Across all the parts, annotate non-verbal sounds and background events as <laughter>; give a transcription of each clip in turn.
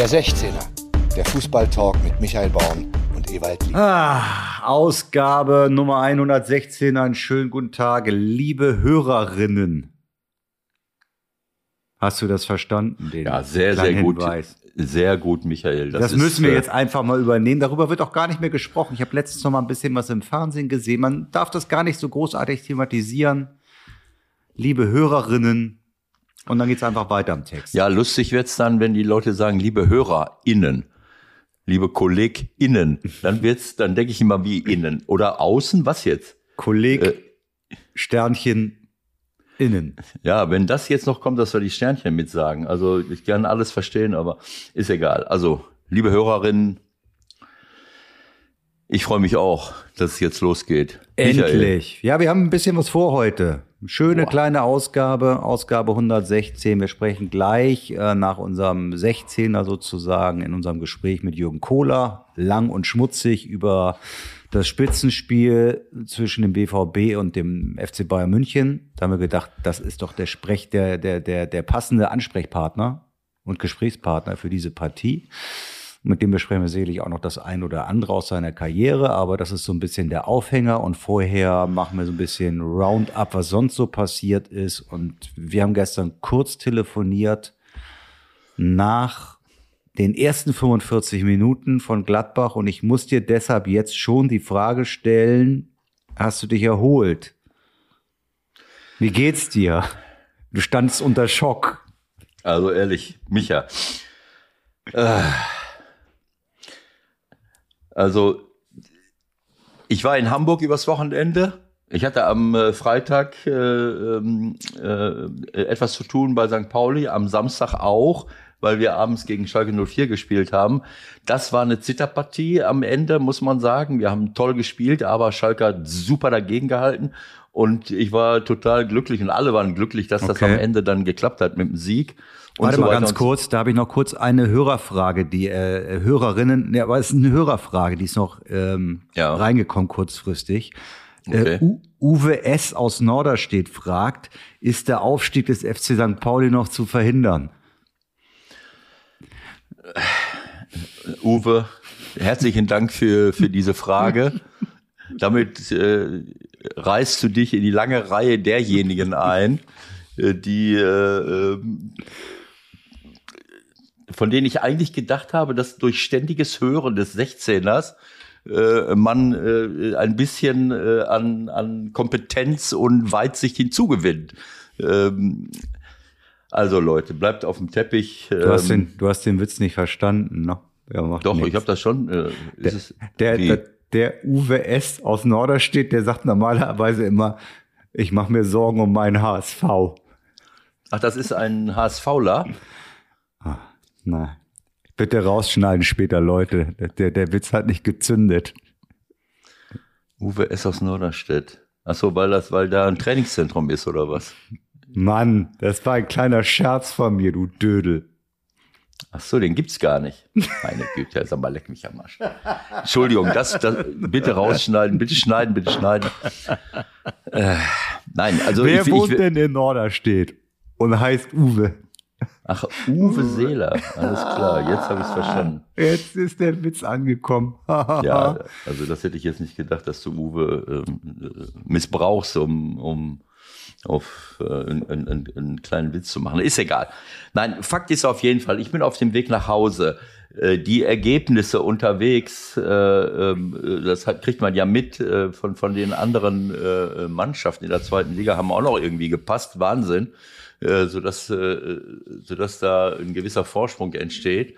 Der 16er, der Fußballtalk mit Michael Baum und Ewald Lieb. Ah, Ausgabe Nummer 116. Einen schönen guten Tag, liebe Hörerinnen. Hast du das verstanden? Den Ja, sehr, sehr gut. Hinweis? Sehr gut, Michael. Das, ist, müssen wir äh, jetzt einfach mal übernehmen. Darüber wird auch gar nicht mehr gesprochen. Ich habe letztens noch mal ein bisschen was im Fernsehen gesehen. Man darf das gar nicht so großartig thematisieren. Liebe Hörerinnen. Und dann geht's einfach weiter im Text. Ja, lustig wird's dann, wenn die Leute sagen, liebe HörerInnen, liebe KollegInnen, dann wird's, dann denke ich immer wie innen. Oder außen, was jetzt? Kolleg, Äh. Sternchen, innen. Ja, wenn das jetzt noch kommt, dass wir die Sternchen mitsagen. Also ich kann alles verstehen, aber ist egal. Also, liebe Hörerinnen, ich freue mich auch, dass es jetzt losgeht. Michael, Endlich. Ja, wir haben ein bisschen was vor heute. Schöne kleine Ausgabe, Ausgabe 116. Wir sprechen gleich äh, nach unserem 16er sozusagen in unserem Gespräch mit Jürgen Kohler, lang und schmutzig über das Spitzenspiel zwischen dem BVB und dem FC Bayern München. Da haben wir gedacht, das ist doch der Sprech, der, der, der, der passende Ansprechpartner und Gesprächspartner für diese Partie. Mit dem besprechen wir sicherlich auch noch das ein oder andere aus seiner Karriere, aber das ist so ein bisschen der Aufhänger und vorher machen wir so ein bisschen Roundup, was sonst so passiert ist. Und wir haben gestern kurz telefoniert nach den ersten 45 Minuten von Gladbach und ich muss dir deshalb jetzt schon die Frage stellen, hast du dich erholt? Wie geht's dir? Du standst unter Schock. Also ehrlich, Micha. Äh, also, ich war in Hamburg übers Wochenende. Ich hatte am äh, Freitag äh, ähm, äh, etwas zu tun bei St. Pauli, am Samstag auch, weil wir abends gegen Schalke 04 gespielt haben. Das war eine Zitterpartie am Ende, muss man sagen. Wir haben toll gespielt, aber Schalke hat super dagegen gehalten. Und ich war total glücklich und alle waren glücklich, dass das Okay. am Ende dann geklappt hat mit dem Sieg. Und Warte so mal ganz kurz, da habe ich noch kurz eine Hörerfrage, die äh, Hörerinnen, ja, aber es ist eine Hörerfrage, die ist noch ähm, Ja. reingekommen kurzfristig. Okay. Äh, Uwe S. aus Norderstedt fragt, ist der Aufstieg des FC St. Pauli noch zu verhindern? Uwe, herzlichen Dank für, für diese Frage. Damit äh, reißt du dich in die lange Reihe derjenigen ein, äh, die äh, ähm, von denen ich eigentlich gedacht habe, dass durch ständiges Hören des 16ers äh, man äh, ein bisschen äh, an, an Kompetenz und Weitsicht hinzugewinnt. Ähm, also Leute, bleibt auf dem Teppich. Du, hast, ähm, den, du hast den Witz nicht verstanden, ne? Ja, doch, nichts. ich habe das schon. Äh, ist es, Der, der, der Uwe S. aus Norderstedt, der sagt normalerweise immer, ich mache mir Sorgen um meinen HSV. Ach, das ist ein HSVler. Nein. Bitte rausschneiden später, Leute. Der, der Witz hat nicht gezündet. Uwe S. aus Norderstedt. Ach so, weil das, weil da ein Trainingszentrum ist oder was? Mann, das war ein kleiner Scherz von mir, du Dödel. Ach so, den gibt's gar nicht. Meine Güte, sag mal, leck mich am Arsch. Entschuldigung, das, das bitte rausschneiden, bitte schneiden, bitte schneiden. Äh, nein, also Wer ich, wohnt ich, denn in Norderstedt und heißt Uwe? Ach, Uwe Seeler, alles klar, jetzt habe ich's verstanden. Jetzt ist der Witz angekommen. <laughs> Ja, also das hätte ich jetzt nicht gedacht, dass du Uwe ähm, äh, missbrauchst, um, um auf äh, einen, einen, einen kleinen Witz zu machen. Ist egal. Nein, Fakt ist auf jeden Fall, ich bin auf dem Weg nach Hause. Äh, Die Ergebnisse unterwegs, äh, ähm, äh, das hat, kriegt man ja mit äh, von, von den anderen äh, Mannschaften in der zweiten Liga, haben auch noch irgendwie gepasst. Wahnsinn. Äh, sodass, äh, sodass da ein gewisser Vorsprung entsteht.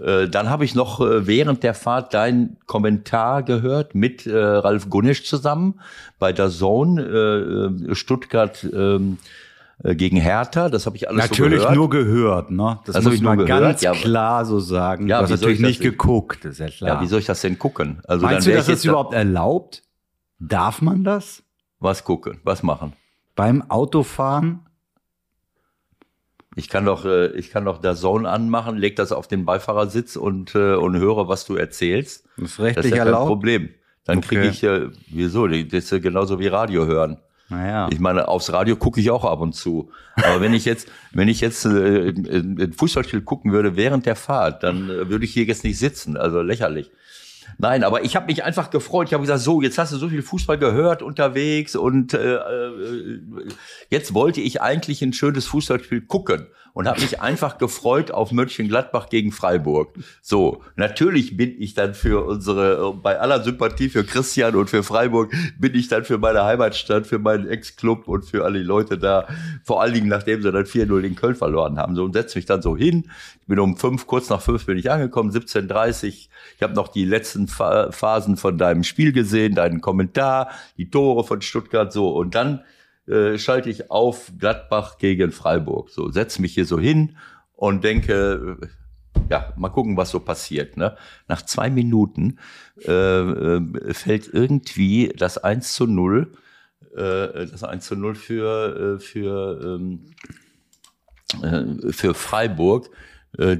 Äh, Dann habe ich noch äh, während der Fahrt deinen Kommentar gehört mit äh, Ralf Gunnisch zusammen bei der Zone Stuttgart ähm, äh, gegen Hertha. Das habe ich alles so Natürlich gehört. nur gehört, ne? Das Das muss man gehört, ganz ja. klar so sagen. Ja, du hast natürlich nicht denn- geguckt, ist ja klar. ja, wie soll ich das denn gucken? Also Meinst du, wär das überhaupt erlaubt? Darf man das? was gucken? Was machen? Beim Autofahren? Ich kann doch, äh, ich kann doch der Zone anmachen, leg das auf den Beifahrersitz und und, äh, und höre, was du erzählst. Das ist Das ist rechtlich ja kein erlaubt? Problem. Dann kriege Okay. ich, äh, wieso? Das ist genauso wie Radio hören. Naja. Ich meine, aufs Radio gucke ich auch ab und zu. Aber wenn ich jetzt, <laughs> wenn ich jetzt äh, ein Fußballspiel gucken würde während der Fahrt, dann äh, würde ich hier jetzt nicht sitzen. Also lächerlich. Nein, aber ich habe mich einfach gefreut. Ich habe gesagt, so, jetzt hast du so viel Fußball gehört unterwegs und äh, äh, jetzt wollte ich eigentlich ein schönes Fußballspiel gucken und habe mich einfach gefreut auf Mönchengladbach gegen Freiburg. So, natürlich bin ich dann für unsere, bei aller Sympathie für Christian und für Freiburg, bin ich dann für meine Heimatstadt, für meinen Ex-Club und für alle Leute da, vor allen Dingen nachdem sie dann 4-0 in Köln verloren haben. So, und setze mich dann so hin. Ich bin um fünf, kurz nach fünf bin ich angekommen, 17.30 Ich habe noch die letzten Phasen von deinem Spiel gesehen, deinen Kommentar, die Tore von Stuttgart so und dann äh, schalte ich auf Gladbach gegen Freiburg. So, setze mich hier so hin und denke, äh, ja, mal gucken, was so passiert. Ne? Nach zwei Minuten äh, äh, fällt irgendwie das 1 zu 0, äh, das 1 zu 0 für, für, ähm, äh, für Freiburg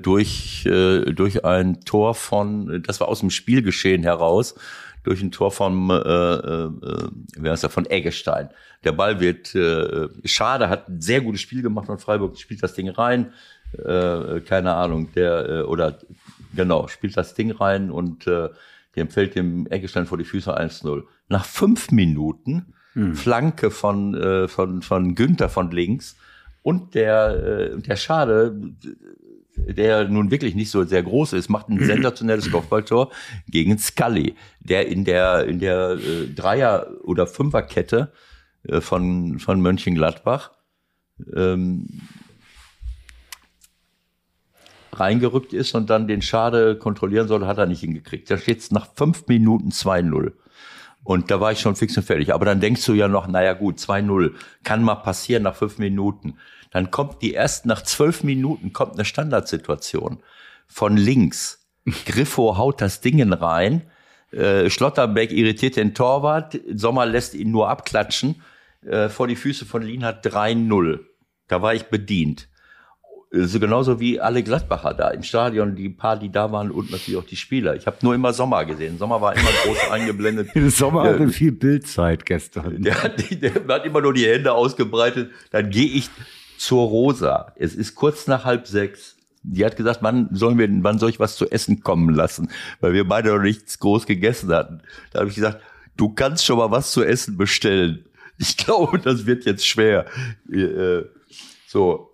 durch, durch ein Tor von, das war aus dem Spielgeschehen heraus, durch ein Tor von, äh, äh, wer ist der, von Eggestein. Der Ball wird, äh, schade, hat ein sehr gutes Spiel gemacht von Freiburg, spielt das Ding rein, äh, keine Ahnung, der, äh, oder genau, spielt das Ding rein und äh, dem fällt dem Eggestein vor die Füße 1-0. Nach fünf Minuten, hm. Flanke von, äh, von, von Günther von links und der, äh, der Schade, der nun wirklich nicht so sehr groß ist, macht ein <clears throat> sensationelles Kopfballtor gegen Scully, der in der, in der äh, Dreier- oder Fünferkette äh, von, von Mönchengladbach ähm, reingerückt ist und dann den Schade kontrollieren soll, hat er nicht hingekriegt. Da steht es nach fünf Minuten 2-0. Und da war ich schon fix und fertig. Aber dann denkst du ja noch, naja gut, 2-0, kann mal passieren nach fünf Minuten. Dann kommt die erst nach zwölf Minuten kommt eine Standardsituation von links. Griffo haut das Dingen rein. Äh, Schlotterbeck irritiert den Torwart. Sommer lässt ihn nur abklatschen. Äh, vor die Füße von Lienhardt 3-0. Da war ich bedient. So genauso wie alle Gladbacher da im Stadion, die paar, die da waren und natürlich auch die Spieler. Ich habe nur immer Sommer gesehen. Sommer war immer groß <laughs> eingeblendet. Sommer hatte viel Bildzeit gestern. <laughs> Der hat, der hat immer nur die Hände ausgebreitet. Dann gehe ich zur Rosa. Es ist kurz nach halb sechs. Die hat gesagt, wann sollen wir, wann soll ich was zu essen kommen lassen? Weil wir beide noch nichts groß gegessen hatten. Da habe ich gesagt, du kannst schon mal was zu essen bestellen. <laughs> Ich glaube, das wird jetzt schwer. Äh, so.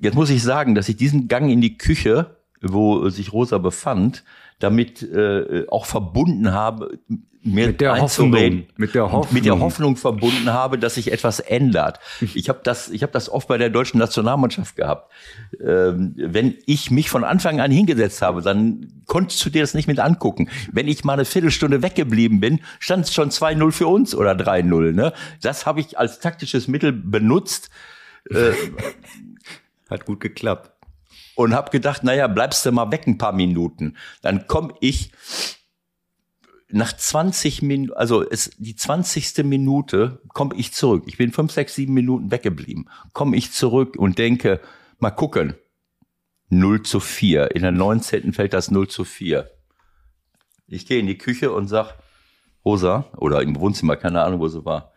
Jetzt muss ich sagen, dass ich diesen Gang in die Küche, wo sich Rosa befand, damit äh, auch verbunden habe, mir mit der Hoffnung, mit der Hoffnung, mit der Hoffnung verbunden habe, dass sich etwas ändert. <laughs> Ich habe das, ich habe das oft bei der deutschen Nationalmannschaft gehabt. Ähm, wenn ich mich von Anfang an hingesetzt habe, dann konntest du dir das nicht mit angucken. Wenn ich mal eine Viertelstunde weggeblieben bin, stand es schon 2-0 für uns oder 3-0. Ne? Das habe ich als taktisches Mittel benutzt. Äh, <laughs> Hat gut geklappt. Und habe gedacht, naja, bleibst du mal weg ein paar Minuten. Dann komme ich nach 20 Minuten, also es, die 20. Minute komme ich zurück. Ich bin fünf, sechs, sieben Minuten weggeblieben. Komme ich zurück und denke, mal gucken. 0 zu 4. In der 19. fällt das 0 zu 4. Ich gehe in die Küche und sag, Rosa, oder im Wohnzimmer, keine Ahnung, wo sie war.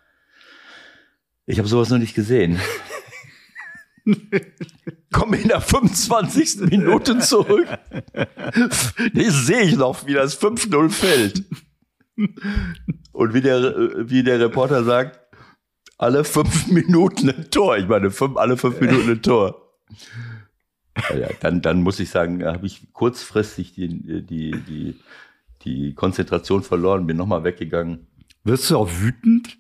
Ich habe sowas noch nicht gesehen. <laughs> Komme in der 25. Minute zurück. Das sehe ich noch, wie das 5-0 fällt. Und wie der, wie der Reporter sagt, alle fünf Minuten ein Tor. Ich meine, fünf, alle fünf Minuten ein Tor. Ja, dann, dann muss ich sagen, habe ich kurzfristig die, die, die, die Konzentration verloren, bin nochmal weggegangen. Wirst du auch wütend?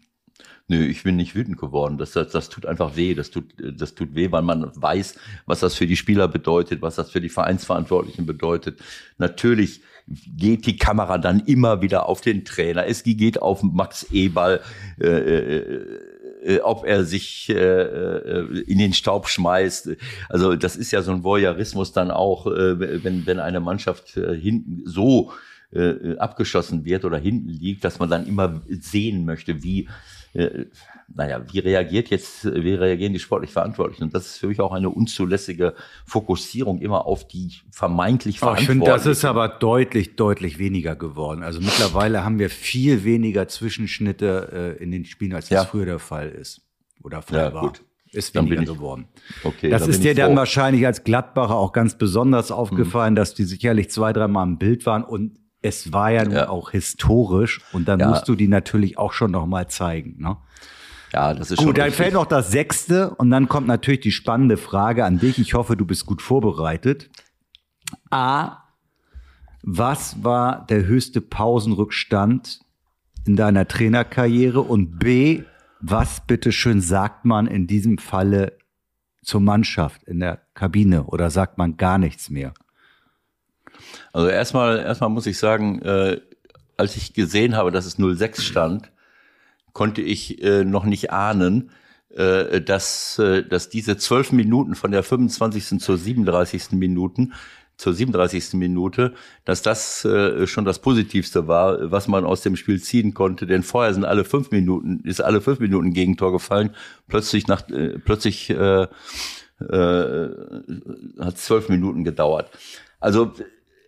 Nö, ich bin nicht wütend geworden. Das, das, das tut einfach weh. Das tut, das tut weh, weil man weiß, was das für die Spieler bedeutet, was das für die Vereinsverantwortlichen bedeutet. Natürlich geht die Kamera dann immer wieder auf den Trainer. Es geht auf Max Eberl, äh, äh, äh, ob er sich äh, äh, in den Staub schmeißt. Also das ist ja so ein Voyeurismus dann auch, äh, wenn, wenn eine Mannschaft äh, hinten so äh, abgeschossen wird oder hinten liegt, dass man dann immer sehen möchte, wie äh, naja, wie reagiert jetzt, wie reagieren die sportlich Verantwortlichen? Und das ist für mich auch eine unzulässige Fokussierung immer auf die vermeintlich Oh, ich Verantwortlichen. finde, das ist aber deutlich, deutlich weniger geworden. Also mittlerweile haben wir viel weniger Zwischenschnitte äh, in den Spielen, als das Ja. früher der Fall ist. Oder Fall Ja, war. gut. Ist Dann weniger ich- geworden. Okay, das da ist dir dann wahrscheinlich als Gladbacher auch ganz besonders Mhm. aufgefallen, dass die sicherlich zwei, dreimal im Bild waren und es war ja, nun Ja. auch historisch und dann Ja. musst du die natürlich auch schon noch mal zeigen. Ne? Ja, das ist schon Gut, dann richtig. fällt noch das sechste und dann kommt natürlich die spannende Frage an dich. Ich hoffe, du bist gut vorbereitet. A. Was war der höchste Pausenrückstand in deiner Trainerkarriere? Und B. Was bitteschön sagt man in diesem Falle zur Mannschaft in der Kabine oder sagt man gar nichts mehr? Also erstmal, erstmal muss ich sagen, äh, als ich gesehen habe, dass es 06 stand, konnte ich äh, noch nicht ahnen, äh, dass, äh, dass diese zwölf Minuten von der 25. zur 37. Minuten zur 37. Minute, dass das äh, schon das Positivste war, was man aus dem Spiel ziehen konnte. Denn vorher sind alle fünf Minuten, ist alle fünf Minuten Gegentor gefallen. Plötzlich nach, äh, plötzlich äh, äh, hat zwölf Minuten gedauert. Also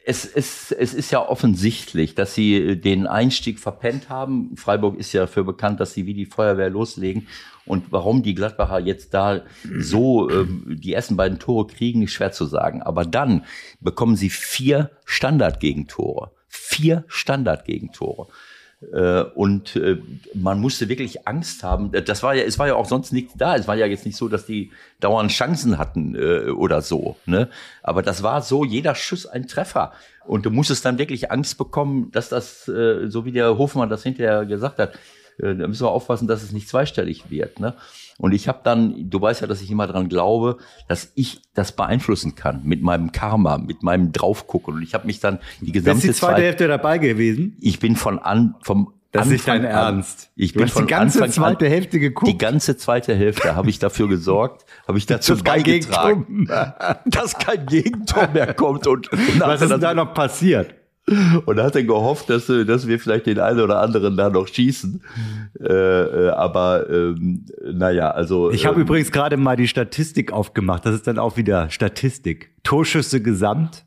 es, es, es ist ja offensichtlich, dass sie den Einstieg verpennt haben. Freiburg ist ja dafür bekannt, dass sie wie die Feuerwehr loslegen. Und warum die Gladbacher jetzt da so ähm, die ersten beiden Tore kriegen, ist schwer zu sagen. Aber dann bekommen sie vier Standardgegentore. Vier Standardgegentore. Äh, und äh, man musste wirklich Angst haben. Das war ja, es war ja auch sonst nichts da. Es war ja jetzt nicht so, dass die dauernd Chancen hatten äh, oder so. Ne? Aber das war so, jeder Schuss ein Treffer. Und du musstest dann wirklich Angst bekommen, dass das, äh, so wie der Hofmann das hinterher gesagt hat, äh, da müssen wir aufpassen, dass es nicht zweistellig wird. Ne? Und ich habe dann, du weißt ja, dass ich immer dran glaube, dass ich das beeinflussen kann mit meinem Karma, mit meinem Draufgucken. Und ich habe mich dann die Bist gesamte die zweite Zeit, Hälfte dabei gewesen? ich bin von an, vom Das ist Anfang dein an- Ernst. Ich Du bin hast von die ganze Anfang zweite an, Hälfte geguckt. Die ganze zweite Hälfte habe ich dafür gesorgt, habe ich <laughs> dazu <laughs> Dass kein beigetragen, dass kein Gegentor mehr kommt und, Was ist denn da noch passiert? Und hatte gehofft, dass, äh, dass wir vielleicht den einen oder anderen da noch schießen. Äh, äh, aber ähm, naja, also. Ich habe ähm, übrigens gerade mal die Statistik aufgemacht. Das ist dann auch wieder Statistik. Torschüsse gesamt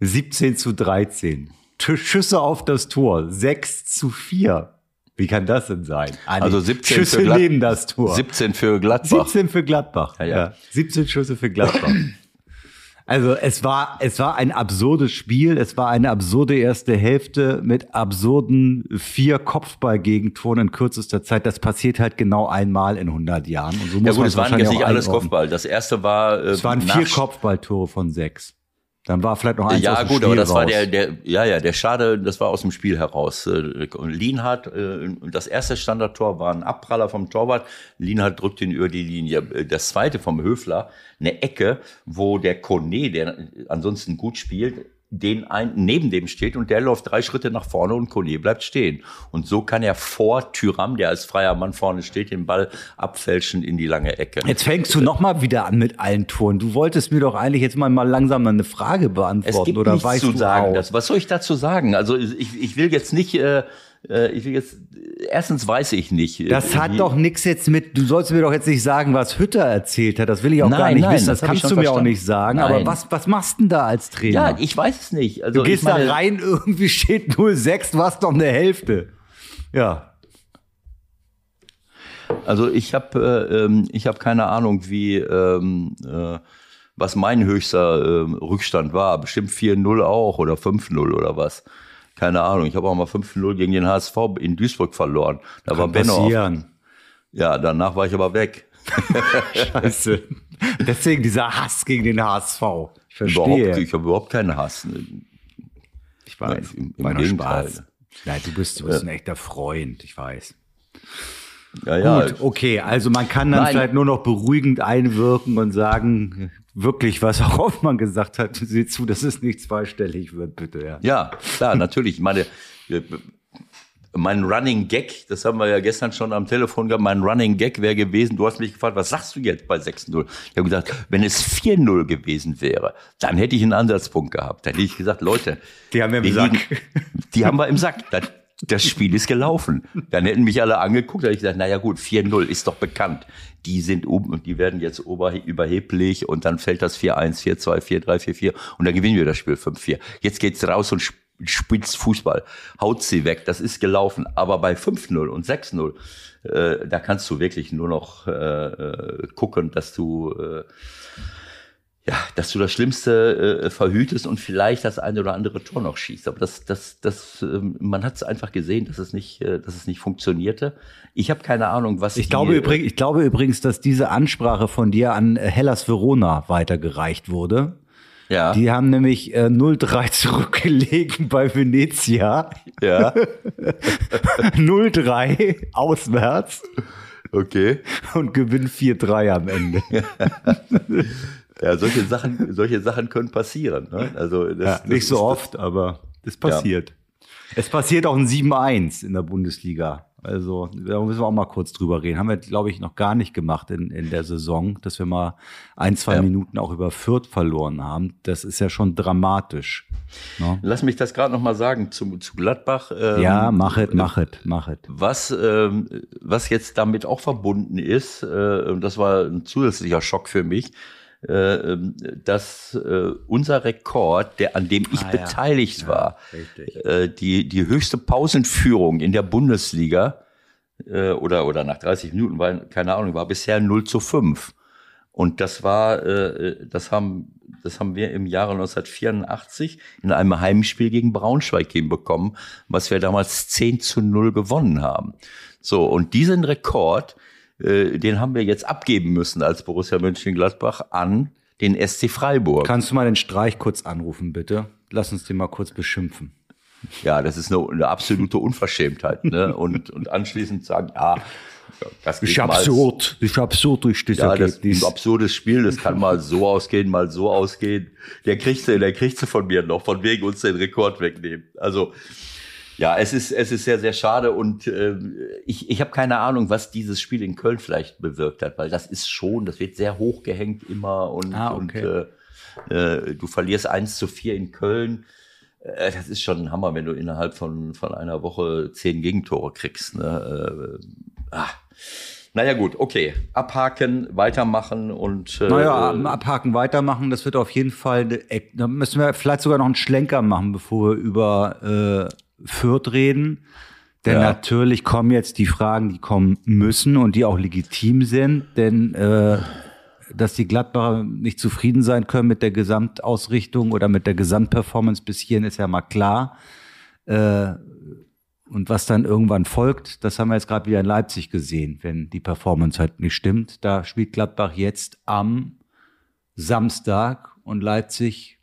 17 zu 13. T- Schüsse auf das Tor 6 zu 4. Wie kann das denn sein? Ah, nee, Also 17 Schüsse für Glad- neben das Tor. 17 für Gladbach. 17 für Gladbach. Ja, Ja, ja. 17 Schüsse für Gladbach. Also es war, es war ein absurdes Spiel. Es war eine absurde erste Hälfte mit absurden vier Kopfballgegentoren in kürzester Zeit. Das passiert halt genau einmal in 100 Jahren. Und so muss Ja gut, es waren jetzt nicht alles. Kopfball. Das erste war. Äh, Es waren vier Kopfballtore von sechs. Dann war vielleicht noch eins aus Ja dem gut, Spiel aber das war raus. der, der, ja ja, der Schade, das war aus dem Spiel heraus. Äh, Und Lienhardt, äh, das erste Standardtor war ein Abpraller vom Torwart. Lienhardt drückt ihn über die Linie. Äh, Das zweite vom Höfler, eine Ecke, wo der Kone, der ansonsten gut spielt, den ein, neben dem steht und der läuft drei Schritte nach vorne und Kone bleibt stehen. Und so kann er vor Tyram, der als freier Mann vorne steht, den Ball abfälschen in die lange Ecke. Jetzt fängst du noch mal wieder an mit allen Toren. Du wolltest mir doch eigentlich jetzt mal, mal langsam eine Frage beantworten Es gibt oder nichts weißt zu du sagen. auch? Das, was soll ich dazu sagen? Also ich, ich will jetzt nicht, äh, äh, ich will jetzt, erstens weiß ich nicht. äh, Das hat doch nichts jetzt mit, du sollst mir doch jetzt nicht sagen, was Hütter erzählt hat. Das will ich auch gar Nein, nicht nein, wissen. Das, das kannst du mir auch nicht sagen. Nein. Aber was, was machst denn da als Trainer? Ja, ich weiß es nicht. Also du gehst meine, da rein, <laughs> irgendwie steht 06, du hast doch eine Hälfte. Ja. Also ich habe äh, ähm, ich habe keine Ahnung, wie ähm, äh, was mein höchster ähm, Rückstand war. Bestimmt 4-0 auch oder 5-0 oder was. Keine Ahnung. Ich habe auch mal 5-0 gegen den HSV in Duisburg verloren. Da war Kann Benno. Auf, passieren. ja, danach war ich aber weg. <laughs> Scheiße. Deswegen dieser Hass gegen den HSV. Ich verstehe. ich habe überhaupt keinen Hass. Ich weiß. Im- im War Gegenteil. Spaß. Nein, du bist, du bist ein echter Freund, ich weiß. Ja, ja. Gut, okay, also man kann dann Nein. vielleicht nur noch beruhigend einwirken und sagen, wirklich, was <laughs> auch Hoffmann gesagt hat, sieh zu, dass es nicht zweistellig wird, bitte, ja. Ja, klar, natürlich. Ich meine, mein Running Gag, das haben wir ja gestern schon am Telefon gehabt, mein Running Gag wäre gewesen, du hast mich gefragt, was sagst du jetzt bei 6-0? Ich habe gesagt, wenn es 4-0 gewesen wäre, dann hätte ich einen Ansatzpunkt gehabt. Dann hätte ich gesagt, Leute, Die haben wir im Sack. liegen- die haben wir im Sack. <laughs> Das, das Spiel ist gelaufen. Dann hätten mich alle angeguckt, da hätte ich gesagt, naja gut, 4-0 ist doch bekannt. Die sind oben und die werden jetzt überheblich und dann fällt das 4-1, 4-2, 4-3, 4-4 und dann gewinnen wir das Spiel 5-4. Jetzt geht's raus und spitzt Fußball, haut sie weg, das ist gelaufen. Aber bei 5-0 und 6-0, äh, da kannst du wirklich nur noch äh, äh gucken, dass du äh, ja, dass du das Schlimmste äh, verhütest und vielleicht das eine oder andere Tor noch schießt. Aber das, das, das, äh, man hat es einfach gesehen, dass es nicht, äh, dass es nicht funktionierte. Ich habe keine Ahnung, was ich die, glaube. Übrigens, ich glaube übrigens, dass diese Ansprache von dir an Hellas Verona weitergereicht wurde. Ja. Die haben nämlich äh, 0-3 <laughs> zurückgelegen bei Venezia. Ja. <laughs> 0-3 auswärts. Okay. Und gewinnen 4-3 am Ende. <laughs> Ja, solche Sachen, solche Sachen können passieren. Ne? Also das, ja, nicht das so oft, aber das passiert. Ja. Es passiert auch ein 7-1 in der Bundesliga. Also da müssen wir auch mal kurz drüber reden. Haben wir, glaube ich, noch gar nicht gemacht in, in der Saison, dass wir mal ein, zwei ja. Minuten auch über Fürth verloren haben. Das ist ja schon dramatisch. Ne? Lass mich das gerade noch mal sagen zu, zu Gladbach. Ähm, ja, mach es, mach es, mach es. Was, ähm, was jetzt damit auch verbunden ist, äh, und das war ein zusätzlicher Schock für mich, dass äh, unser Rekord, der an dem ich ah, beteiligt ja. war, ja, äh, die die höchste Pausenführung in der Bundesliga äh, oder oder nach 30 Minuten war keine Ahnung war bisher 0 zu 5 und das war äh, das haben das haben wir im Jahre 1984 in einem Heimspiel gegen Braunschweig hinbekommen, was wir damals 10 zu 0 gewonnen haben. So, und diesen Rekord, äh, den haben wir jetzt abgeben müssen als Borussia Mönchengladbach an den SC Freiburg. Kannst du mal den Streich kurz anrufen, bitte? Lass uns den mal kurz beschimpfen. Ja, das ist eine, eine absolute Unverschämtheit. ne? und, und anschließend sagen, ja, das ist absurd. Das ist absurd durch das ja, Ergebnis. Das ist ein absurdes Spiel. Das kann mal so ausgehen, mal so ausgehen. Der kriegt sie, der kriegt sie von mir noch, von wegen uns den Rekord wegnehmen. Also, ja, es ist, es ist sehr, sehr schade und äh, ich, ich habe keine Ahnung, was dieses Spiel in Köln vielleicht bewirkt hat, weil das ist schon, das wird sehr hoch gehängt immer und, ah, okay. und äh, äh, du verlierst eins zu vier in Köln. Äh, das ist schon ein Hammer, wenn du innerhalb von, von einer Woche zehn Gegentore kriegst. Ne? Äh, ah. Naja gut, okay. Abhaken, weitermachen und. Äh, naja, abhaken, weitermachen, das wird auf jeden Fall. Da müssen wir vielleicht sogar noch einen Schlenker machen, bevor wir über äh, Fürth reden. Denn ja. natürlich kommen jetzt die Fragen, die kommen müssen und die auch legitim sind. Denn äh, dass die Gladbacher nicht zufrieden sein können mit der Gesamtausrichtung oder mit der Gesamtperformance bis hierhin ist ja mal klar. Äh, und was dann irgendwann folgt, das haben wir jetzt gerade wieder in Leipzig gesehen, wenn die Performance halt nicht stimmt. Da spielt Gladbach jetzt am Samstag und Leipzig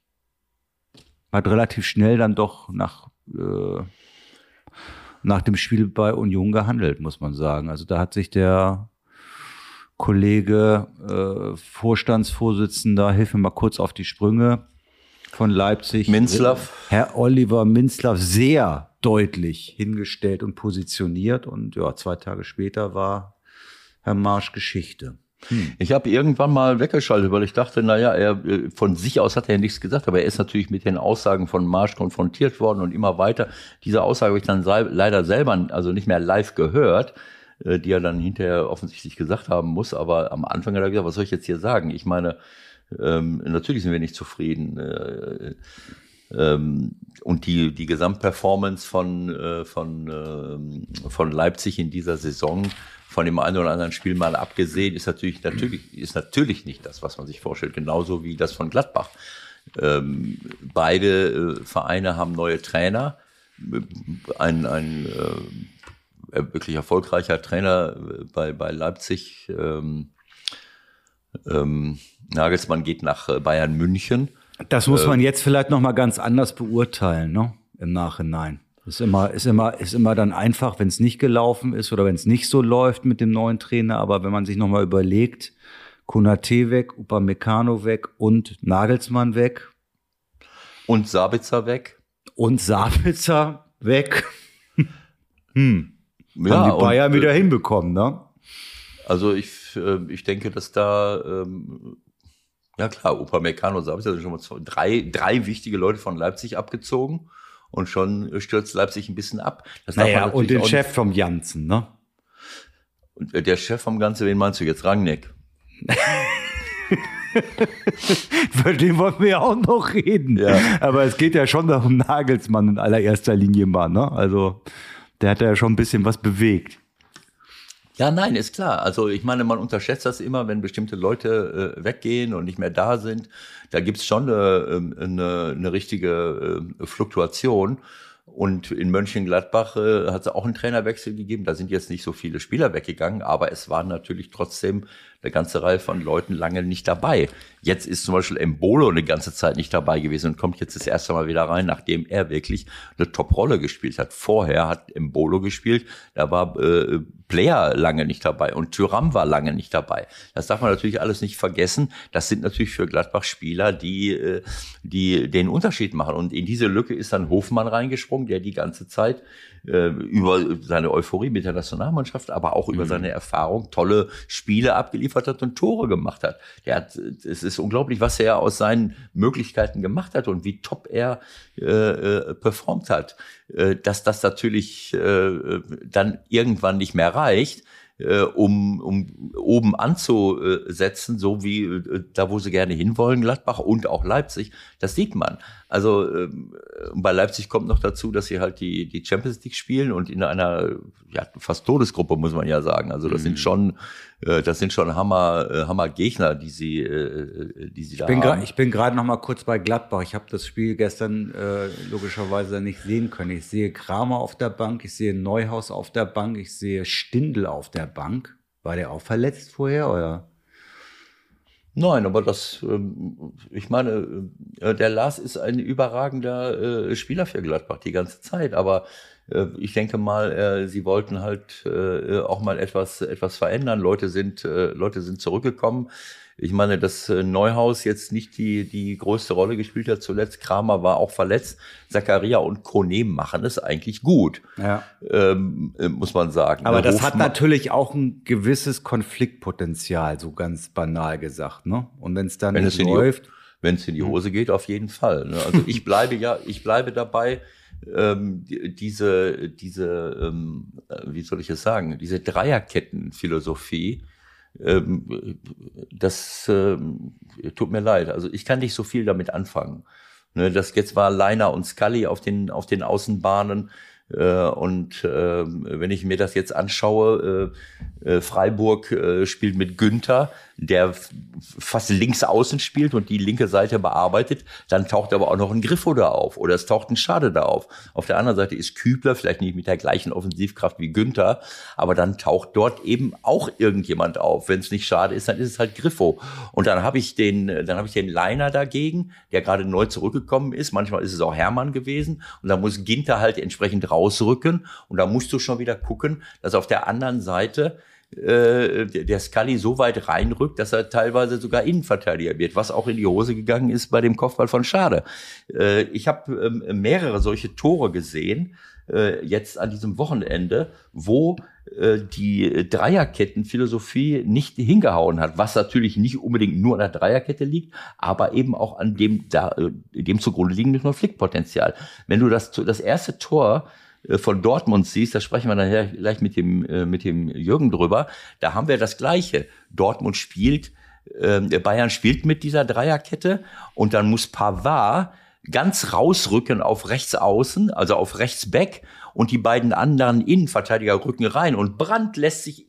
hat relativ schnell dann doch nach äh, nach dem Spiel bei Union gehandelt, muss man sagen. Also da hat sich der Kollege, äh, Vorstandsvorsitzender, hilf mir mal kurz auf die Sprünge von Leipzig. Minzlaff. Herr Oliver Minzlaff sehr deutlich hingestellt und positioniert. Und ja, zwei Tage später war Herr Marsch Geschichte. Hm. Ich habe irgendwann mal weggeschaltet, weil ich dachte, naja, er äh, von sich aus hat er ja nichts gesagt, aber er ist natürlich mit den Aussagen von Marsch konfrontiert worden und immer weiter. Diese Aussage habe ich dann leider selber, also nicht mehr live gehört, äh, die er dann hinterher offensichtlich gesagt haben muss. Aber am Anfang hat er gesagt, was soll ich jetzt hier sagen? Ich meine, ähm, natürlich sind wir nicht zufrieden. Äh, ähm, und die, die Gesamtperformance von, äh, von, äh, von Leipzig in dieser Saison von dem einen oder anderen Spiel mal abgesehen, ist natürlich, natürlich, ist natürlich nicht das, was man sich vorstellt, genauso wie das von Gladbach. Ähm, beide äh, Vereine haben neue Trainer. Ein, ein äh, wirklich erfolgreicher Trainer äh, bei, bei Leipzig, ähm, ähm, Nagelsmann geht nach äh, Bayern München. Das muss man jetzt vielleicht noch mal ganz anders beurteilen, ne? Im Nachhinein. Ist immer, ist immer, ist immer dann einfach, wenn es nicht gelaufen ist oder wenn es nicht so läuft mit dem neuen Trainer. Aber wenn man sich nochmal überlegt, Konate weg, Upamecano weg und Nagelsmann weg. Und Sabitzer weg. Und Sabitzer weg. hm. Ja, Haben die Bayern und, wieder äh, hinbekommen, ne? Also ich, äh, ich denke, dass da, ähm, ja klar, Upamecano und Sabitzer sind schon mal zwei, drei, drei wichtige Leute von Leipzig abgezogen. Und schon stürzt Leipzig ein bisschen ab. Das naja, und den Chef vom Janssen, ne? Und äh, der Chef vom Ganzen, wen meinst du jetzt? Rangnick? <laughs> Für den wollen wir ja auch noch reden. Ja. Aber es geht ja schon um Nagelsmann in allererster Linie mal, ne? Also, der hat ja schon ein bisschen was bewegt. Ja, nein, ist klar. Also ich meine, man unterschätzt das immer, wenn bestimmte Leute äh, weggehen und nicht mehr da sind. Da gibt's schon eine, ähm, eine, eine richtige äh, Fluktuation. Und in Mönchengladbach äh, hat es auch einen Trainerwechsel gegeben. Da sind jetzt nicht so viele Spieler weggegangen, aber es waren natürlich trotzdem eine ganze Reihe von Leuten lange nicht dabei. Jetzt ist zum Beispiel Embolo eine ganze Zeit nicht dabei gewesen und kommt jetzt das erste Mal wieder rein, nachdem er wirklich eine Top-Rolle gespielt hat. Vorher hat Embolo gespielt, da war äh, Player lange nicht dabei und Tyram war lange nicht dabei. Das darf man natürlich alles nicht vergessen. Das sind natürlich für Gladbach Spieler, die, äh, die den Unterschied machen. Und in diese Lücke ist dann Hofmann reingesprungen, der die ganze Zeit äh, über seine Euphorie mit der Nationalmannschaft, aber auch über mhm. seine Erfahrung tolle Spiele abgeliefert hat und Tore gemacht hat. Der hat, es ist unglaublich, was er aus seinen Möglichkeiten gemacht hat und wie top er äh, äh, performt hat. Äh, dass das natürlich äh, dann irgendwann nicht mehr reicht, äh, um, um oben anzusetzen, so wie äh, da, wo sie gerne hinwollen, Gladbach und auch Leipzig. Das sieht man. Also äh, bei Leipzig kommt noch dazu, dass sie halt die, die Champions League spielen und in einer ja, fast Todesgruppe, muss man ja sagen. Also das mhm. sind schon äh, das sind schon Hammer, äh, Hammer Gegner, die sie, äh, die sie da bin haben. Ich bin gerade noch mal kurz bei Gladbach. Ich habe das Spiel gestern äh, logischerweise nicht sehen können. Ich sehe Kramer auf der Bank, ich sehe Neuhaus auf der Bank, ich sehe Stindl auf der Bank. War der auch verletzt vorher oder? Nein, aber das, ähm, ich meine, der Lars ist ein überragender Spieler für Gladbach die ganze Zeit, aber äh, ich denke mal, äh, sie wollten halt äh, auch mal etwas, etwas verändern. Leute sind, Leute sind zurückgekommen. Ich meine, dass Neuhaus jetzt nicht die, die größte Rolle gespielt hat zuletzt. Kramer war auch verletzt. Zakaria und Kone machen es eigentlich gut, ja. ähm, muss man sagen. Aber das hat natürlich auch ein gewisses Konfliktpotenzial, so ganz banal gesagt. Ne? Und wenn es dann wenn nicht läuft. Wenn es in die Hose geht, auf jeden Fall. Ne? Also ich <laughs> bleibe ja, ich bleibe dabei ähm, diese, diese ähm, äh, wie soll ich es sagen, diese Dreierkettenphilosophie, ähm, das ähm, tut mir leid. Also ich kann nicht so viel damit anfangen. Ne, das jetzt war Leiner und Scully auf den, auf den Außenbahnen. Äh, und äh, wenn ich mir das jetzt anschaue, äh, äh Freiburg spielt mit Günther, der fast links außen spielt und die linke Seite bearbeitet, dann taucht aber auch noch ein Griffo da auf oder es taucht ein Schade da auf. Auf der anderen Seite ist Kübler vielleicht nicht mit der gleichen Offensivkraft wie Günther, aber dann taucht dort eben auch irgendjemand auf. Wenn es nicht Schade ist, dann ist es halt Griffo. Und dann habe ich den, dann habe ich den Leiner dagegen, der gerade neu zurückgekommen ist. Manchmal ist es auch Hermann gewesen und da muss Ginter halt entsprechend rausrücken und da musst du schon wieder gucken, dass auf der anderen Seite äh, der Scully so weit reinrückt, dass er teilweise sogar Innenverteidiger wird, was auch in die Hose gegangen ist bei dem Kopfball von Schade. Äh, ich habe ähm, mehrere solche Tore gesehen, äh, jetzt an diesem Wochenende, wo äh, die Dreierkettenphilosophie nicht hingehauen hat, was natürlich nicht unbedingt nur an der Dreierkette liegt, aber eben auch an dem, da, äh, dem zugrunde liegenden Konfliktpotenzial. Wenn du das, das erste Tor von Dortmund siehst, da sprechen wir nachher gleich mit dem, äh, mit dem Jürgen drüber, da haben wir das Gleiche. Dortmund spielt, äh, Bayern spielt mit dieser Dreierkette und dann muss Pavard ganz rausrücken auf rechts außen, also auf rechts back und die beiden anderen Innenverteidiger rücken rein und Brandt lässt sich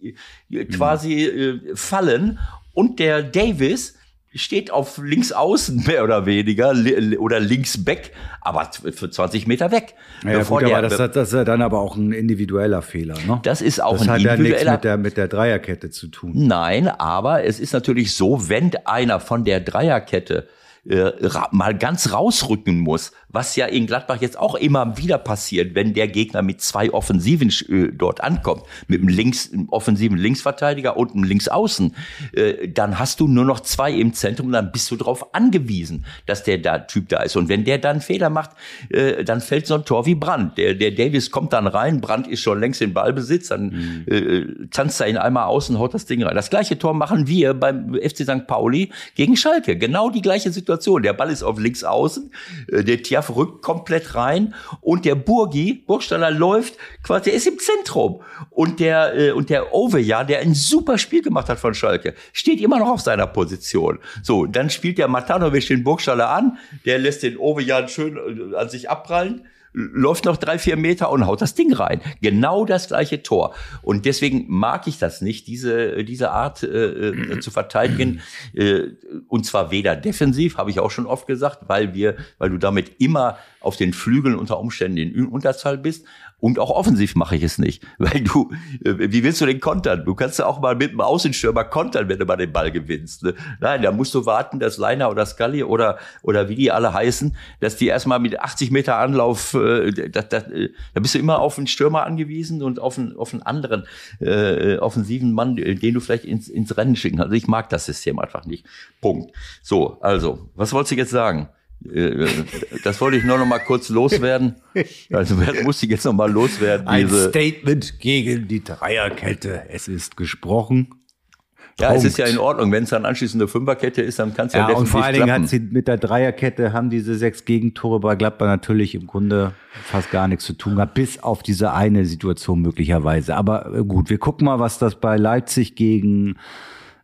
quasi äh, fallen und der Davis steht auf links außen <laughs> mehr oder weniger oder links back, aber für 20 Meter weg. Ja, gut, der, das, das, ist ja dann aber auch ein individueller Fehler. Ne? Das ist auch das ein hat individueller. Ja mit der, mit der Dreierkette zu tun. Nein, aber es ist natürlich so, wenn einer von der Dreierkette äh, mal ganz rausrücken muss, was ja in Gladbach jetzt auch immer wieder passiert, wenn der Gegner mit zwei Offensiven äh, dort ankommt, mit einem, links, einem offensiven Linksverteidiger und einem Linksaußen, äh, dann hast du nur noch zwei im Zentrum, dann bist du darauf angewiesen, dass der da Typ da ist. Und wenn der dann Fehler macht, äh, dann fällt so ein Tor wie Brand. Der, der Davis kommt dann rein, Brand ist schon längst in Ballbesitz, dann mhm. äh, tanzt er ihn einmal aus und haut das Ding rein. Das gleiche Tor machen wir beim FC St. Pauli gegen Schalke. Genau die gleiche Situation Situation. Der Ball ist auf links außen, äh, der Tiaf rückt komplett rein und der Burgi, Burgstaller läuft quasi, der ist im Zentrum. Und der, äh, und der Oveja, der ein super Spiel gemacht hat von Schalke, steht immer noch auf seiner Position. So, dann spielt der Matanovic den Burgstaller an, der lässt den Oveja schön äh, an sich abprallen läuft noch drei, vier Meter und haut das Ding rein. Genau das gleiche Tor. Und deswegen mag ich das nicht, diese, diese Art äh, äh, zu verteidigen. Äh, und zwar weder defensiv, habe ich auch schon oft gesagt, weil wir, weil du damit immer auf den Flügeln unter Umständen in Unterzahl bist, und auch offensiv mache ich es nicht. <laughs> Weil du, äh, wie willst du den kontern? Du kannst ja auch mal mit einem Außenstürmer kontern, wenn du mal den Ball gewinnst. Ne? Nein, da musst du warten, dass Leiner oder Scully oder, oder wie die alle heißen, dass die erstmal mit 80 Meter Anlauf, äh, da, da, äh, da bist du immer auf einen Stürmer angewiesen und auf einen, auf einen anderen äh, offensiven Mann, den du vielleicht ins, ins Rennen schicken kannst. Also ich mag das System einfach nicht. Punkt. So, also, was wolltest du jetzt sagen? Äh, das wollte ich nur noch mal kurz loswerden. Also muss ich jetzt noch mal loswerden. Ein Statement gegen die Dreierkette. Es ist gesprochen. Ja, Punkt. es ist ja in Ordnung. Wenn es dann anschließend eine Fünferkette ist, dann kann es ja, ja definitiv Und vor allen Dingen hat sie mit der Dreierkette haben diese sechs Gegentore bei Gladbach natürlich im Grunde fast gar nichts zu tun gehabt, bis auf diese eine Situation möglicherweise. Aber äh, gut, wir gucken mal, was das bei Leipzig gegen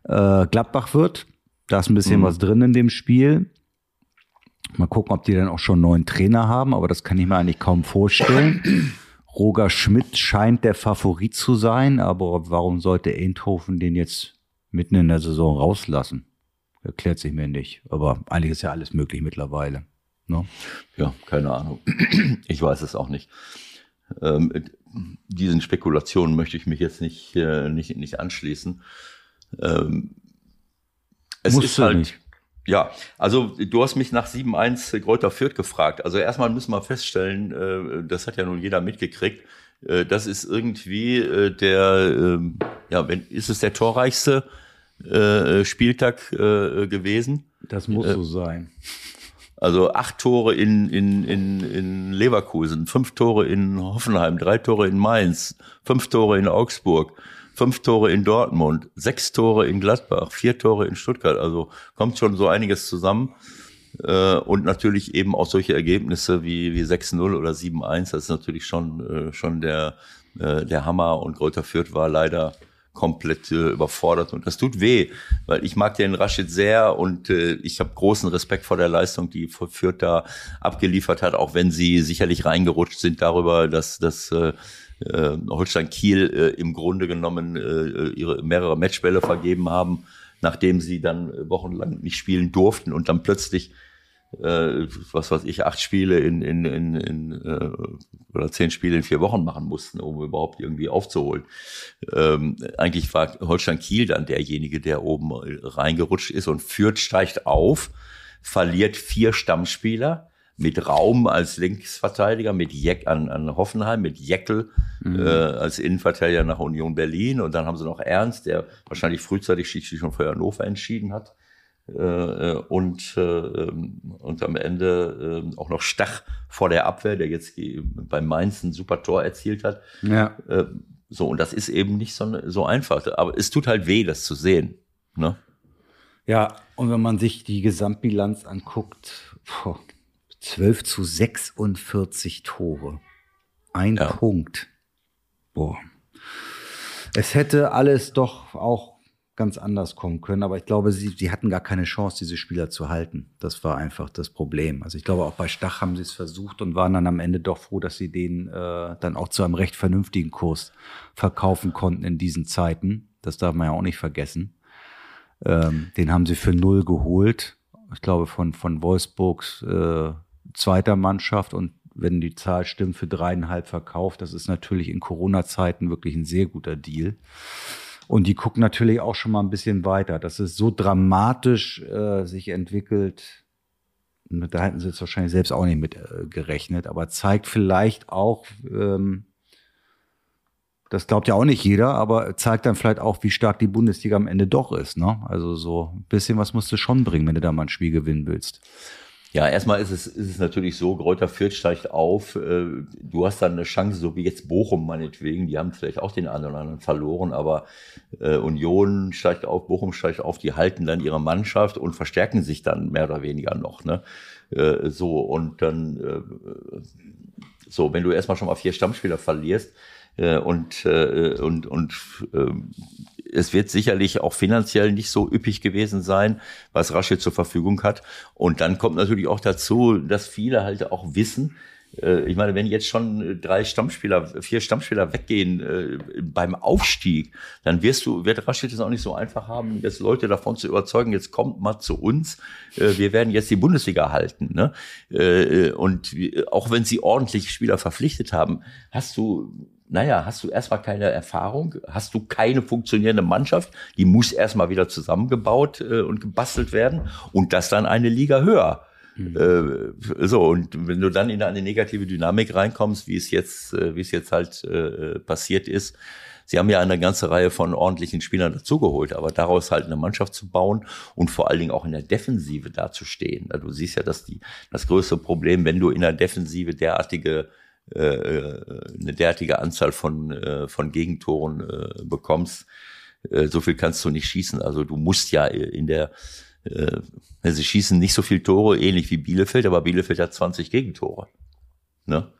äh, Gladbach wird. Da ist ein bisschen mhm. was drin in dem Spiel. Mal gucken, ob die dann auch schon einen neuen Trainer haben, aber das kann ich mir eigentlich kaum vorstellen. <clears throat> Roger Schmidt scheint der Favorit zu sein, aber warum sollte Eindhoven den jetzt mitten in der Saison rauslassen? Erklärt sich mir nicht. Aber eigentlich ist ja alles möglich mittlerweile. Ne? Ja, keine Ahnung. <clears throat> Ich weiß es auch nicht. Ähm, diesen Spekulationen möchte ich mich jetzt nicht, äh, nicht, nicht anschließen. Ähm, es Musst ist halt. Nicht. Ja, also du hast mich nach 7-1 Kräuter Fürth gefragt. Also erstmal müssen wir feststellen, äh, das hat ja nun jeder mitgekriegt, äh, das ist irgendwie äh, der, ähm, ja, wenn, ist es der torreichste Spieltag gewesen? Das muss so sein. Also acht Tore in, in, in, in Leverkusen, fünf Tore in Hoffenheim, drei Tore in Mainz, fünf Tore in Augsburg, fünf Tore in Dortmund, sechs Tore in Gladbach, vier Tore in Stuttgart. Also kommt schon so einiges zusammen. Äh, und natürlich eben auch solche Ergebnisse wie, wie 6-0 oder 7-1. Das ist natürlich schon, äh, schon der, äh, der Hammer. Und Greuther Fürth war leider komplett überfordert und das tut weh, weil ich mag den Rashid sehr und äh, ich habe großen Respekt vor der Leistung, die Fürth da abgeliefert hat, auch wenn sie sicherlich reingerutscht sind darüber, dass, dass äh, äh, Holstein Kiel äh, im Grunde genommen äh, ihre mehrere Matchbälle vergeben haben, nachdem sie dann wochenlang nicht spielen durften und dann plötzlich äh, was weiß ich, acht Spiele in, in, in, in äh, oder zehn Spiele in vier Wochen machen mussten, um überhaupt irgendwie aufzuholen. Ähm, eigentlich war Holstein Kiel dann derjenige, der oben reingerutscht ist und führt, steigt auf, verliert vier Stammspieler mit Raum als Linksverteidiger, mit Jeck an, an Hoffenheim, mit Jeckel mhm. äh, als Innenverteidiger nach Union Berlin und dann haben sie noch Ernst, der wahrscheinlich frühzeitig sich schon für Hannover entschieden hat. Äh, äh und, äh, ähm, und am Ende äh, auch noch Stach vor der Abwehr, der jetzt beim Mainz ein super Tor erzielt hat. Ja. Äh, so, und das ist eben nicht so, so einfach. Aber es tut halt weh, das zu sehen. Ne? Ja, und wenn man sich die Gesamtbilanz anguckt, boah, 12 zu 46 Tore. Ein ja. Punkt. Boah. Es hätte alles doch auch ganz anders kommen können, aber ich glaube, sie, sie hatten gar keine Chance, diese Spieler zu halten. Das war einfach das Problem. Also ich glaube, auch bei Stach haben sie es versucht und waren dann am Ende doch froh, dass sie den äh, dann auch zu einem recht vernünftigen Kurs verkaufen konnten in diesen Zeiten. Das darf man ja auch nicht vergessen. Ähm, den haben sie für null geholt. Ich glaube, von, von Wolfsburgs äh, zweiter Mannschaft und wenn die Zahl stimmt, für dreieinhalb verkauft. Das ist natürlich in Corona-Zeiten wirklich ein sehr guter Deal. Und die gucken natürlich auch schon mal ein bisschen weiter. Dass es so dramatisch äh, sich entwickelt, da hätten sie jetzt wahrscheinlich selbst auch nicht mit äh, gerechnet, aber zeigt vielleicht auch, ähm, das glaubt ja auch nicht jeder, aber zeigt dann vielleicht auch, wie stark die Bundesliga am Ende doch ist. Ne? Also so ein bisschen was musst du schon bringen, wenn du da mal ein Spiel gewinnen willst. Ja, erstmal ist es, ist es natürlich so, Gräuter Fürth steigt auf. Äh, du hast dann eine Chance, so wie jetzt Bochum meinetwegen. Die haben vielleicht auch den einen oder anderen verloren, aber äh, Union steigt auf, Bochum steigt auf. Die halten dann ihre Mannschaft und verstärken sich dann mehr oder weniger noch. Ne? Äh, so, und dann, so, wenn du erstmal schon mal vier Stammspieler verlierst, und, äh, und, und äh, es wird sicherlich auch finanziell nicht so üppig gewesen sein, was Rasche zur Verfügung hat. Und dann kommt natürlich auch dazu, dass viele halt auch wissen, äh, ich meine, wenn jetzt schon drei Stammspieler, vier Stammspieler weggehen äh, beim Aufstieg, dann wirst du, wird Rashid es auch nicht so einfach haben, jetzt Leute davon zu überzeugen, jetzt kommt mal zu uns, äh, wir werden jetzt die Bundesliga halten. Ne? Äh, und auch wenn sie ordentlich Spieler verpflichtet haben, hast du naja, hast du erstmal keine Erfahrung, hast du keine funktionierende Mannschaft, die muss erstmal wieder zusammengebaut äh, und gebastelt werden und das dann eine Liga höher. Mhm. Äh, so, und wenn du dann in eine negative Dynamik reinkommst, wie es jetzt, äh, wie es jetzt halt äh, passiert ist, Sie haben ja eine ganze Reihe von ordentlichen Spielern dazugeholt, aber daraus halt eine Mannschaft zu bauen und vor allen Dingen auch in der Defensive dazustehen. Du siehst ja, dass die, das größte Problem, wenn du in der Defensive derartige eine derartige Anzahl von, äh, von Gegentoren äh, bekommst, äh, so viel kannst du nicht schießen. Also du musst ja in der, äh, sie schießen nicht so viel Tore, ähnlich wie Bielefeld, aber Bielefeld hat 20 Gegentore. Ne?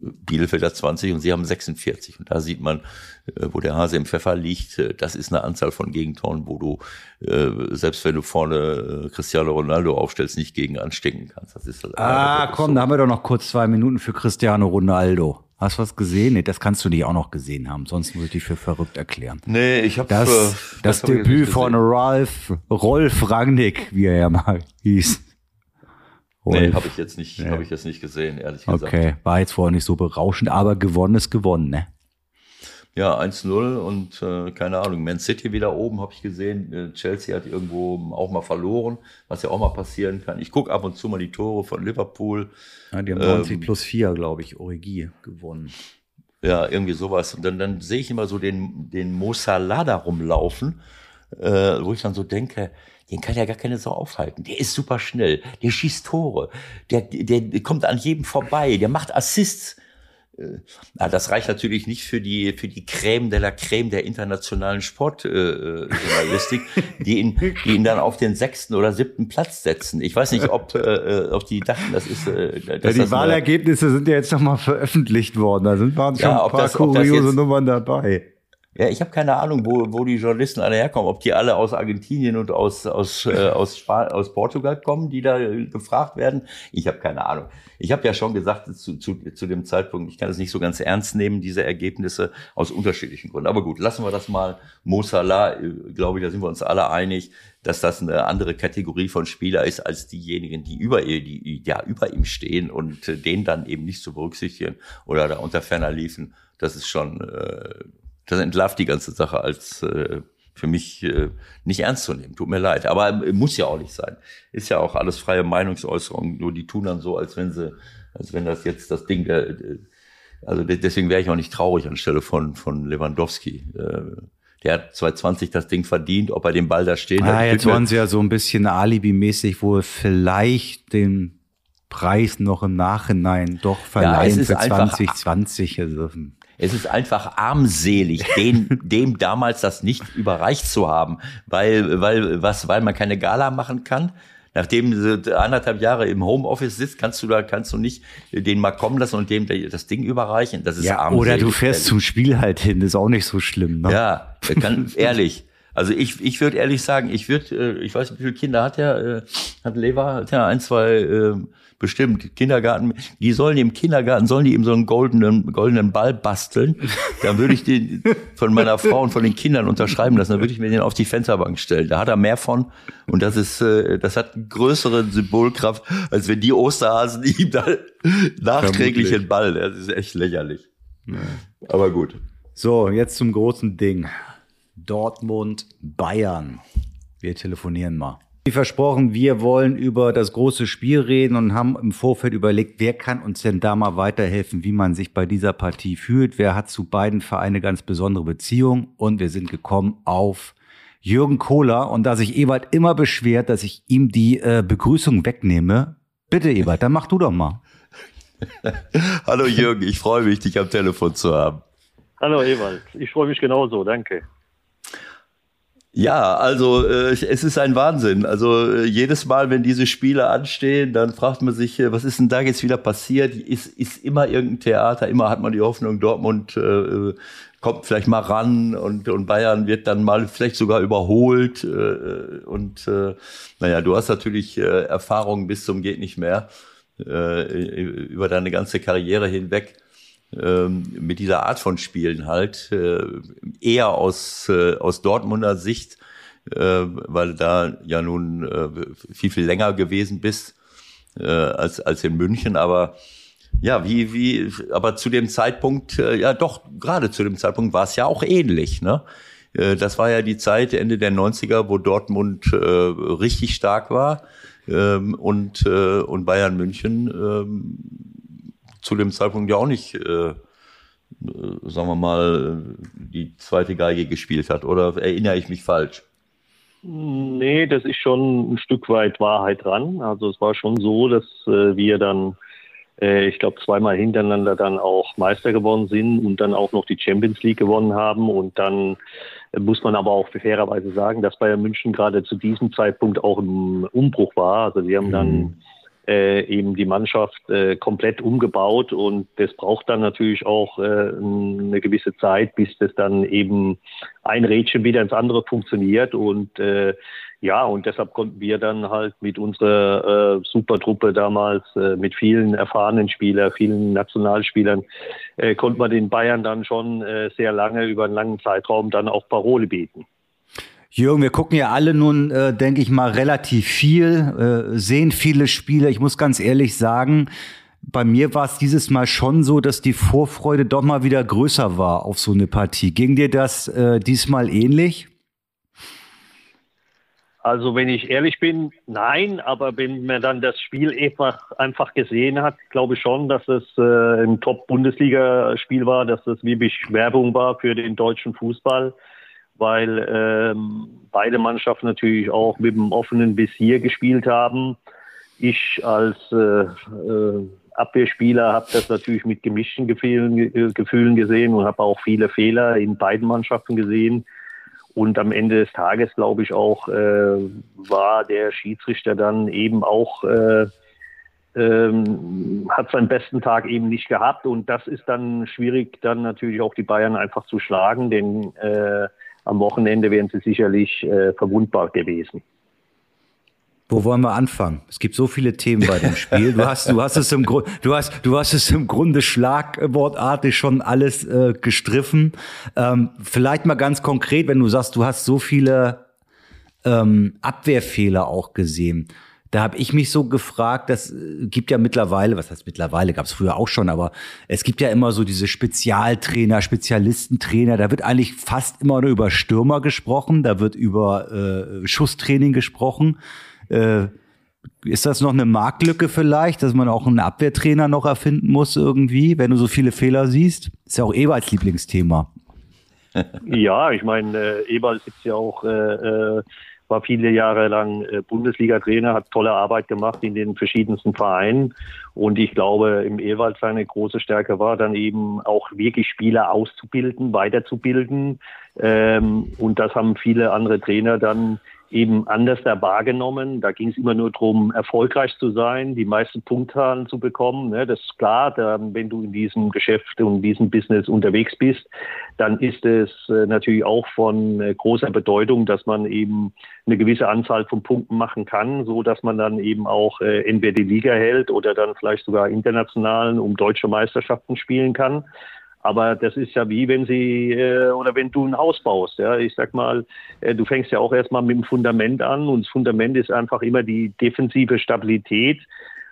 Bielefeld hat 20 und sie haben 46. Und da sieht man, äh, wo der Hase im Pfeffer liegt, äh, das ist eine Anzahl von Gegentoren, wo du, äh, selbst wenn du vorne Cristiano Ronaldo aufstellst, nicht gegen anstecken kannst. Das ist halt ah, komm, so. da haben wir doch noch kurz zwei Minuten für Cristiano Ronaldo. Hast du was gesehen? Nee, das kannst du nicht auch noch gesehen haben, sonst muss ich dich für verrückt erklären. Nee, ich habe das, das, das Debüt von Ralph, Rolf Rangnick, wie er ja mal <laughs> hieß. Wolf. Nee, habe ich jetzt nicht, nee. habe ich jetzt nicht gesehen, ehrlich gesagt. Okay, war jetzt vorher nicht so berauschend, aber gewonnen ist gewonnen, ne? Ja, 1-0 und äh, keine Ahnung, Man City wieder oben, habe ich gesehen. Äh, Chelsea hat irgendwo auch mal verloren, was ja auch mal passieren kann. Ich gucke ab und zu mal die Tore von Liverpool. Ja, die haben 90 ähm, plus 4, glaube ich, Origi gewonnen. Ja, irgendwie sowas. Und dann, dann sehe ich immer so den, den Mo Salah da rumlaufen, äh, wo ich dann so denke, den kann ja gar keine Sau aufhalten. Der ist super schnell, der schießt Tore, der, der, kommt an jedem vorbei, der macht Assists. Äh, das reicht natürlich nicht für die, für die Creme de la Creme der internationalen Sportjournalistik, äh, die, ihn, die ihn dann auf den sechsten oder siebten Platz setzen. Ich weiß nicht, ob, äh, äh ob die dachten, das ist. Äh, ja, die Wahlergebnisse sind ja jetzt nochmal veröffentlicht worden. Da sind waren schon ja, ein paar das, kuriose Nummern dabei. Ja, ich habe keine Ahnung, wo, wo die Journalisten alle herkommen, ob die alle aus Argentinien und aus, aus, äh, <laughs> aus, Sp aus Portugal kommen, die da gefragt werden. Ich habe keine Ahnung. Ich habe ja schon gesagt zu, zu, zu dem Zeitpunkt, ich kann es nicht so ganz ernst nehmen, diese Ergebnisse aus unterschiedlichen Gründen. Aber gut, lassen wir das mal. Mo Salah, äh, glaube ich, da sind wir uns alle einig, dass das eine andere Kategorie von Spieler ist als diejenigen, die über, die, ja, über ihm stehen und äh, den dann eben nicht zu berücksichtigen oder da unter ferner liefen. Das ist schon... Äh, das entlarvt die ganze Sache als äh, für mich äh, nicht ernst zu nehmen. Tut mir leid. Aber äh, muss ja auch nicht sein. Ist ja auch alles freie Meinungsäußerung. Nur die tun dann so, als wenn sie, als wenn das jetzt das Ding der, äh, also deswegen wäre ich auch nicht traurig anstelle von, von Lewandowski. Äh, der hat 2020 das Ding verdient, ob er den Ball da stehen ah, hat. Jetzt wollen sie ja so ein bisschen Alibi-mäßig wohl vielleicht den Preis noch im Nachhinein doch verleihen ja, für 2020. Also, hm. Es ist einfach armselig, den, <laughs> dem damals das nicht überreicht zu haben, weil, weil, was, weil man keine Gala machen kann. Nachdem du anderthalb Jahre im Homeoffice sitzt, kannst du da, kannst du nicht den mal kommen lassen und dem das Ding überreichen. Das ist ja, armselig. Oder du fährst zum Spiel halt hin, ist auch nicht so schlimm. Ne? Ja, <laughs> kann, ehrlich. Also ich, ich würde ehrlich sagen, ich würde, äh, ich weiß nicht, wie viele Kinder hat er, äh, hat Lever, hat ja ein, zwei, äh, bestimmt Kindergarten, die sollen im Kindergarten, sollen die ihm so einen goldenen, goldenen Ball basteln. Dann würde ich den von meiner Frau und von den Kindern unterschreiben lassen. Dann würde ich mir den auf die Fensterbank stellen. Da hat er mehr von. Und das ist, äh, das hat größere Symbolkraft, als wenn die Osterhasen <laughs> ihm da nachträglich den Ball. Das ist echt lächerlich. Ja. Aber gut. So, jetzt zum großen Ding. Dortmund, Bayern. Wir telefonieren mal. Wie versprochen, wir wollen über das große Spiel reden und haben im Vorfeld überlegt, wer kann uns denn da mal weiterhelfen, wie man sich bei dieser Partie fühlt. Wer hat zu beiden Vereinen ganz besondere Beziehung und wir sind gekommen auf Jürgen Kohler und da sich Ewald immer beschwert, dass ich ihm die äh, Begrüßung wegnehme, Bitte, Ebert, dann mach du doch mal. <laughs> Hallo Jürgen, ich freue mich, dich am Telefon zu haben. Hallo Ewald, ich freue mich genauso, danke. Ja, also äh, es ist ein Wahnsinn. Also äh, jedes Mal, wenn diese Spiele anstehen, dann fragt man sich, äh, was ist denn da jetzt wieder passiert? Ist, ist immer irgendein Theater, immer hat man die Hoffnung, Dortmund äh, äh kommt vielleicht mal ran und, und Bayern wird dann mal vielleicht sogar überholt. Äh, und äh, naja, du hast natürlich äh, Erfahrungen bis zum geht nicht mehr äh, über deine ganze Karriere hinweg ähm, mit dieser Art von Spielen halt, äh, eher aus, äh, aus Dortmunder Sicht, äh, weil da ja nun äh, viel, viel länger gewesen bist als, als in München, aber ja, wie, wie, aber zu dem Zeitpunkt, ja doch, gerade zu dem Zeitpunkt war es ja auch ähnlich, ne? Das war ja die Zeit Ende der 90er, wo Dortmund richtig stark war ähm, und, und Bayern München ähm, zu dem Zeitpunkt ja auch nicht, äh, äh, sagen wir mal, die zweite Geige gespielt hat. Oder erinnere ich mich falsch? Nee, das ist schon ein Stück weit Wahrheit dran. Also es war schon so, dass äh, wir dann, äh, ich glaube, zweimal hintereinander dann auch Meister geworden sind und dann auch noch die Champions League gewonnen haben. Und dann muss man aber auch fairerweise sagen, dass Bayern München gerade zu diesem Zeitpunkt auch im Umbruch war. Also sie haben dann mhm äh, eben die Mannschaft äh, komplett umgebaut und das braucht dann natürlich auch äh, eine gewisse Zeit, bis das dann eben ein Rädchen wieder ins andere funktioniert und äh, ja, und deshalb konnten wir dann halt mit unserer äh, Supertruppe damals, äh, mit vielen erfahrenen Spielern, vielen Nationalspielern, äh, konnten wir den Bayern dann schon äh, sehr lange, über einen langen Zeitraum dann auch Parole bieten. Jürgen, wir gucken ja alle nun, äh, denke ich mal, relativ viel, äh, sehen viele Spiele. Ich muss ganz ehrlich sagen, bei mir war es dieses Mal schon so, dass die Vorfreude doch mal wieder größer war auf so eine Partie. Ging dir das äh, diesmal ähnlich? Also wenn ich ehrlich bin, nein, aber wenn man dann das Spiel einfach, einfach gesehen hat, glaube ich schon, dass es äh, ein Top-Bundesliga-Spiel war, dass es wirklich Werbung war für den deutschen Fußball weil ähm, beide Mannschaften natürlich auch mit dem offenen Visier gespielt haben. Ich als äh, äh, Abwehrspieler habe das natürlich mit gemischten Gefühlen, Gefühlen gesehen und habe auch viele Fehler in beiden Mannschaften gesehen. Und am Ende des Tages, glaube ich, auch äh, war der Schiedsrichter dann eben auch, äh, ähm, hat seinen besten Tag eben nicht gehabt. Und das ist dann schwierig, dann natürlich auch die Bayern einfach zu schlagen, denn äh, am Wochenende wären sie sicherlich äh, verwundbar gewesen. Wo wollen wir anfangen? Es gibt so viele Themen bei dem Spiel. Du hast, du hast es im Grunde, du hast, du hast es im Grunde schlagwortartig schon alles äh, gestriffen. Ähm, vielleicht mal ganz konkret, wenn du sagst, du hast so viele ähm, Abwehrfehler auch gesehen. Da habe ich mich so gefragt, das äh, gibt ja mittlerweile, was heißt mittlerweile, gab es früher auch schon, aber es gibt ja immer so diese Spezialtrainer, Spezialistentrainer, da wird eigentlich fast immer nur über Stürmer gesprochen, da wird über äh, Schusstraining gesprochen. Äh, ist das noch eine Marktlücke vielleicht, dass man auch einen Abwehrtrainer noch erfinden muss irgendwie, wenn du so viele Fehler siehst? Ist ja auch Eberts Lieblingsthema. <laughs> Ja, ich meine, äh, Eberl sitzt ja auch äh, äh war viele Jahre lang äh, Bundesliga-Trainer, hat tolle Arbeit gemacht in den verschiedensten Vereinen. Und ich glaube, im Ewald seine große Stärke war dann eben auch wirklich Spieler auszubilden, weiterzubilden. Ähm, und das haben viele andere Trainer dann eben anders da wahrgenommen. Da ging es immer nur darum, erfolgreich zu sein, die meisten Punktzahlen zu bekommen. Ne? Das ist klar, wenn du in diesem Geschäft und in diesem Business unterwegs bist, dann ist es äh, natürlich auch von äh, großer Bedeutung, dass man eben eine gewisse Anzahl von Punkten machen kann, so dass man dann eben auch äh, entweder die Liga hält oder dann vielleicht sogar internationalen um deutsche Meisterschaften spielen kann. Aber das ist ja wie wenn sie äh, oder wenn du ein Haus baust. Ja, ich sag mal, äh, du fängst ja auch erstmal mit dem Fundament an und das Fundament ist einfach immer die defensive Stabilität.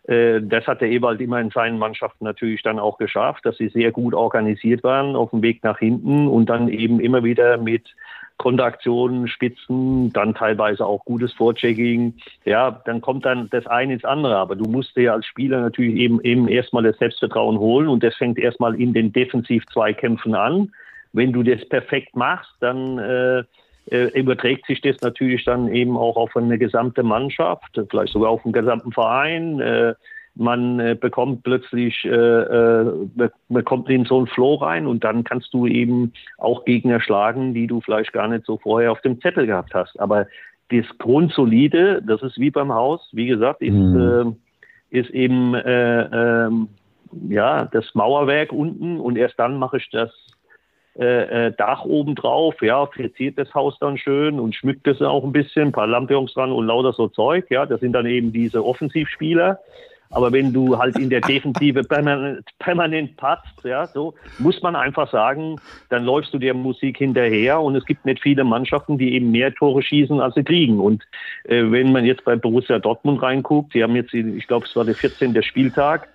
Äh, das hat der Ewald immer in seinen Mannschaften natürlich dann auch geschafft, dass sie sehr gut organisiert waren auf dem Weg nach hinten und dann eben immer wieder mit Konteraktionen, Spitzen, dann teilweise auch gutes Vorchecking. Ja, dann kommt dann das eine ins andere. Aber du musst dir als Spieler natürlich eben, eben erstmal das Selbstvertrauen holen und das fängt erstmal in den Defensiv-Zweikämpfen an. Wenn du das perfekt machst, dann äh, äh, überträgt sich das natürlich dann eben auch auf eine gesamte Mannschaft, vielleicht sogar auf einen gesamten Verein. Äh, man äh, bekommt plötzlich, äh, äh, man kommt in so einen Flow rein und dann kannst du eben auch Gegner schlagen, die du vielleicht gar nicht so vorher auf dem Zettel gehabt hast. Aber das Grundsolide, das ist wie beim Haus, wie gesagt, ist, mhm. äh, ist eben äh, äh, ja das Mauerwerk unten und erst dann mache ich das Dach oben drauf, ja, verziert das Haus dann schön und schmückt es auch ein bisschen, ein paar Lampions dran und lauter so Zeug, ja, das sind dann eben diese Offensivspieler. Aber wenn du halt in der Defensive permanent, permanent patzt, ja, so muss man einfach sagen, dann läufst du der Musik hinterher und es gibt nicht viele Mannschaften, die eben mehr Tore schießen, als sie kriegen. Und äh, wenn man jetzt bei Borussia Dortmund reinguckt, die haben jetzt, ich glaube, es war der 14. Spieltag,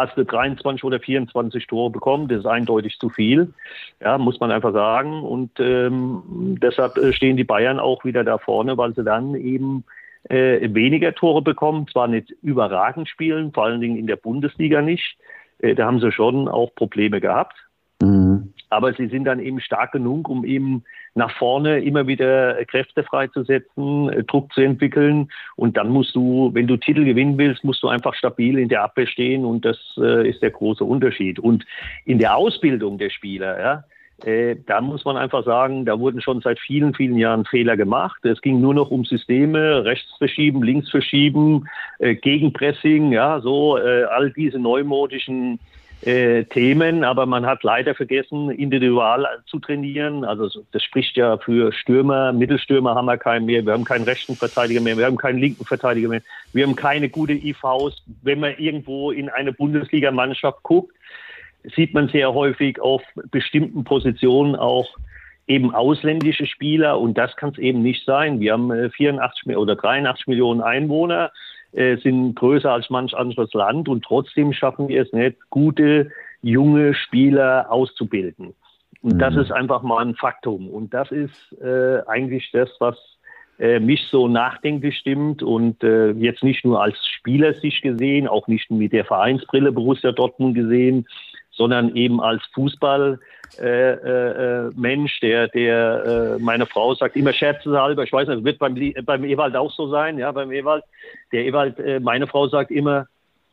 hast du 23 oder 24 Tore bekommen. Das ist eindeutig zu viel. Ja, muss man einfach sagen. Und ähm, deshalb äh, stehen die Bayern auch wieder da vorne, weil sie dann eben äh, weniger Tore bekommen, zwar nicht überragend spielen, vor allen Dingen in der Bundesliga nicht. Äh, da haben sie schon auch Probleme gehabt. Mhm. Aber sie sind dann eben stark genug, um eben nach vorne immer wieder Kräfte freizusetzen, äh, Druck zu entwickeln. Und dann musst du, wenn du Titel gewinnen willst, musst du einfach stabil in der Abwehr stehen. Und das äh, ist der große Unterschied. Und in der Ausbildung der Spieler, ja, äh, da muss man einfach sagen, da wurden schon seit vielen, vielen Jahren Fehler gemacht. Es ging nur noch um Systeme, rechts verschieben, links verschieben, äh, Gegenpressing, ja, so äh, all diese neumodischen äh, Themen, aber man hat leider vergessen, individual zu trainieren. Also das spricht ja für Stürmer, Mittelstürmer haben wir keinen mehr, wir haben keinen rechten Verteidiger mehr, wir haben keinen linken Verteidiger mehr, wir haben keine gute IVs. Wenn man irgendwo in eine Bundesligamannschaft guckt, sieht man sehr häufig auf bestimmten Positionen auch eben ausländische Spieler und das kann es eben nicht sein. Wir haben 84 äh, oder 83 Millionen Einwohner, äh, sind größer als manch anderes Land und trotzdem schaffen wir es nicht, gute junge Spieler auszubilden. Und mhm. das ist einfach mal ein Faktum. Und das ist äh, eigentlich das, was äh, mich so nachdenklich stimmt und äh, jetzt nicht nur als Spieler sich gesehen, auch nicht mit der Vereinsbrille Borussia Dortmund gesehen, sondern eben als Fußball äh, äh, Mensch, der, der äh, meine Frau sagt immer scherzhalber, ich weiß nicht, wird beim, beim Ewald auch so sein, ja, beim Ewald, der Ewald, äh, meine Frau sagt immer,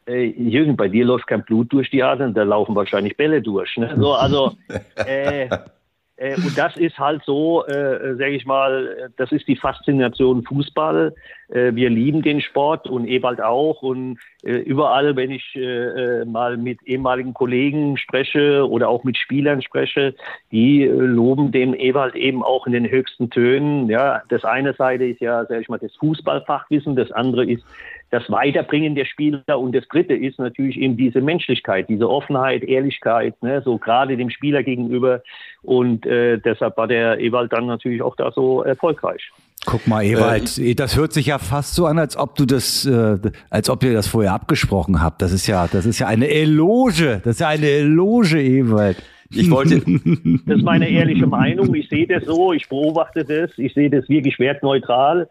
äh, Jürgen, bei dir läuft kein Blut durch die Adern, da laufen wahrscheinlich Bälle durch. Ne? So, also <laughs> äh, äh, und das ist halt so, äh, sage ich mal, das ist die Faszination Fußball. Äh, wir lieben den Sport und Ewald auch. Und äh, überall, wenn ich äh, äh, mal mit ehemaligen Kollegen spreche oder auch mit Spielern spreche, die loben dem Ewald eben auch in den höchsten Tönen. Ja, das eine Seite ist ja, sage ich mal, das Fußballfachwissen, das andere ist das Weiterbringen der Spieler und das Dritte ist natürlich eben diese Menschlichkeit, diese Offenheit, Ehrlichkeit, ne, so gerade dem Spieler gegenüber und äh, deshalb war der Ewald dann natürlich auch da so erfolgreich. Guck mal, Ewald, äh, das hört sich ja fast so an, als ob du das, äh, als ob ihr das vorher abgesprochen habt. Das ist ja, das ist ja eine Eloge. Das ist ja eine Eloge, Ewald. Ich wollte. Das ist meine ehrliche Meinung. Ich sehe das so, ich beobachte das, ich sehe das wirklich wertneutral.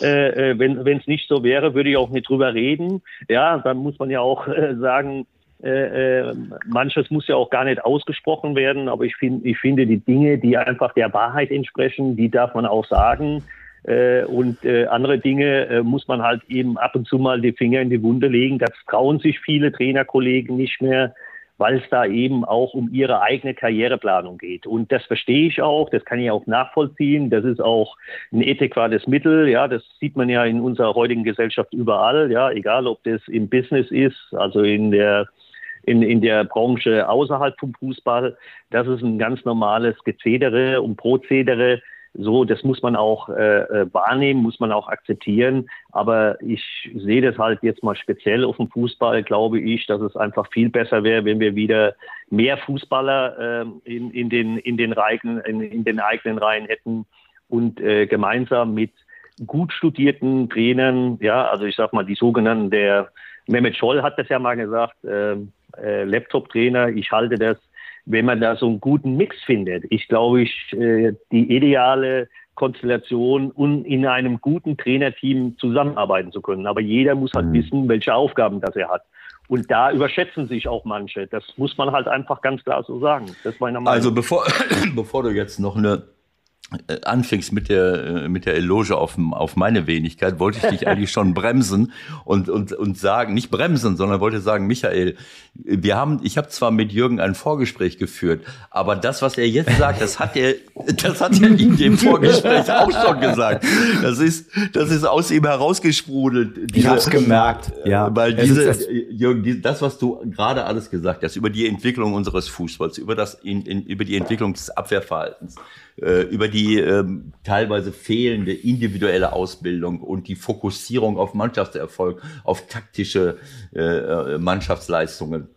Äh, äh wenn es nicht so wäre, würde ich auch nicht drüber reden. Ja, dann muss man ja auch äh, sagen, äh, äh, manches muss ja auch gar nicht ausgesprochen werden, aber ich, find, ich finde die Dinge, die einfach der Wahrheit entsprechen, die darf man auch sagen. Äh, und äh, andere Dinge äh, muss man halt eben ab und zu mal die Finger in die Wunde legen. Das trauen sich viele Trainerkollegen nicht mehr weil es da eben auch um ihre eigene Karriereplanung geht. Und das verstehe ich auch, das kann ich auch nachvollziehen. Das ist auch ein adäquates Mittel. Ja, das sieht man ja in unserer heutigen Gesellschaft überall. Ja, egal ob das im Business ist, also in der in, in der Branche außerhalb vom Fußball. Das ist ein ganz normales Gezedere und Prozedere so, das muss man auch äh, äh, wahrnehmen, muss man auch akzeptieren. Aber ich sehe das halt jetzt mal speziell auf dem Fußball, glaube ich, dass es einfach viel besser wäre, wenn wir wieder mehr Fußballer äh, in, in, den, in, den Reihen, in, in den eigenen Reihen hätten und äh, gemeinsam mit gut studierten Trainern, ja, also ich sag mal, die sogenannten, der Mehmet Scholl hat das ja mal gesagt, äh, äh, Laptop-Trainer, ich halte das wenn man da so einen guten Mix findet. Ich glaube, ich, äh, die ideale Konstellation, um in einem guten Trainerteam zusammenarbeiten zu können. Aber jeder muss halt mhm. wissen, welche Aufgaben das er hat. Und da überschätzen sich auch manche. Das muss man halt einfach ganz klar so sagen. Das ist meiner Meinung. Also bevor, <coughs> bevor du jetzt noch eine äh, anfängst mit der äh, mit der Eloge auf, auf meine Wenigkeit, wollte ich dich <laughs> eigentlich schon bremsen und und und sagen, nicht bremsen, sondern wollte sagen, Michael, wir haben, ich habe zwar mit Jürgen ein Vorgespräch geführt, aber das, was er jetzt sagt, das hat er, das hat er in dem Vorgespräch auch schon gesagt. Das ist, das ist aus ihm herausgesprudelt. Diese, ich hab's gemerkt, ja. Weil diese, Jürgen, das, was du gerade alles gesagt hast über die Entwicklung unseres Fußballs, über das, in, in, über die Entwicklung des Abwehrverhaltens, äh, über die ähm, teilweise fehlende individuelle Ausbildung und die Fokussierung auf Mannschaftserfolg, auf taktische äh, äh, Mannschaftsleistungen.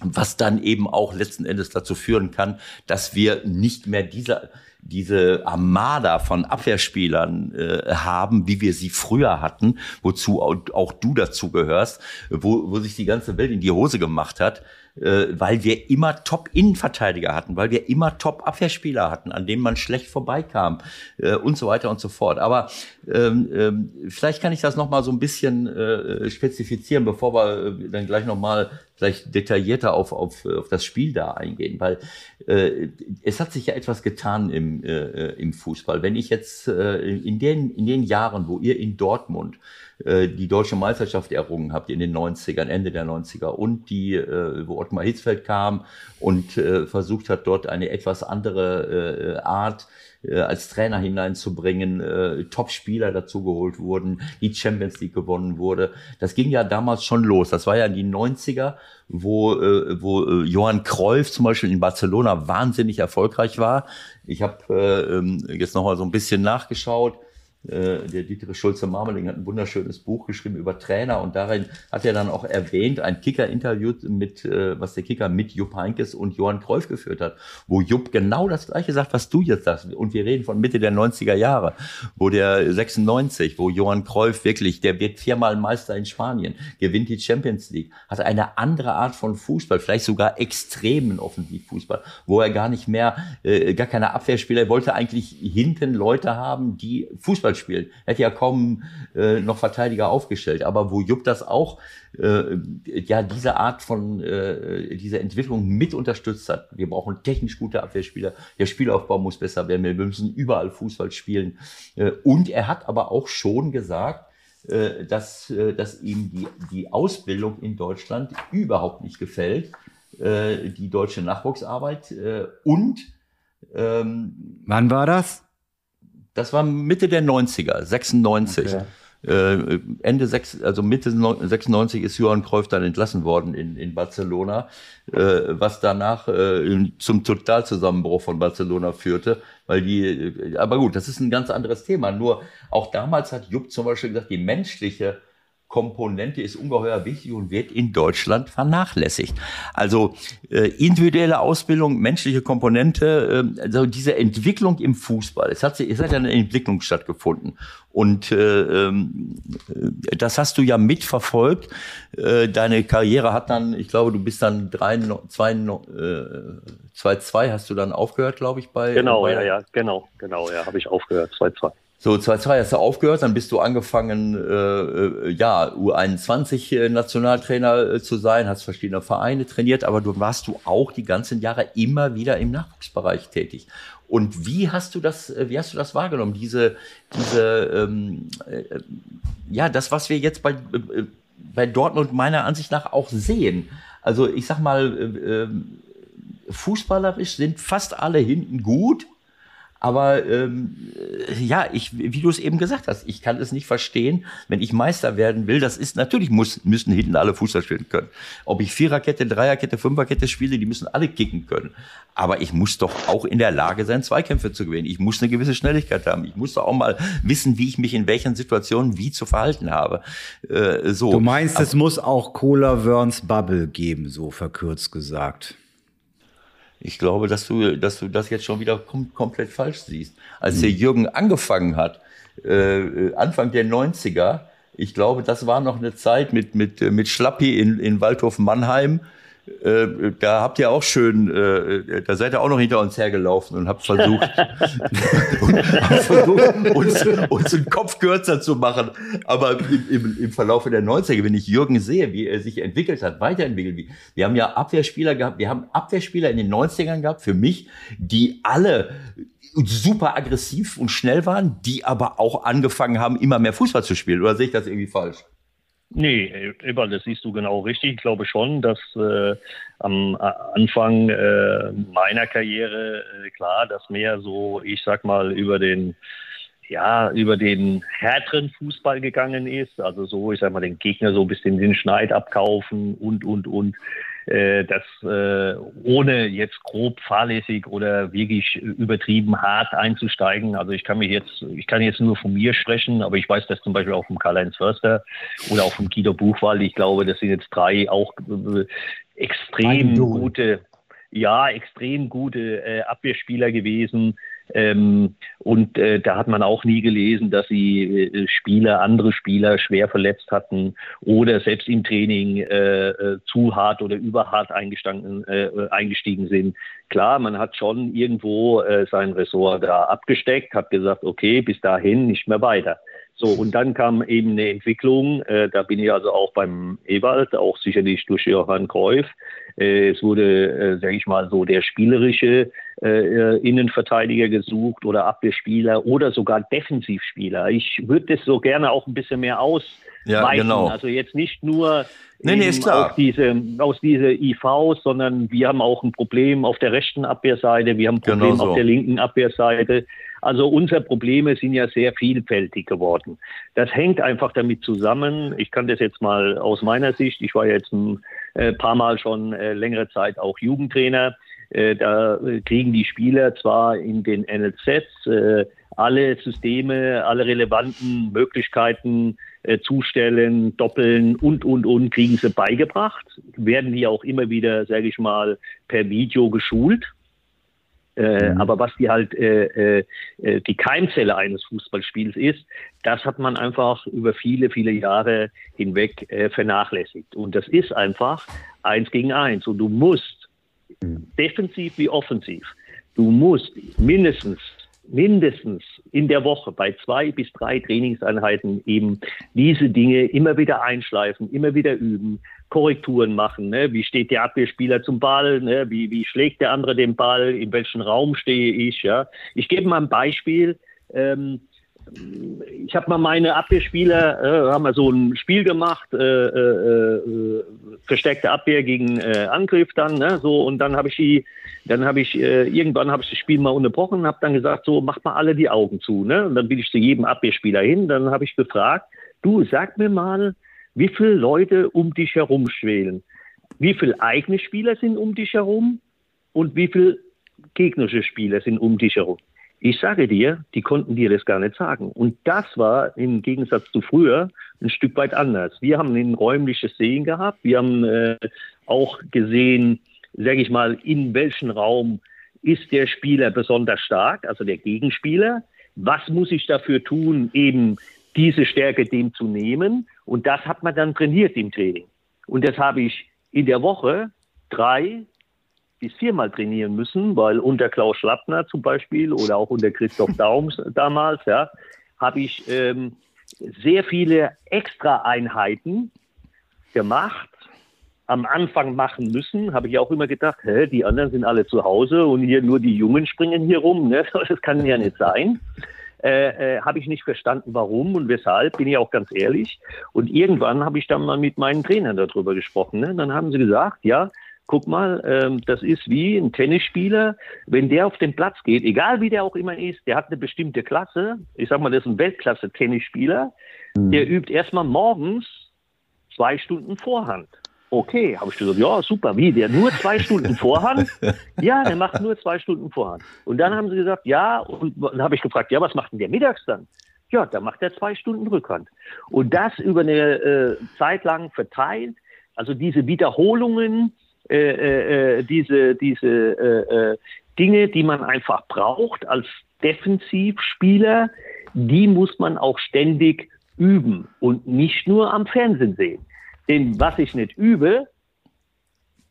Was dann eben auch letzten Endes dazu führen kann, dass wir nicht mehr diese diese Armada von Abwehrspielern äh, haben, wie wir sie früher hatten, wozu auch, auch du dazu gehörst, wo, wo sich die ganze Welt in die Hose gemacht hat, äh, weil wir immer Top-Innenverteidiger hatten, weil wir immer Top-Abwehrspieler hatten, an denen man schlecht vorbeikam äh, und so weiter und so fort. Aber ähm, ähm, vielleicht kann ich das noch mal so ein bisschen äh, spezifizieren, bevor wir äh, dann gleich noch mal vielleicht detaillierter auf, auf, auf das Spiel da eingehen, weil äh, es hat sich ja etwas getan im, äh, im Fußball. Wenn ich jetzt äh, in, den, in den Jahren, wo ihr in Dortmund äh, die deutsche Meisterschaft errungen habt in den 90ern, Ende der 90er und die, äh, wo Ottmar Hitzfeld kam und äh, versucht hat, dort eine etwas andere Art als Trainer hineinzubringen, äh, Top-Spieler dazugeholt wurden, die Champions League gewonnen wurde. Das ging ja damals schon los. Das war ja in die 90er, wo, äh, wo Johann Cruyff zum Beispiel in Barcelona wahnsinnig erfolgreich war. Ich habe äh, ähm, jetzt noch mal so ein bisschen nachgeschaut äh, der Dietrich Schulze-Marmeling hat ein wunderschönes Buch geschrieben über Trainer und darin hat er dann auch erwähnt, ein Kicker-Interview mit, äh, was der Kicker mit Jupp Heinkes und Johann Kreuf geführt hat, wo Jupp genau das gleiche sagt, was du jetzt sagst. Und wir reden von Mitte der 90er Jahre, wo der 96, wo Johann Kreuf wirklich, der wird viermal Meister in Spanien, gewinnt die Champions League, hat eine andere Art von Fußball, vielleicht sogar extremen Offensivfußball, wo er gar nicht mehr, äh, gar keine Abwehrspieler, er wollte eigentlich hinten Leute haben, die Fußball Fußball spielt. Er hätte ja kaum äh, noch Verteidiger aufgestellt. Aber wo Jupp das auch, äh, ja, diese Art von, äh, diese Entwicklung mit unterstützt hat. Wir brauchen technisch gute Abwehrspieler. Der Spielaufbau muss besser werden. Wir müssen überall Fußball spielen. Äh, und er hat aber auch schon gesagt, äh, dass, äh, dass ihm die, die Ausbildung in Deutschland überhaupt nicht gefällt. Äh, die deutsche Nachwuchsarbeit äh, und ähm, Wann war das? Das war Mitte der 90er, 96. Okay. Äh, Ende 6, also Mitte 96 ist Johann Cruyff dann entlassen worden in, in Barcelona, äh, was danach äh, zum Totalzusammenbruch von Barcelona führte, weil die, äh, aber gut, das ist ein ganz anderes Thema. Nur auch damals hat Jupp zum Beispiel gesagt, die menschliche Komponente ist ungeheuer wichtig und wird in Deutschland vernachlässigt. Also äh, individuelle Ausbildung, menschliche Komponente, äh, also diese Entwicklung im Fußball. Es hat, es hat ja eine Entwicklung stattgefunden und äh, ähm, das hast du ja mitverfolgt. Äh, deine Karriere hat dann, ich glaube, du bist dann drei, zwei, äh, zwei, zwei hast du dann aufgehört, glaube ich, bei. Genau, bei, ja, ja, genau, genau, ja, habe ich aufgehört, zwei, zwei. So, 2-2 hast du aufgehört, dann bist du angefangen, äh, äh ja, U21-Nationaltrainer äh, äh, zu sein, hast verschiedene Vereine trainiert, aber du warst du auch die ganzen Jahre immer wieder im Nachwuchsbereich tätig. Und wie hast du das, wie hast du das wahrgenommen? Diese, diese, ähm, äh, ja, das, was wir jetzt bei, äh, bei Dortmund meiner Ansicht nach auch sehen. Also ich sag mal, äh, fußballerisch sind fast alle hinten gut, aber ähm, ja, ich, wie du es eben gesagt hast, ich kann es nicht verstehen, wenn ich Meister werden will. Das ist natürlich muss, müssen hinten alle Fußball spielen können. Ob ich Viererkette, Dreierkette, Fünferkette spiele, die müssen alle kicken können. Aber ich muss doch auch in der Lage sein, Zweikämpfe zu gewinnen. Ich muss eine gewisse Schnelligkeit haben. Ich muss doch auch mal wissen, wie ich mich in welchen Situationen wie zu verhalten habe. Äh, so. Du meinst, Aber, es muss auch Cola Werns Bubble geben, so verkürzt gesagt. Ich glaube, dass du, dass du das jetzt schon wieder kom komplett falsch siehst. Als der Jürgen angefangen hat, äh, Anfang der 90er, ich glaube, das war noch eine Zeit mit, mit, mit Schlappi in, in Waldhof Mannheim, äh, da habt ihr auch schön, äh, da seid ihr auch noch hinter uns hergelaufen und habt versucht, und <laughs> habt versucht uns, uns den Kopf kürzer zu machen. Aber im, im, Verlauf der 90er, wenn ich Jürgen sehe, wie er sich entwickelt hat, weiterentwickelt, wie, wir haben ja Abwehrspieler gehabt, wir haben Abwehrspieler in den 90ern gehabt, für mich, die alle super aggressiv und schnell waren, die aber auch angefangen haben, immer mehr Fußball zu spielen. Oder sehe ich das irgendwie falsch? Nee, Eberl, das siehst du genau richtig. Ich glaube schon, dass äh, am Anfang äh, meiner Karriere, äh, klar, dass mehr so, ich sag mal, über den ja, über den härteren Fußball gegangen ist. Also so, ich sag mal, den Gegner so ein bisschen den Schneid abkaufen und, und, und äh, das äh, ohne jetzt grob fahrlässig oder wirklich übertrieben hart einzusteigen. Also ich kann mich jetzt, ich kann jetzt nur von mir sprechen, aber ich weiß das zum Beispiel auch vom Karl-Heinz Förster oder auch vom Guido Buchwald. Ich glaube, das sind jetzt drei auch äh, extrem gute, ja, extrem gute äh, Abwehrspieler gewesen, ähm, und äh, da hat man auch nie gelesen, dass sie äh, Spieler, andere Spieler schwer verletzt hatten oder selbst im Training äh, äh zu hart oder überhart eingestiegen, äh, eingestiegen sind. Klar, man hat schon irgendwo äh, sein Ressort da abgesteckt, hat gesagt, okay, bis dahin nicht mehr weiter. So, und dann kam eben eine Entwicklung, äh, da bin ich also auch beim Ewald, auch sicherlich durch Johann Kreuf. Äh, es wurde, äh, sage ich mal, so der spielerische äh, Innenverteidiger gesucht oder Abwehrspieler oder sogar Defensivspieler. Ich würde das so gerne auch ein bisschen mehr ausweiten. Ja, genau. Also jetzt nicht nur nee, nee. Aus, diese, aus dieser IV, sondern wir haben auch ein Problem auf der rechten Abwehrseite, wir haben ein Problem genau so. auf der linken Abwehrseite. Also unsere Probleme sind ja sehr vielfältig geworden. Das hängt einfach damit zusammen. Ich kann das jetzt mal aus meiner Sicht. Ich war jetzt ein äh, paar Mal schon äh, längere Zeit auch Jugendtrainer. Äh, da kriegen die Spieler zwar in den NLZs alle Systeme, alle relevanten Möglichkeiten äh, zustellen, doppeln und, und, und, kriegen sie beigebracht, werden die auch immer wieder, sage ich mal, per Video geschult. Äh, mhm. Aber was die halt äh, äh, die Keimzelle eines Fußballspiels ist, das hat man einfach über viele, viele Jahre hinweg vernachlässigt. Und das ist einfach eins gegen eins. Und du musst, mhm. defensiv wie offensiv, du musst mindestens mindestens in der Woche bei zwei bis drei Trainingseinheiten eben diese Dinge immer wieder einschleifen, immer wieder üben, Korrekturen machen. Ne? Wie steht der Abwehrspieler zum Ball? Ne? Wie, wie schlägt der andere den Ball? In welchem Raum stehe ich? Ja? Ich gebe mal ein Beispiel. Ähm, ich habe mal meine Abwehrspieler, äh, haben wir so ein Spiel gemacht, äh, äh, äh versteckte Abwehr gegen Angriff dann, ne, so. Und dann habe ich die, dann habe ich irgendwann habe ich das Spiel mal unterbrochen, habe dann gesagt, so macht mal alle die Augen zu, ne, und dann bin ich zu jedem Abwehrspieler hin, dann habe ich gefragt, du sag mir mal, wie viele Leute um dich herum schwelen, wie viele eigene Spieler sind um dich herum und wie viele gegnerische Spieler sind um dich herum. Ich sage dir, die konnten dir das gar nicht sagen. Und das war im Gegensatz zu früher ein Stück weit anders. Wir haben ein räumliches Sehen gehabt. Wir haben äh, auch gesehen, sage ich mal, in welchem Raum ist der Spieler besonders stark, also der Gegenspieler. Was muss ich dafür tun, eben diese Stärke dem zu nehmen? Und das hat man dann trainiert im Training. Und das habe ich in der Woche drei, bis viermal trainieren müssen, weil unter Klaus Schlappner zum Beispiel oder auch unter Christoph <laughs> Daums damals, ja, habe ich ähm, sehr viele Extra-Einheiten gemacht, am Anfang machen müssen, habe ich auch immer gedacht, hä, die anderen sind alle zu Hause und hier nur die Jungen springen hier rum, ne? <laughs> das kann ja nicht sein. Äh, äh, habe ich nicht verstanden, warum und weshalb, bin ich auch ganz ehrlich. Und irgendwann habe ich dann mal mit meinen Trainern darüber gesprochen. Ne? Dann haben sie gesagt, ja, guck mal, ähm, das ist wie ein Tennisspieler, wenn der auf den Platz geht, egal wie der auch immer ist, der hat eine bestimmte Klasse, ich sag mal, das ist ein Weltklasse-Tennisspieler, mhm. der übt erstmal morgens zwei Stunden Vorhand. Okay, habe ich gesagt, ja, super, wie, der nur zwei <laughs> Stunden Vorhand? Ja, der macht nur zwei Stunden Vorhand. Und dann haben sie gesagt, ja, und dann habe ich gefragt, ja, was macht denn der mittags dann? Ja, da macht er zwei Stunden Rückhand. Und das über eine äh, Zeit lang verteilt, also diese Wiederholungen, äh, äh, äh, diese, diese äh, Dinge, die man einfach braucht als Defensivspieler, die muss man auch ständig üben und nicht nur am Fernsehen sehen. Denn was ich nicht übe,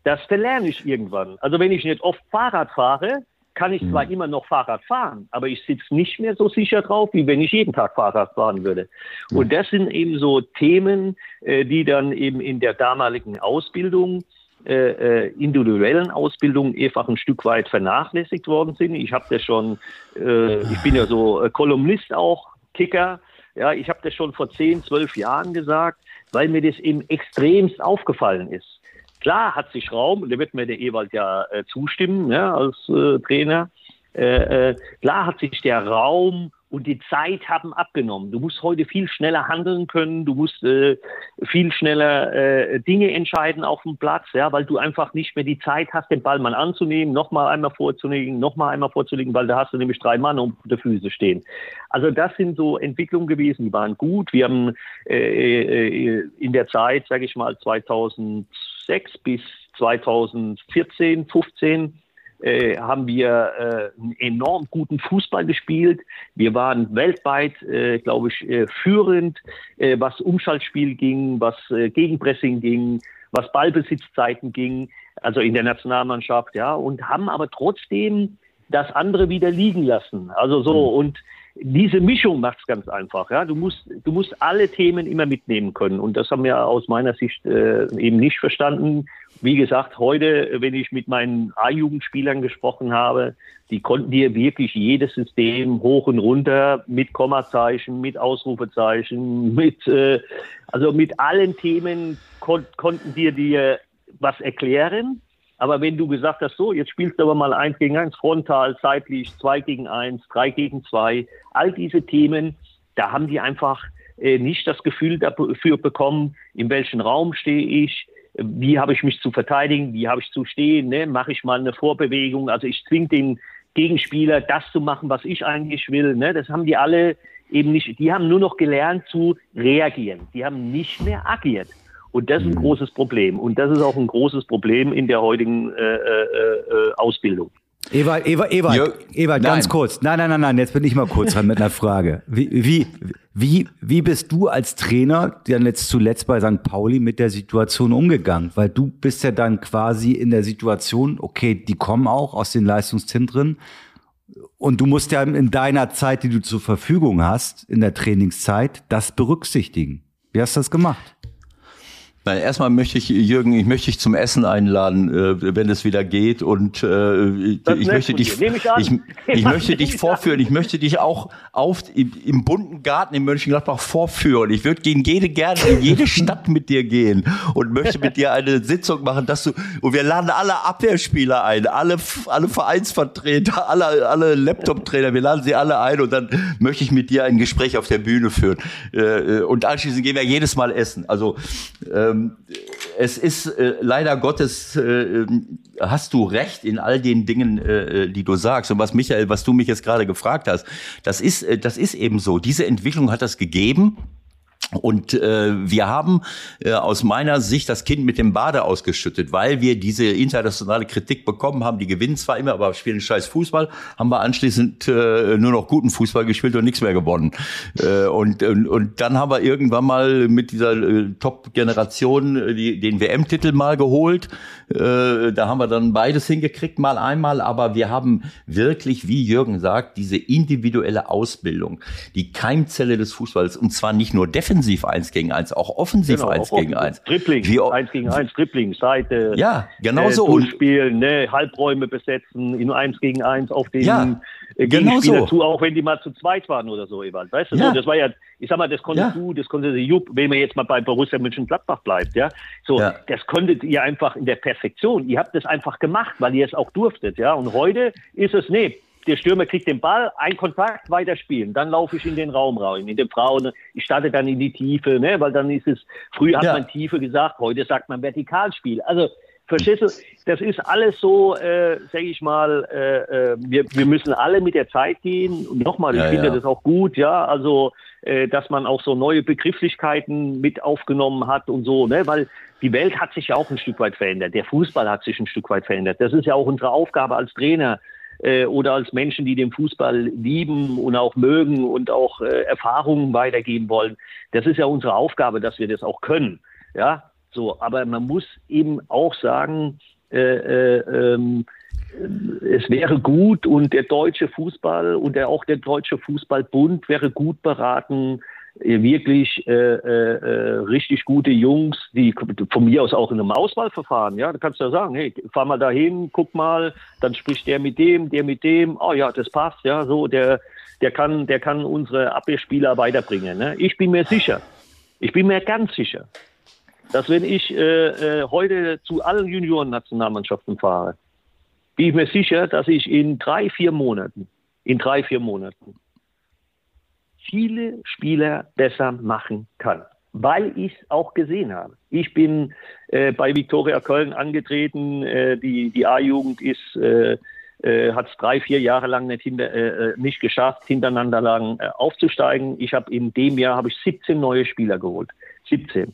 Das verlerne ich irgendwann. Also wenn ich nicht oft Fahrrad fahre, kann ich zwar mhm. immer noch Fahrrad fahren, aber ich sitze nicht mehr so sicher drauf, wie wenn ich jeden Tag Fahrrad fahren würde. Mhm. Und das sind eben so Themen, die dann eben in der damaligen Ausbildung äh, äh, individuellen Ausbildung einfach ein Stück weit vernachlässigt worden sind. Ich habe das schon, äh, ich bin ja so äh, Kolumnist auch, Kicker. Ja, ich habe das schon vor zehn, zwölf Jahren gesagt, weil mir das eben extremst aufgefallen ist. Klar hat sich Raum, da wird mir der Ewald ja äh, zustimmen, ja, als äh, Trainer. Klar hat sich der Raum und die Zeit haben abgenommen. Du musst heute viel schneller handeln können, du musst äh, viel schneller äh, Dinge entscheiden auf dem Platz, ja, weil du einfach nicht mehr die Zeit hast, den Ball mal anzunehmen, nochmal einmal vorzulegen, nochmal einmal vorzulegen, weil da hast du nämlich drei Mann um die Füße stehen. Also das sind so Entwicklungen gewesen, die waren gut. Wir haben äh, äh in der Zeit, sage ich mal, 2006 bis 2014, 15 äh, haben wir äh, einen enorm guten Fußball gespielt. Wir waren weltweit, äh, glaube ich, äh, führend, äh, was Umschaltspiel ging, was äh, Gegenpressing ging, was Ballbesitzzeiten ging, also in der Nationalmannschaft, ja, und haben aber trotzdem das andere wieder liegen lassen. Also so, mhm. und diese Mischung macht es ganz einfach. Ja? Du, musst, du musst alle Themen immer mitnehmen können. Und das haben wir aus meiner Sicht äh, eben nicht verstanden. Wie gesagt, heute, wenn ich mit meinen A-Jugendspielern gesprochen habe, die konnten dir wirklich jedes System hoch und runter mit Kommazeichen, mit Ausrufezeichen, mit, äh, also mit allen Themen kon konnten dir dir was erklären. Aber wenn du gesagt hast, so, jetzt spielst du aber mal eins gegen eins, frontal, zeitlich, zwei gegen eins, drei gegen zwei, all diese Themen, da haben die einfach äh, nicht das Gefühl dafür bekommen, in welchem Raum stehe ich, wie habe ich mich zu verteidigen, wie habe ich zu stehen, ne? mache ich mal eine Vorbewegung, also ich zwinge den Gegenspieler, das zu machen, was ich eigentlich will. Ne? Das haben die alle eben nicht, die haben nur noch gelernt zu reagieren, die haben nicht mehr agiert. Und das ist ein mhm. großes Problem. Und das ist auch ein großes Problem in der heutigen äh, äh, äh Ausbildung. Ewald, Ewald, Ewald, Ewald ganz kurz. Nein, nein, nein, nein, jetzt bin ich mal kurz dran mit einer Frage. Wie, wie, wie, wie bist du als Trainer dann jetzt zuletzt bei St. Pauli mit der Situation umgegangen? Weil du bist ja dann quasi in der Situation, okay, die kommen auch aus den Leistungszentren und du musst ja in deiner Zeit, die du zur Verfügung hast, in der Trainingszeit, das berücksichtigen. Wie hast du das gemacht? Nein, erstmal möchte ich, Jürgen, ich möchte dich zum Essen einladen, äh, wenn es wieder geht. Und äh, ich, ich <laughs> möchte dich, ich, ich, ich möchte dich vorführen. Ich möchte dich auch auf im, im bunten Garten in Mönchengladbach vorführen. Ich würde gehen jede gerne in jede <laughs> Stadt mit dir gehen und möchte mit dir eine Sitzung machen, dass du und wir laden alle Abwehrspieler ein, alle alle Vereinsvertreter, alle alle Laptop-Trainer, wir laden sie alle ein und dann möchte ich mit dir ein Gespräch auf der Bühne führen. Äh, äh und anschließend gehen wir jedes Mal essen. Also ähm, ähm, es ist äh, leider Gottes, äh, ähm, hast du recht in all den Dingen, äh, äh, die du sagst. Und was Michael, was du mich jetzt gerade gefragt hast, das ist, äh, das ist eben so. Diese Entwicklung hat das gegeben. Und äh, wir haben äh, aus meiner Sicht das Kind mit dem Bade ausgeschüttet, weil wir diese internationale Kritik bekommen haben. Die gewinnen zwar immer, aber spielen scheiß Fußball, haben wir anschließend äh, nur noch guten Fußball gespielt und nichts mehr gewonnen. Äh, und, und, und dann haben wir irgendwann mal mit dieser äh, Top-Generation äh, den WM-Titel mal geholt. Äh, da haben wir dann beides hingekriegt, mal einmal. Aber wir haben wirklich, wie Jürgen sagt, diese individuelle Ausbildung, die Keimzelle des Fußballs. Und zwar nicht nur defensiv, eins gegen eins, auch offensiv genau, eins gegen eins. Dribbling, Wie, eins gegen eins, Dribbling, Seite. Ja, genau äh, so. Spielen, ne, Halbräume besetzen, in eins gegen eins auf den ja, äh, genau so. zu, auch wenn die mal zu zweit waren oder so, Ewald. Weißt du, ja. so, das war ja, ich sag mal, das konntest ja. du, das konnte der Jupp, wenn man jetzt mal bei Borussia Mönchengladbach bleibt, ja, so, ja. das konntet ihr einfach in der Perfektion. Ihr habt das einfach gemacht, weil ihr es auch durftet, ja. Und heute ist es, nee, der Stürmer kriegt den Ball, ein Kontakt, weiterspielen. Dann laufe ich in den Raum rein, in den Frauen. Ich starte dann in die Tiefe, ne? weil dann ist es, früher hat ja. man Tiefe gesagt, heute sagt man Vertikalspiel. Also, verstehst du, das ist alles so, äh, sage ich mal, äh, äh, wir, wir müssen alle mit der Zeit gehen. Und nochmal, ich ja, finde ja. das auch gut, ja, also, äh, dass man auch so neue Begrifflichkeiten mit aufgenommen hat und so, ne? weil die Welt hat sich ja auch ein Stück weit verändert. Der Fußball hat sich ein Stück weit verändert. Das ist ja auch unsere Aufgabe als Trainer, äh, oder als Menschen, die den Fußball lieben und auch mögen und auch äh, Erfahrungen weitergeben wollen. Das ist ja unsere Aufgabe, dass wir das auch können. Ja, so. Aber man muss eben auch sagen, äh, äh, ähm, es wäre gut und der deutsche Fußball und der, auch der deutsche Fußballbund wäre gut beraten, äh, wirklich äh, äh, äh, richtig gute Jungs, die von mir aus auch in einem Auswahlverfahren, ja, da kannst du ja sagen, hey, fahr mal dahin, guck mal, dann spricht der mit dem, der mit dem, oh ja, das passt, ja, so, der, der kann, der kann unsere Abwehrspieler weiterbringen. Ne? Ich bin mir sicher, ich bin mir ganz sicher, dass wenn ich äh, äh, heute zu allen Junioren-Nationalmannschaften fahre, bin ich mir sicher, dass ich in drei, vier Monaten, in drei, vier Monaten viele Spieler besser machen kann, weil ich es auch gesehen habe. Ich bin äh, bei Viktoria Köln angetreten, äh, die, die A-Jugend ist äh, äh, hat es drei, vier Jahre lang nicht, hinter, äh, nicht geschafft, hintereinander lang aufzusteigen. Ich habe in dem Jahr habe ich 17 neue Spieler geholt. 17.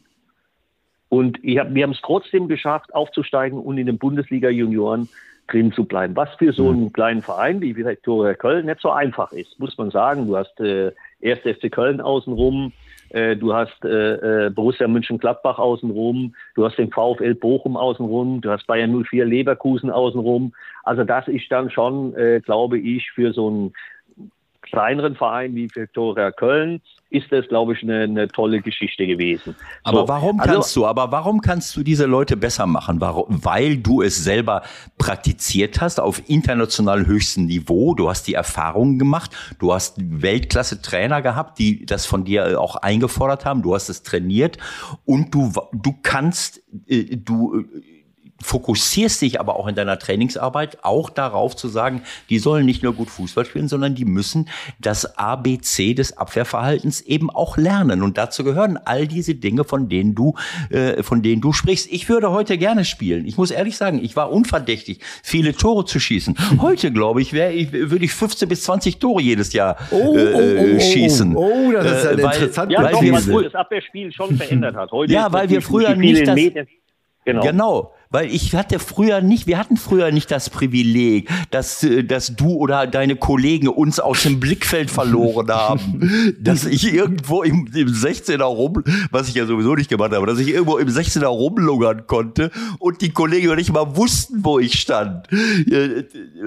Und hab, wir haben es trotzdem geschafft, aufzusteigen und in den Bundesliga Junioren drin zu bleiben. Was für so einen kleinen Verein wie Viktoria Köln nicht so einfach ist, muss man sagen. Du hast äh, erst FC Köln außenrum, äh, du hast äh, äh, Borussia München-Gladbach außenrum, du hast den VfL Bochum außenrum, du hast Bayern 04 Leverkusen außenrum. Also das ist dann schon, äh, glaube ich, für so einen kleineren Verein wie Viktoria Köln ist das, glaube ich, eine, eine tolle Geschichte gewesen. Aber so, warum also kannst also, du, aber warum kannst du diese Leute besser machen? Warum? Weil du es selber praktiziert hast auf international höchstem Niveau. Du hast die Erfahrungen gemacht. Du hast Weltklasse Trainer gehabt, die das von dir auch eingefordert haben. Du hast es trainiert und du, du kannst, äh, du fokussierst dich aber auch in deiner Trainingsarbeit auch darauf zu sagen, die sollen nicht nur gut Fußball spielen, sondern die müssen das ABC des Abwehrverhaltens eben auch lernen. Und dazu gehören all diese Dinge, von denen du, äh, von denen du sprichst. Ich würde heute gerne spielen. Ich muss ehrlich sagen, ich war unverdächtig, viele Tore zu schießen. <laughs> Heute, glaube ich, wäre ich, würde ich 15 bis 20 Tore jedes Jahr äh, oh, oh, oh, oh, schießen. Oh, das ist äh, weil, interessant. Ja, weil doch, das Abwehrspiel schon verändert hat. Heute ja, weil wir früher nicht das, Genau. genau weil ich hatte früher nicht, wir hatten früher nicht das Privileg, dass, äh, dass du oder deine Kollegen uns aus dem Blickfeld verloren <laughs> haben. dass ich irgendwo im, im 16er rum, was ich ja sowieso nicht gemacht habe, dass ich irgendwo im 16er rumlungern konnte und die Kollegen nicht mal wussten, wo ich stand.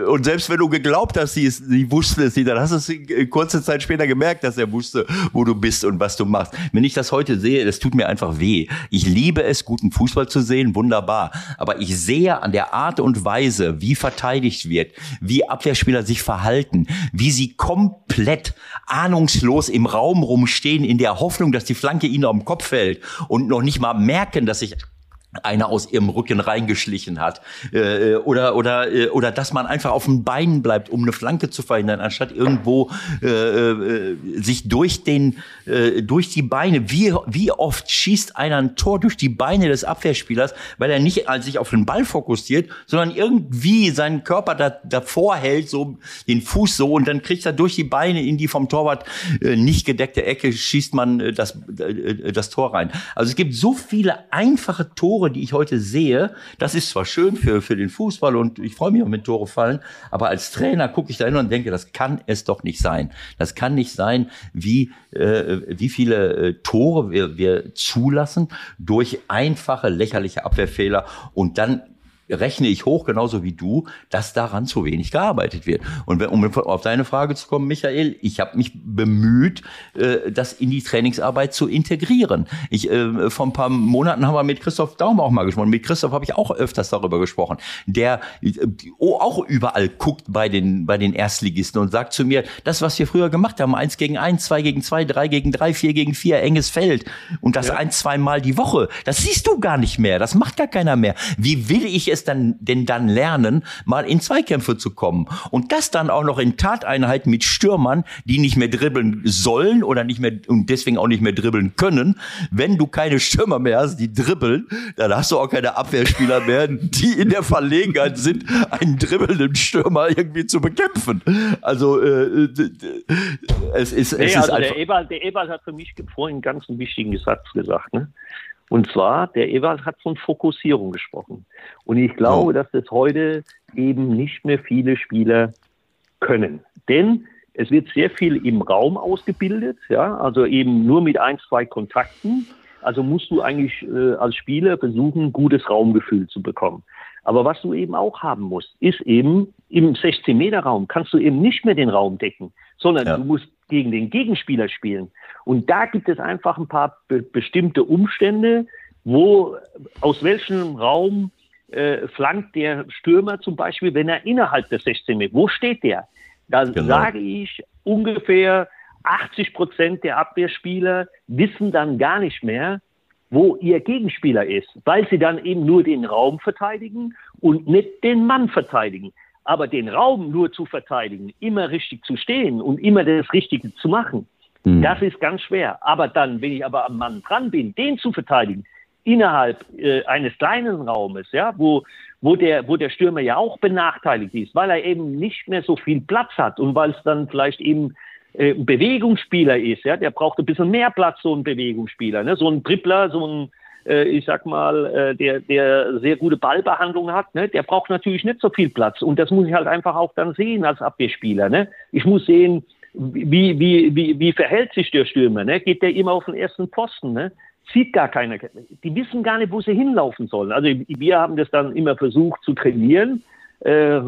Und selbst wenn du geglaubt hast, sie, ist, sie wussten es nicht, dann hast du es kurze Zeit später gemerkt, dass er wusste, wo du bist und was du machst. Wenn ich das heute sehe, das tut mir einfach weh. Ich liebe es, guten Fußball zu sehen, wunderbar aber ich sehe an der Art und Weise, wie verteidigt wird, wie Abwehrspieler sich verhalten, wie sie komplett ahnungslos im Raum rumstehen in der Hoffnung, dass die Flanke ihnen am Kopf fällt und noch nicht mal merken, dass sich einer aus ihrem Rücken reingeschlichen hat äh, oder oder äh, oder dass man einfach auf den Beinen bleibt, um eine Flanke zu verhindern, anstatt irgendwo äh, äh, sich durch den äh, durch die Beine wie wie oft schießt einer ein Tor durch die Beine des Abwehrspielers, weil er nicht als sich auf den Ball fokussiert, sondern irgendwie seinen Körper da, davor hält, so den Fuß so und dann kriegt er durch die Beine in die vom Torwart äh, nicht gedeckte Ecke schießt man äh, das äh, das Tor rein. Also es gibt so viele einfache Tore Tore, die ich heute sehe, das ist zwar schön für, für den Fußball und ich freue mich auch, wenn Tore fallen, aber als Trainer gucke ich da hin und denke, das kann es doch nicht sein. Das kann nicht sein, wie, äh, wie viele äh, Tore wir, wir zulassen durch einfache, lächerliche Abwehrfehler und dann rechne ich hoch, genauso wie du, dass daran zu wenig gearbeitet wird. Und um auf deine Frage zu kommen, Michael, ich habe mich bemüht, äh, das in die Trainingsarbeit zu integrieren. Ich, äh, vor ein paar Monaten haben wir mit Christoph Daum auch mal gesprochen. Mit Christoph habe ich auch öfters darüber gesprochen, der äh, auch überall guckt bei den, bei den Erstligisten und sagt zu mir, das, was wir früher gemacht haben, eins gegen eins, zwei gegen zwei, drei gegen drei, vier gegen vier, enges Feld und das ja. ein, zwei Mal die Woche, das siehst du gar nicht mehr, das macht gar keiner mehr. Wie will ich es dann, denn dann lernen, mal in Zweikämpfe zu kommen. Und das dann auch noch in Tateinheiten mit Stürmern, die nicht mehr dribbeln sollen oder nicht mehr und deswegen auch nicht mehr dribbeln können. Wenn du keine Stürmer mehr hast, die dribbeln, dann hast du auch keine Abwehrspieler mehr, die in der Verlegenheit sind, einen dribbelnden Stürmer irgendwie zu bekämpfen. Also äh, es ist, es nee, ist also einfach der Eberl, der Eberl hat für mich vorhin einen ganz wichtigen Satz gesagt. Ne? Und zwar, der Ewald hat von Fokussierung gesprochen. Und ich glaube, dass das heute eben nicht mehr viele Spieler können. Denn es wird sehr viel im Raum ausgebildet, ja, also eben nur mit ein, zwei Kontakten. Also musst du eigentlich äh, als Spieler versuchen, gutes Raumgefühl zu bekommen. Aber was du eben auch haben musst, ist eben im 16-Meter-Raum kannst du eben nicht mehr den Raum decken, sondern ja. du musst gegen den Gegenspieler spielen. Und da gibt es einfach ein paar be bestimmte Umstände, wo aus welchem Raum äh, flankt der Stürmer zum Beispiel, wenn er innerhalb des 16 Meter, wo steht der? Da genau. sage ich ungefähr 80 Prozent der Abwehrspieler wissen dann gar nicht mehr, wo ihr Gegenspieler ist, weil sie dann eben nur den Raum verteidigen und nicht den Mann verteidigen. Aber den Raum nur zu verteidigen, immer richtig zu stehen und immer das Richtige zu machen, mhm. das ist ganz schwer. Aber dann, wenn ich aber am Mann dran bin, den zu verteidigen, innerhalb äh, eines kleinen Raumes, ja, wo, wo, der, wo der Stürmer ja auch benachteiligt ist, weil er eben nicht mehr so viel Platz hat und weil es dann vielleicht eben äh, ein Bewegungsspieler ist, ja, der braucht ein bisschen mehr Platz, so ein Bewegungsspieler, ne? so ein Dribbler, so ein, ich sag mal, äh, der, der sehr gute Ballbehandlung hat, ne? der braucht natürlich nicht so viel Platz und das muss ich halt einfach auch dann sehen als Abwehrspieler. Ne? Ich muss sehen, wie, wie, wie, wie verhält sich der Stürmer? Ne? Geht der immer auf den ersten Posten? Ne? sieht gar keiner. Die wissen gar nicht, wo sie hinlaufen sollen. Also wir haben das dann immer versucht zu trainieren. Äh,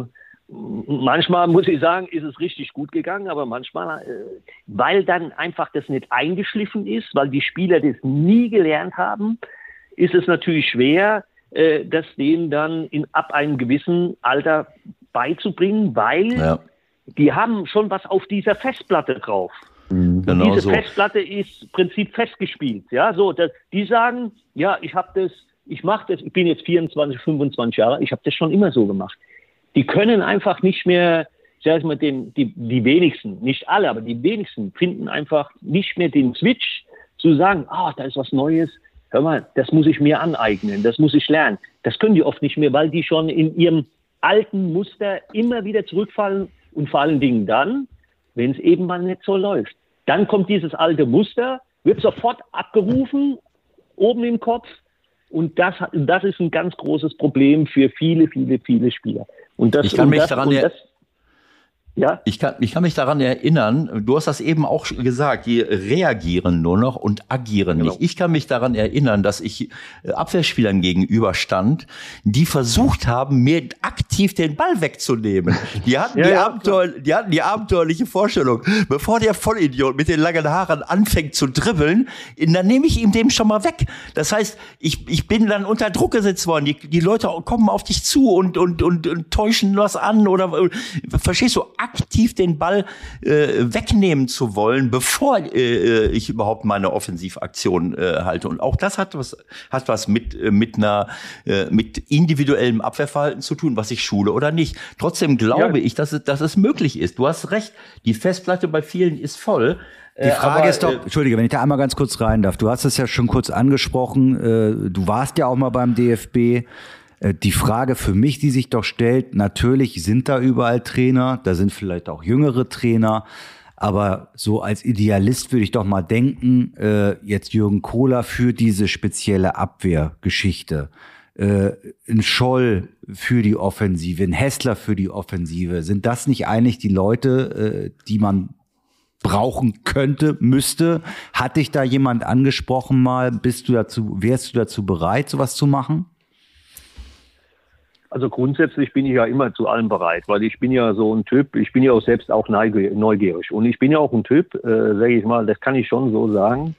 manchmal muss ich sagen, ist es richtig gut gegangen, aber manchmal, äh, weil dann einfach das nicht eingeschliffen ist, weil die Spieler das nie gelernt haben, ist es natürlich schwer, äh, das denen dann in, ab einem gewissen Alter beizubringen, weil ja. die haben schon was auf dieser Festplatte drauf. Mhm, genau diese so. Festplatte ist im Prinzip festgespielt. Ja, so, das, die sagen, ja, ich habe das, ich mache das, ich bin jetzt 24, 25 Jahre, ich habe das schon immer so gemacht. Die können einfach nicht mehr, ich sage mal, den, die, die wenigsten, nicht alle, aber die wenigsten finden einfach nicht mehr den Switch zu sagen, ah, da ist was Neues, hör mal, das muss ich mir aneignen, das muss ich lernen. Das können die oft nicht mehr, weil die schon in ihrem alten Muster immer wieder zurückfallen und vor allen Dingen dann, wenn es eben mal nicht so läuft. Dann kommt dieses alte Muster, wird sofort abgerufen, oben im Kopf. Und das, das ist ein ganz großes Problem für viele, viele, viele Spieler. Und das, ich kann mich das, daran das, ja. Ich kann, ich kann mich daran erinnern, du hast das eben auch gesagt, die reagieren nur noch und agieren genau. nicht. Ich kann mich daran erinnern, dass ich äh, Abwehrspielern gegenüberstand, die versucht haben, mir aktiv den Ball wegzunehmen. Die hatten, ja, die, ja, Abenteuer, die hatten die abenteuerliche Vorstellung, bevor der Vollidiot mit den langen Haaren anfängt zu dribbeln, dann nehme ich ihm den schon mal weg. Das heißt, ich, ich bin dann unter Druck gesetzt worden. Die, die Leute kommen auf dich zu und, und, und, und täuschen was an oder verstehst du, aktiv den Ball äh, wegnehmen zu wollen, bevor äh, ich überhaupt meine Offensivaktion äh, halte. Und auch das hat was, hat was mit, äh, mit einer, äh, mit individuellem Abwehrverhalten zu tun, was ich schule oder nicht. Trotzdem glaube ja. ich, dass es, dass es möglich ist. Du hast recht. Die Festplatte bei vielen ist voll. Die äh, Frage aber, ist doch, äh, Entschuldige, wenn ich da einmal ganz kurz rein darf. Du hast es ja schon kurz angesprochen. Äh, du warst ja auch mal beim DFB. Äh, die Frage für mich, die sich doch stellt, natürlich sind da überall Trainer, da sind vielleicht auch jüngere Trainer, aber so als Idealist würde ich doch mal denken, äh, jetzt Jürgen Kohler für diese spezielle Abwehrgeschichte, äh, ein Scholl für die Offensive, ein Hessler für die Offensive, sind das nicht eigentlich die Leute, äh, die man brauchen könnte, müsste? Hat dich da jemand angesprochen mal? Bist du dazu, wärst du dazu bereit, sowas zu machen? Also grundsätzlich bin ich ja immer zu allem bereit, weil ich bin ja so ein Typ, ich bin ja auch selbst auch neugierig. Und ich bin ja auch ein Typ, äh, sage ich mal, das kann ich schon so sagen.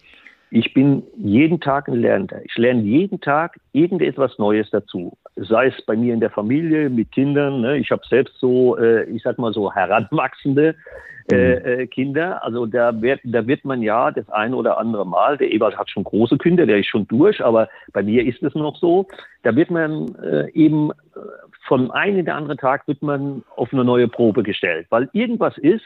Ich bin jeden Tag ein Lernender. Ich lerne jeden Tag irgendetwas Neues dazu. Sei es bei mir in der Familie, mit Kindern. Ne? Ich habe selbst so, äh, ich sag mal so heranwachsende äh, mhm. äh, Kinder. Also da wird, da wird man ja das ein oder andere Mal, der Ewald hat schon große Kinder, der ist schon durch, aber bei mir ist es noch so, da wird man äh, eben äh, von einem oder anderen Tag wird man auf eine neue Probe gestellt, weil irgendwas ist,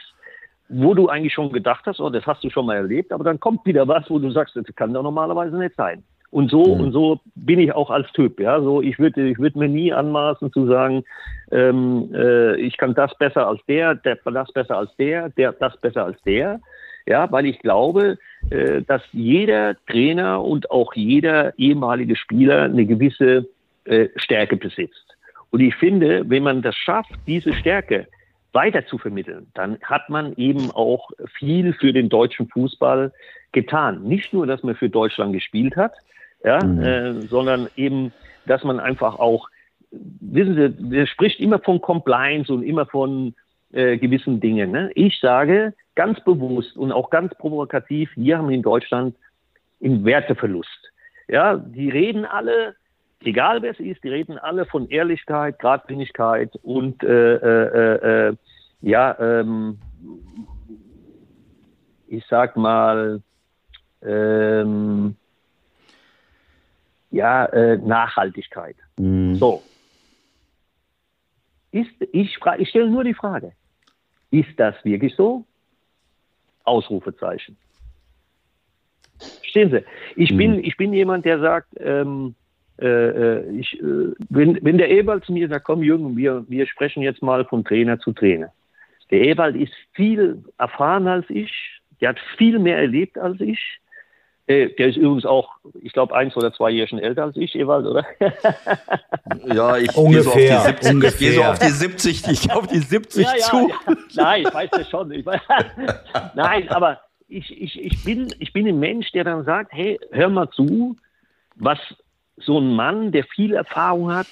wo du eigentlich schon gedacht hast, oh, das hast du schon mal erlebt, aber dann kommt wieder was, wo du sagst, das kann doch normalerweise nicht sein. Und so, mhm. und so bin ich auch als Typ, ja. So, ich würde, ich würde mir nie anmaßen zu sagen, ähm, äh, ich kann das besser als der, der, das besser als der, der, das besser als der. Ja, weil ich glaube, äh, dass jeder Trainer und auch jeder ehemalige Spieler eine gewisse äh, Stärke besitzt. Und ich finde, wenn man das schafft, diese Stärke weiter zu vermitteln, dann hat man eben auch viel für den deutschen Fußball getan. Nicht nur, dass man für Deutschland gespielt hat, ja, mhm. äh, sondern eben, dass man einfach auch wissen Sie, der spricht immer von Compliance und immer von äh, gewissen Dingen. Ne? Ich sage ganz bewusst und auch ganz provokativ, wir haben in Deutschland einen Werteverlust. Ja, die reden alle, egal wer es ist, die reden alle von Ehrlichkeit, Gradlinigkeit und äh, äh, äh, ja, ähm, ich sag mal, ähm, ja, äh, Nachhaltigkeit. Mhm. So. Ist, ich, ich stelle nur die Frage, ist das wirklich so? Ausrufezeichen. Verstehen Sie? Ich, mhm. bin, ich bin jemand, der sagt, ähm, äh, äh, ich, äh, wenn, wenn der Ewald zu mir sagt, komm Jürgen, wir, wir sprechen jetzt mal von Trainer zu Trainer. Der Ewald ist viel erfahren als ich, der hat viel mehr erlebt als ich. Äh, der ist übrigens auch, ich glaube, eins oder zwei Jahre älter als ich, Ewald, oder? <laughs> ja, ich ungefähr, gehe so auf die 70, ich gehe so auf die 70, ich auf die 70 ja, ja, zu. Ja. Nein, ich weiß das schon. Ich weiß, <laughs> Nein, aber ich, ich, ich, bin, ich bin ein Mensch, der dann sagt, hey, hör mal zu, was so ein Mann, der viel Erfahrung hat,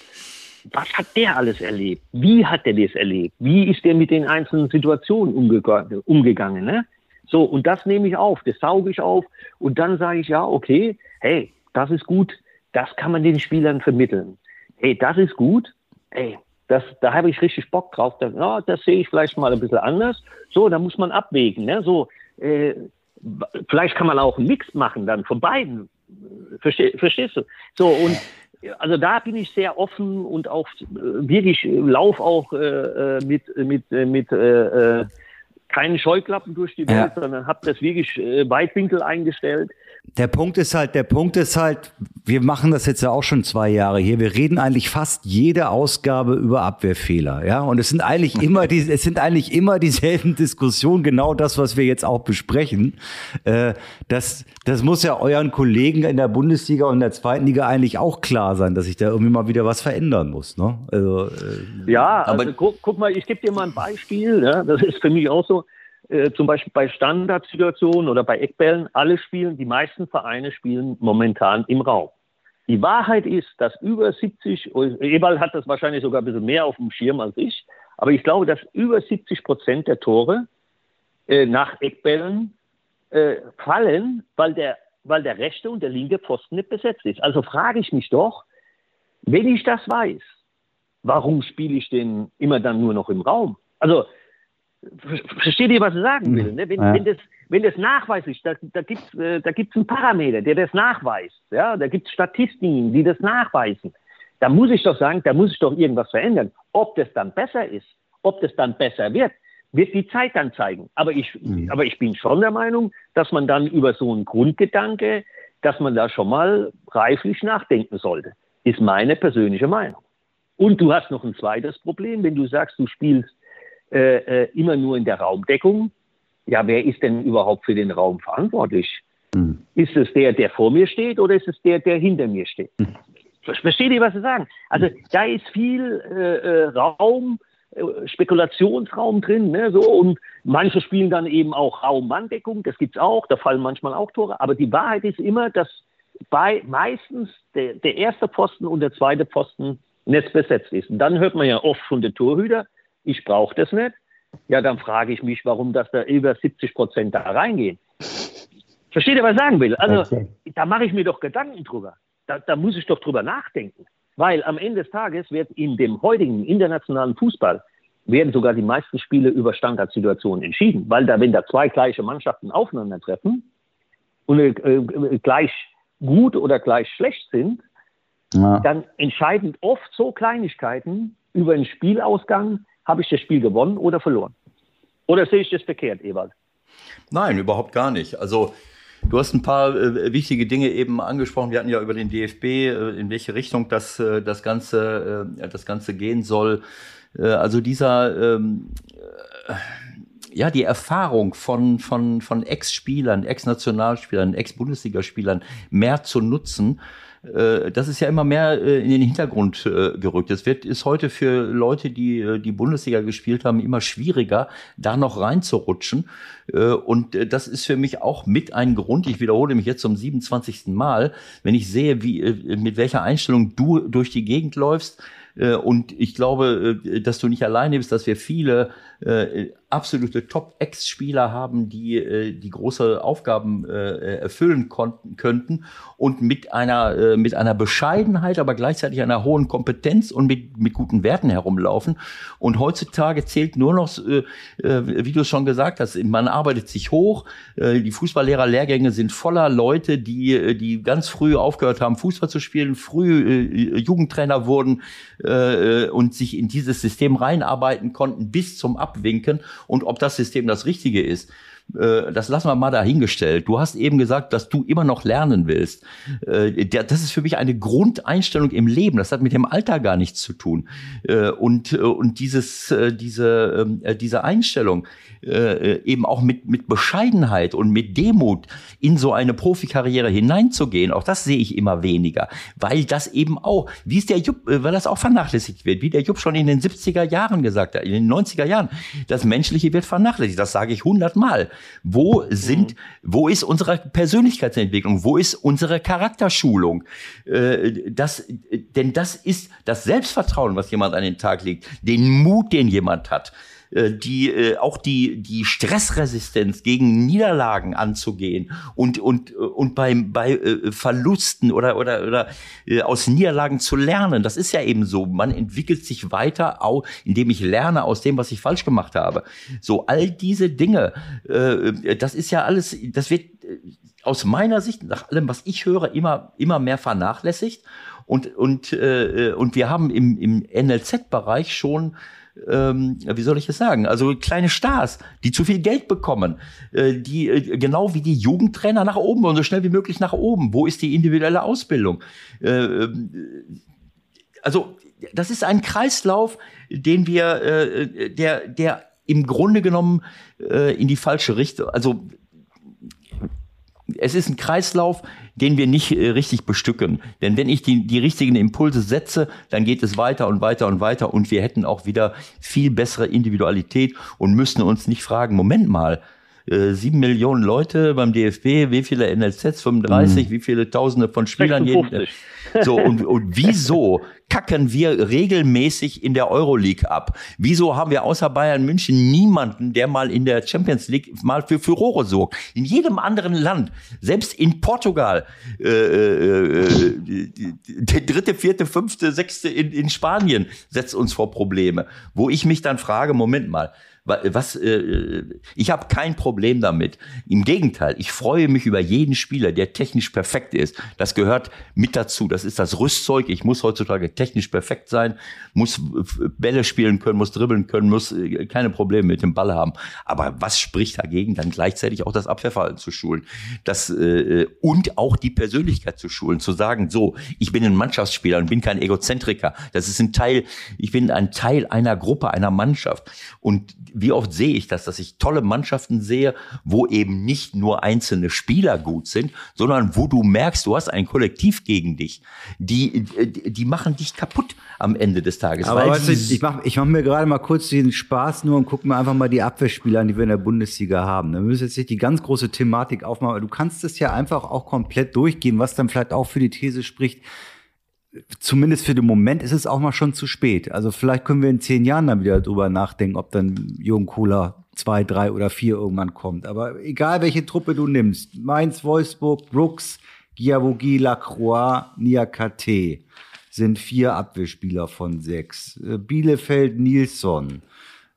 was hat der alles erlebt? Wie hat er das erlebt? Wie ist er mit den einzelnen Situationen umgegangen? umgegangen ne? So, und das nehme ich auf, das sauge ich auf und dann sage ich, ja, okay, hey, das ist gut, das kann man den Spielern vermitteln. Hey, das ist gut, hey, das, da habe ich richtig Bock drauf. Das, ja, das sehe ich vielleicht mal ein bisschen anders. So, da muss man abwägen. Ne? So, äh, vielleicht kann man auch einen Mix machen dann von beiden. Versteh, verstehst du? So, und also da bin ich sehr offen und auch äh, wirklich lauf auch äh, äh mit, mit, äh, mit äh, keinen Scheuklappen durch die Welt, ja. sondern habe das wirklich äh, Weitwinkel eingestellt. Der Punkt ist halt, der Punkt ist halt, wir machen das jetzt ja auch schon zwei Jahre hier. Wir reden eigentlich fast jede Ausgabe über Abwehrfehler, ja. Und es sind eigentlich <laughs> immer die, es sind eigentlich immer dieselben Diskussionen, genau das, was wir jetzt auch besprechen. Äh, das, das muss ja euren Kollegen in der Bundesliga und in der zweiten Liga eigentlich auch klar sein, dass sich da irgendwie mal wieder was verändern muss, ne? Also, äh, ja, also guck, guck mal, ich gebe dir mal ein Beispiel, ja. Das ist für mich auch so äh, zum Beispiel bei Standardsituationen oder bei Eckbällen, alle spielen, die meisten Vereine spielen momentan im Raum. Die Wahrheit ist, dass über 70, Ebal hat das wahrscheinlich sogar ein bisschen mehr auf dem Schirm als ich, aber ich glaube, dass über 70 Prozent der Tore äh, nach Eckbällen äh, fallen, weil der, weil der rechte und der linke Pfosten nicht besetzt ist. Also frage ich mich doch, wenn ich das weiß, warum spiele ich den immer dann nur noch im Raum? Also Versteht ihr, was ich sagen will? Ne? Wenn, ja. wenn, das, wenn das nachweislich, da, da gibt es äh, da gibt's einen Parameter, der das nachweist. Ja? Da gibt es Statistiken, die das nachweisen. Da muss ich doch sagen, da muss ich doch irgendwas verändern. Ob das dann besser ist, ob das dann besser wird, wird die Zeit dann zeigen. Aber ich, mhm. aber ich bin schon der Meinung, dass man dann über so einen Grundgedanke, dass man da schon mal reiflich nachdenken sollte. Ist meine persönliche Meinung. Und du hast noch ein zweites Problem, wenn du sagst, du spielst äh, äh, immer nur in der Raumdeckung. Ja, wer ist denn überhaupt für den Raum verantwortlich? Mhm. Ist es der, der vor mir steht oder ist es der, der hinter mir steht? Mhm. Versteht ihr, was Sie sagen? Also da ist viel äh, äh, Raum, äh, Spekulationsraum drin. Ne, so, und manche spielen dann eben auch Raummanndeckung, das gibt es auch, da fallen manchmal auch Tore. Aber die Wahrheit ist immer, dass bei meistens der, der erste Posten und der zweite Posten nicht besetzt ist. Und dann hört man ja oft von den Torhüter, ich brauche das nicht, ja, dann frage ich mich, warum das da über 70 Prozent da reingehen. Versteht ihr, was ich sagen will? Also, okay. da mache ich mir doch Gedanken drüber. Da, da muss ich doch drüber nachdenken. Weil am Ende des Tages wird in dem heutigen internationalen Fußball werden sogar die meisten Spiele über Standardsituationen entschieden. Weil da, wenn da zwei gleiche Mannschaften aufeinandertreffen und äh, äh gleich gut oder gleich schlecht sind, ja. dann entscheiden oft so Kleinigkeiten über den Spielausgang, habe ich das Spiel gewonnen oder verloren? Oder sehe ich das verkehrt, Ewald? Nein, überhaupt gar nicht. Also Du hast ein paar äh, wichtige Dinge eben angesprochen. Wir hatten ja über den DFB, äh, in welche Richtung das, äh, das, Ganze, äh, das Ganze gehen soll. Äh, also dieser, ähm, äh, ja, die Erfahrung von, von, von Ex-Spielern, Ex-Nationalspielern, Ex-Bundesligaspielern mehr zu nutzen, äh, das ist ja immer mehr äh, in den Hintergrund äh, gerückt. Es wird ist heute für Leute, die die Bundesliga gespielt haben, immer schwieriger, da noch reinzurutschen. Und das ist für mich auch mit ein Grund. Ich wiederhole mich jetzt zum 27. Mal, wenn ich sehe, wie mit welcher Einstellung du durch die Gegend läufst und ich glaube, dass du nicht alleine bist, dass wir viele absolute Top-Ex-Spieler haben, die äh, die große Aufgaben äh, erfüllen konnten, könnten und mit einer äh, mit einer Bescheidenheit, aber gleichzeitig einer hohen Kompetenz und mit mit guten Werten herumlaufen. Und heutzutage zählt nur noch, äh, äh, wie du es schon gesagt hast, man arbeitet sich hoch. Äh, die Fußballlehrer-Lehrgänge sind voller Leute, die äh, die ganz früh aufgehört haben, Fußball zu spielen, früh äh, Jugendtrainer wurden äh, und sich in dieses System reinarbeiten konnten bis zum Abwinken und ob das System das Richtige ist, äh, das lassen wir mal dahingestellt. Du hast eben gesagt, dass du immer noch lernen willst. Äh, das ist für mich eine Grundeinstellung im Leben. Das hat mit dem Alter gar nichts zu tun. Äh, und, und dieses, diese, ähm, diese Einstellung, eben auch mit, mit Bescheidenheit und mit Demut in so eine Profikarriere hineinzugehen, auch das sehe ich immer weniger. Weil das eben auch, wie es der Jupp, weil das auch vernachlässigt wird, wie der Jupp schon in den 70er Jahren gesagt hat, in den 90er Jahren, das Menschliche wird vernachlässigt. Das sage ich hundertmal. Wo sind, wo ist unsere Persönlichkeitsentwicklung? Wo ist unsere Charakterschulung? Äh, das, denn das ist das Selbstvertrauen, was jemand an den Tag legt, den Mut, den jemand hat. Äh, die äh, auch die die Stressresistenz gegen Niederlagen anzugehen und und äh, und beim bei äh, Verlusten oder oder oder äh, aus Niederlagen zu lernen. Das ist ja eben so. Man entwickelt sich weiter, auch indem ich lerne aus dem, was ich falsch gemacht habe. So all diese Dinge, äh, das ist ja alles. Das wird äh, aus meiner Sicht nach allem, was ich höre, immer immer mehr vernachlässigt. Und und äh, und wir haben im im NLZ-Bereich schon ähm, wie soll ich es sagen, also kleine Stars, die zu viel Geld bekommen, äh, die äh, genau wie die Jugendtrainer nach oben und so schnell wie möglich nach oben. Wo ist die individuelle Ausbildung? Äh, äh also das ist ein Kreislauf, den wir, äh, der, der im Grunde genommen äh, in die falsche Richtung, also es ist ein Kreislauf, den wir nicht äh, richtig bestücken. Denn wenn ich die, die richtigen Impulse setze, dann geht es weiter und weiter und weiter und wir hätten auch wieder viel bessere Individualität und müssten uns nicht fragen, Moment mal, sieben Millionen Leute beim DFB, wie viele NLZs, 35, mhm. wie viele Tausende von Spielern 56. jeden. So, und, und wieso kacken wir regelmäßig in der Euroleague ab? Wieso haben wir außer Bayern München niemanden, der mal in der Champions League mal für Furore sorgt? In jedem anderen Land, selbst in Portugal, äh, äh, äh der dritte, vierte, fünfte, sechste in, in Spanien setzt uns vor Probleme, wo ich mich dann frage, Moment mal, was, äh, ich habe kein Problem damit. Im Gegenteil, ich freue mich über jeden Spieler, der technisch perfekt ist. Das gehört mit dazu. Das ist das Rüstzeug. Ich muss heutzutage technisch perfekt sein, muss Bälle spielen können, muss dribbeln können, muss äh, keine Probleme mit dem Ball haben. Aber was spricht dagegen, dann gleichzeitig auch das Abwehrverhalten zu schulen? Das, äh, und auch die Persönlichkeit zu schulen, zu sagen, so, ich bin ein Mannschaftsspieler und bin kein Egozentriker. Das ist ein Teil, ich bin ein Teil einer Gruppe, einer Mannschaft. Und wie oft sehe ich das, dass ich tolle Mannschaften sehe, wo eben nicht nur einzelne Spieler gut sind, sondern wo du merkst, du hast ein Kollektiv gegen dich. Die, die machen dich kaputt am Ende des Tages. Aber weißt du, ich mache ich mach mir gerade mal kurz den Spaß nur und guck mir einfach mal die Abwehrspieler an, die wir in der Bundesliga haben. Wir müssen jetzt nicht die ganz große Thematik aufmachen, aber du kannst es ja einfach auch komplett durchgehen, was dann vielleicht auch für die These spricht, zumindest für den Moment ist es auch mal schon zu spät. Also vielleicht können wir in zehn Jahren dann wieder drüber nachdenken, ob dann Jürgen Kohler zwei, drei oder vier irgendwann kommt. Aber egal welche Truppe du nimmst, Mainz, Wolfsburg, Brooks, Giavogi, Lacroix, Niakate sind vier Abwehrspieler von sechs. Äh, Bielefeld, Nilsson,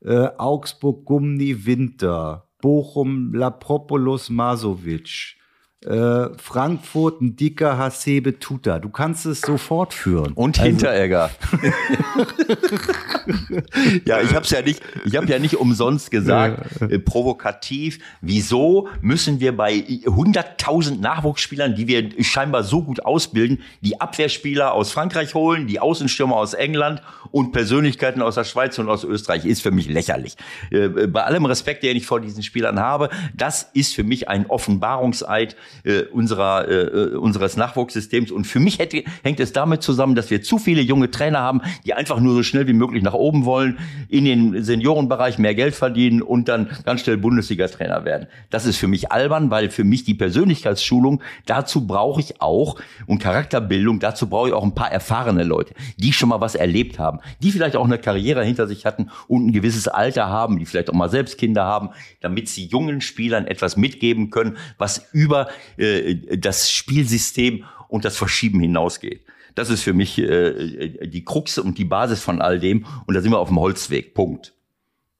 äh, Augsburg, Gumni, Winter, Bochum, Lapropoulos, Masovic, äh, Frankfurt, ein dicker Hasebe Tuta. Du kannst es sofort führen. Und also, Hinteregger. <laughs> ja, ich habe ja nicht, ich habe ja nicht umsonst gesagt, äh, provokativ. Wieso müssen wir bei 100.000 Nachwuchsspielern, die wir scheinbar so gut ausbilden, die Abwehrspieler aus Frankreich holen, die Außenstürmer aus England und Persönlichkeiten aus der Schweiz und aus Österreich? Ist für mich lächerlich. Äh, bei allem Respekt, den ich vor diesen Spielern habe, das ist für mich ein Offenbarungseid äh, unserer, äh, unseres Nachwuchssystems. Und für mich hätte, hängt es damit zusammen, dass wir zu viele junge Trainer haben, die einfach nur so schnell wie möglich nach oben wollen, in den Seniorenbereich mehr Geld verdienen und dann ganz schnell Bundesliga-Trainer werden. Das ist für mich albern, weil für mich die Persönlichkeitsschulung, dazu brauche ich auch, und Charakterbildung, dazu brauche ich auch ein paar erfahrene Leute, die schon mal was erlebt haben, die vielleicht auch eine Karriere hinter sich hatten und ein gewisses Alter haben, die vielleicht auch mal selbst Kinder haben, damit sie jungen Spielern etwas mitgeben können, was über äh, das Spielsystem und das Verschieben hinausgeht. Das ist für mich äh, die Krux und die Basis von all dem. Und da sind wir auf dem Holzweg. Punkt.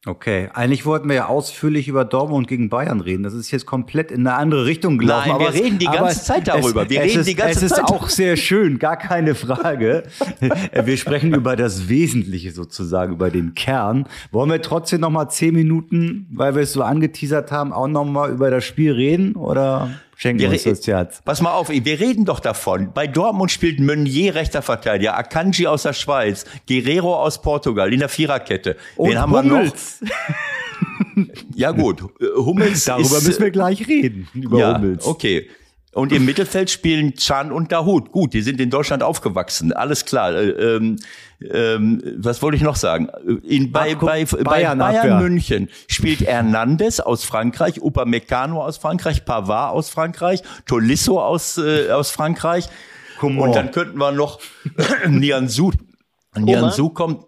Okay, eigentlich wollten wir ja ausführlich über Dortmund gegen Bayern reden. Das ist jetzt komplett in eine andere Richtung gelaufen. Nein, wir aber reden die ganze Zeit darüber. Es, wir es reden ist, die ganze es Zeit. ist auch sehr schön, gar keine Frage. <laughs> wir sprechen über das Wesentliche sozusagen, über den Kern. Wollen wir trotzdem noch mal zehn Minuten, weil wir es so angeteasert haben, auch noch mal über das Spiel reden oder? Schenken wir uns das Herz. Pass mal auf, wir reden doch davon. Bei Dortmund spielt Meunier rechter Verteidiger, Akanji aus der Schweiz, Guerrero aus Portugal in der Viererkette. Und Wen haben Hummels. wir noch? <laughs> Ja gut, Hummels Darüber ist, müssen wir gleich reden, über ja, Hummels. Okay. Und im Mittelfeld spielen Chan und Dahut. Gut, die sind in Deutschland aufgewachsen. Alles klar. Äh, ähm, ähm, was wollte ich noch sagen? In, bei, bei, bei Bayern Bayern. München spielt Hernandez aus Frankreich, Upamecano aus Frankreich, Pavard aus Frankreich, Tolisso aus, äh, aus Frankreich. Come on. Und dann könnten wir noch <coughs> Nianzou. Nianzou kommt.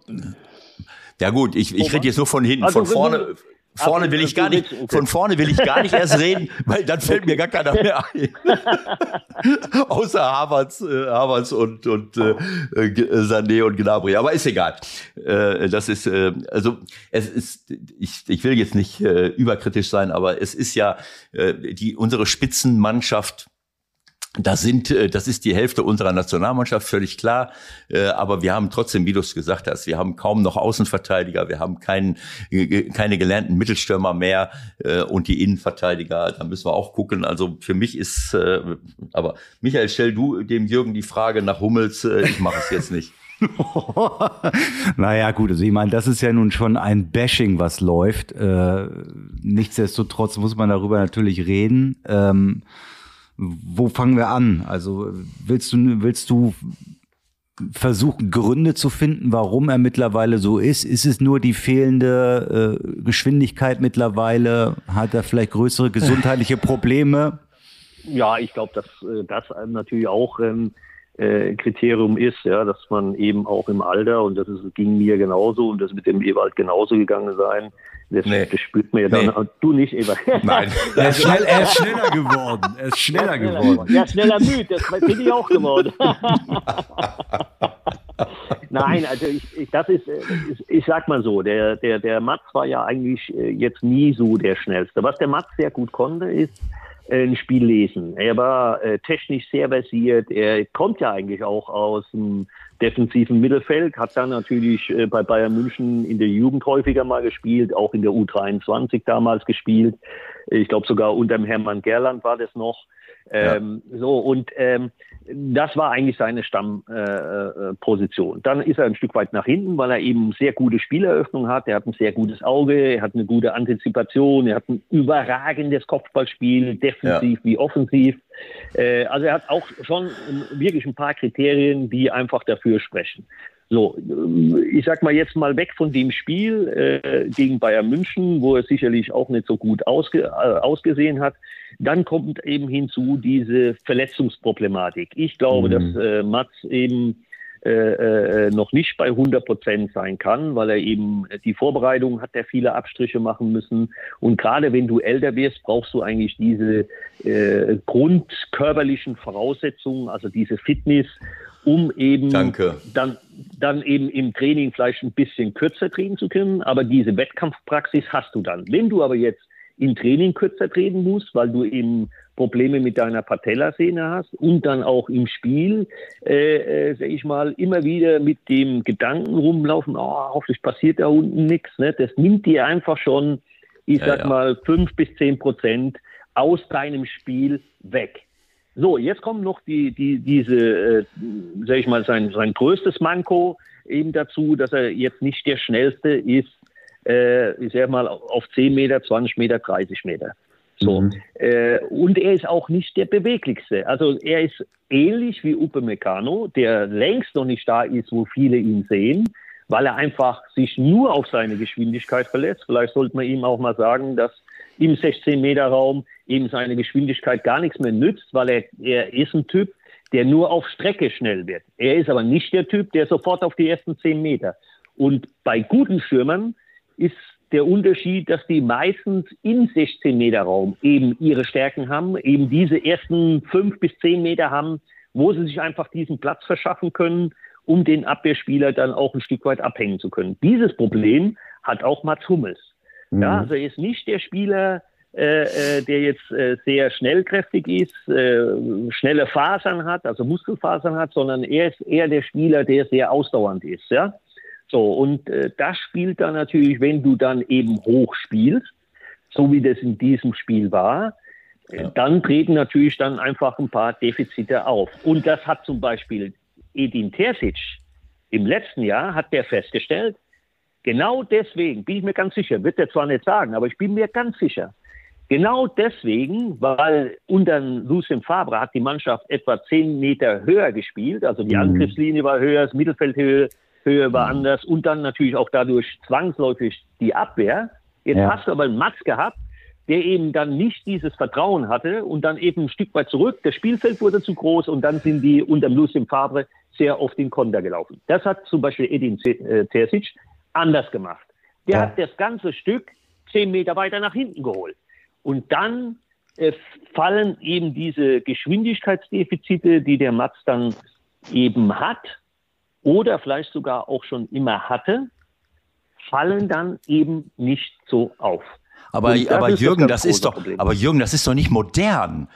Ja gut, ich, ich rede jetzt nur von hinten. Also, Von vorne, vorne will ich gar nicht, okay. von vorne will ich gar nicht erst <laughs> reden, weil dann fällt mir gar keiner mehr ein. <laughs> Außer Havertz, äh, Havertz und, und äh, äh, Sané und Gnabry. Aber ist egal. Äh, das ist, äh, also es ist, ich, ich will jetzt nicht äh, überkritisch sein, aber es ist ja äh, die unsere Spitzenmannschaft das sind, äh, das ist die Hälfte unserer Nationalmannschaft, völlig klar. Äh, Aber wir haben trotzdem, wie du es gesagt hast, wir haben kaum noch Außenverteidiger, wir haben keinen, äh, keine gelernten Mittelstürmer mehr und die Innenverteidiger, da müssen wir auch gucken. Also für mich ist, aber Michael, stell du dem Jürgen die Frage nach Hummels, ich mache es jetzt nicht. <laughs> naja, gut, also ich meine, das ist ja nun schon ein Bashing, was läuft. Nichtsdestotrotz muss man darüber natürlich reden. Ähm, wo fangen wir an? Also willst du, willst du versuchen, Gründe zu finden, warum er mittlerweile so ist? Ist es nur die fehlende äh, Geschwindigkeit mittlerweile? Hat er vielleicht größere gesundheitliche <laughs> Probleme? Ja, ich glaube, dass äh, das natürlich auch ein äh, Kriterium ist, ja, dass man eben auch im Alter, und das ist, ging mir genauso und das mit dem Ewald genauso gegangen sein, das, Nee. das spürt man ja dann. Nee. Du nicht, Ewald. <laughs> Nein. <laughs> Er ist, schnell, er ist <laughs> schneller geworden. Er ist schneller geworden. Ja, schneller müde, das bin ich auch geworden. Nein, also ich, ich, das ist, ich, ich sag mal so, der, der, der Mats war ja eigentlich äh, jetzt nie so der Schnellste. Was der Mats sehr gut konnte, ist äh, ein Spiel lesen. Er war äh, technisch sehr versiert. Er kommt ja eigentlich auch aus dem defensiven Mittelfeld, hat dann natürlich äh, bei Bayern München in der Jugend häufiger mal gespielt, auch in der U23 damals gespielt. Ich glaube sogar unter dem Hermann Gerland war das noch. Ähm, So, und ähm, das war eigentlich seine Stammposition. Äh, Position. Dann ist er ein Stück weit nach hinten, weil er eben sehr gute Spieleröffnung hat. Er hat ein sehr gutes Auge, er hat eine gute Antizipation, er hat ein überragendes Kopfballspiel, defensiv wie offensiv. Äh, also er hat auch schon wirklich ein paar Kriterien, die einfach dafür sprechen. So, ich sag mal jetzt mal weg von dem Spiel äh, gegen Bayern München, wo er sicherlich auch nicht so gut ausge, äh, ausgesehen hat. Dann kommt eben hinzu diese Verletzungsproblematik. Ich glaube, dass äh, Mats eben äh, äh, noch nicht bei 100 Prozent sein kann, weil er eben die Vorbereitung hat, er viele Abstriche machen müssen. Und gerade wenn du älter wirst, brauchst du eigentlich diese äh, grundkörperlichen Voraussetzungen, also diese Fitness, um eben Danke. dann, dann eben im Training vielleicht ein bisschen kürzer treten zu können. Aber diese Wettkampfpraxis hast du dann. Wenn du aber jetzt im Training kürzer treten musst, weil du eben Probleme mit deiner Patellasehne hast und dann auch im Spiel, äh, äh, sag ich mal, immer wieder mit dem Gedanken rumlaufen, oh, hoffentlich passiert da unten nichts. Ne? Das nimmt dir einfach schon, ich Ja, sag ja. mal, fünf bis zehn Prozent aus deinem Spiel weg. So, jetzt kommt noch die, die, diese, äh, sag ich mal, sein, sein größtes Manko eben dazu, dass er jetzt nicht der schnellste ist, äh, ich sag mal, auf 10 Meter, 20 Meter, 30 Meter. So. Mhm. Äh, und er ist auch nicht der beweglichste. Also er ist ähnlich wie Upe Meccano, der längst noch nicht da ist, wo viele ihn sehen, weil er einfach sich nur auf seine Geschwindigkeit verlässt. Vielleicht sollte man ihm auch mal sagen, dass im 16-Meter-Raum eben seine Geschwindigkeit gar nichts mehr nützt, weil er, er ist ein Typ, der nur auf Strecke schnell wird. Er ist aber nicht der Typ, der sofort auf die ersten 10 Meter. Und bei guten Stürmern ist der Unterschied, dass die meistens im 16-Meter-Raum eben ihre Stärken haben, eben diese ersten fünf bis zehn Meter haben, wo sie sich einfach diesen Platz verschaffen können, um den Abwehrspieler dann auch ein Stück weit abhängen zu können. Dieses Problem hat auch Mats Hummels. Mhm. Ja, also er ist nicht der Spieler, äh, äh der jetzt äh, sehr schnellkräftig ist, äh, schnelle Fasern hat, also Muskelfasern hat, sondern er ist eher der Spieler, der sehr ausdauernd ist. Ja? So, und äh, das spielt dann natürlich, wenn du dann eben hoch spielst, so wie das in diesem Spiel war, äh, ja. dann treten natürlich dann einfach ein paar Defizite auf. Und das hat zum Beispiel Edin Terzic im letzten Jahr, hat der festgestellt, genau deswegen, bin ich mir ganz sicher, wird er zwar nicht sagen, aber ich bin mir ganz sicher, Genau deswegen, weil unter Lucien Fabre hat die Mannschaft etwa zehn Meter höher gespielt, also die mhm. Angriffslinie war höher, das Mittelfeldhöhe Höhe war mhm. anders und dann natürlich auch dadurch zwangsläufig die Abwehr. Jetzt ja. hast du aber einen Matz gehabt, der eben dann nicht dieses Vertrauen hatte und dann eben ein Stück weit zurück. Das Spielfeld wurde zu groß und dann sind die unter Lucien Fabre sehr auf den Konter gelaufen. Das hat zum Beispiel Edin äh, Terzic anders gemacht. Der ja. hat das ganze Stück zehn Meter weiter nach hinten geholt. Und dann äh, fallen eben diese Geschwindigkeitsdefizite, die der Matz dann eben hat, oder vielleicht sogar auch schon immer hatte, fallen dann eben nicht so auf. Aber, aber Jürgen, das, das ist doch, Problem. aber Jürgen, das ist doch nicht modern.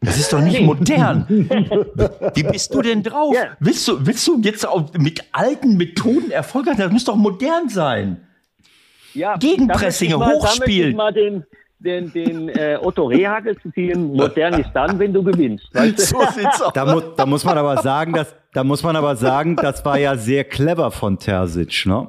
Das ist doch nicht modern. <laughs> Wie bist du denn drauf? Ja. Willst, du, willst du jetzt auch mit alten Methoden Erfolg haben? Das muss doch modern sein. Ja, Gegenpressing, hochspielen. Mal den, den, den äh, Otto Rehagel zitieren, modern ist dann, wenn du gewinnst. Weißt du? So sieht's aus. Da, mu da muss man aber sagen, dass, da muss man aber sagen, das war ja sehr clever von Terzic, ne?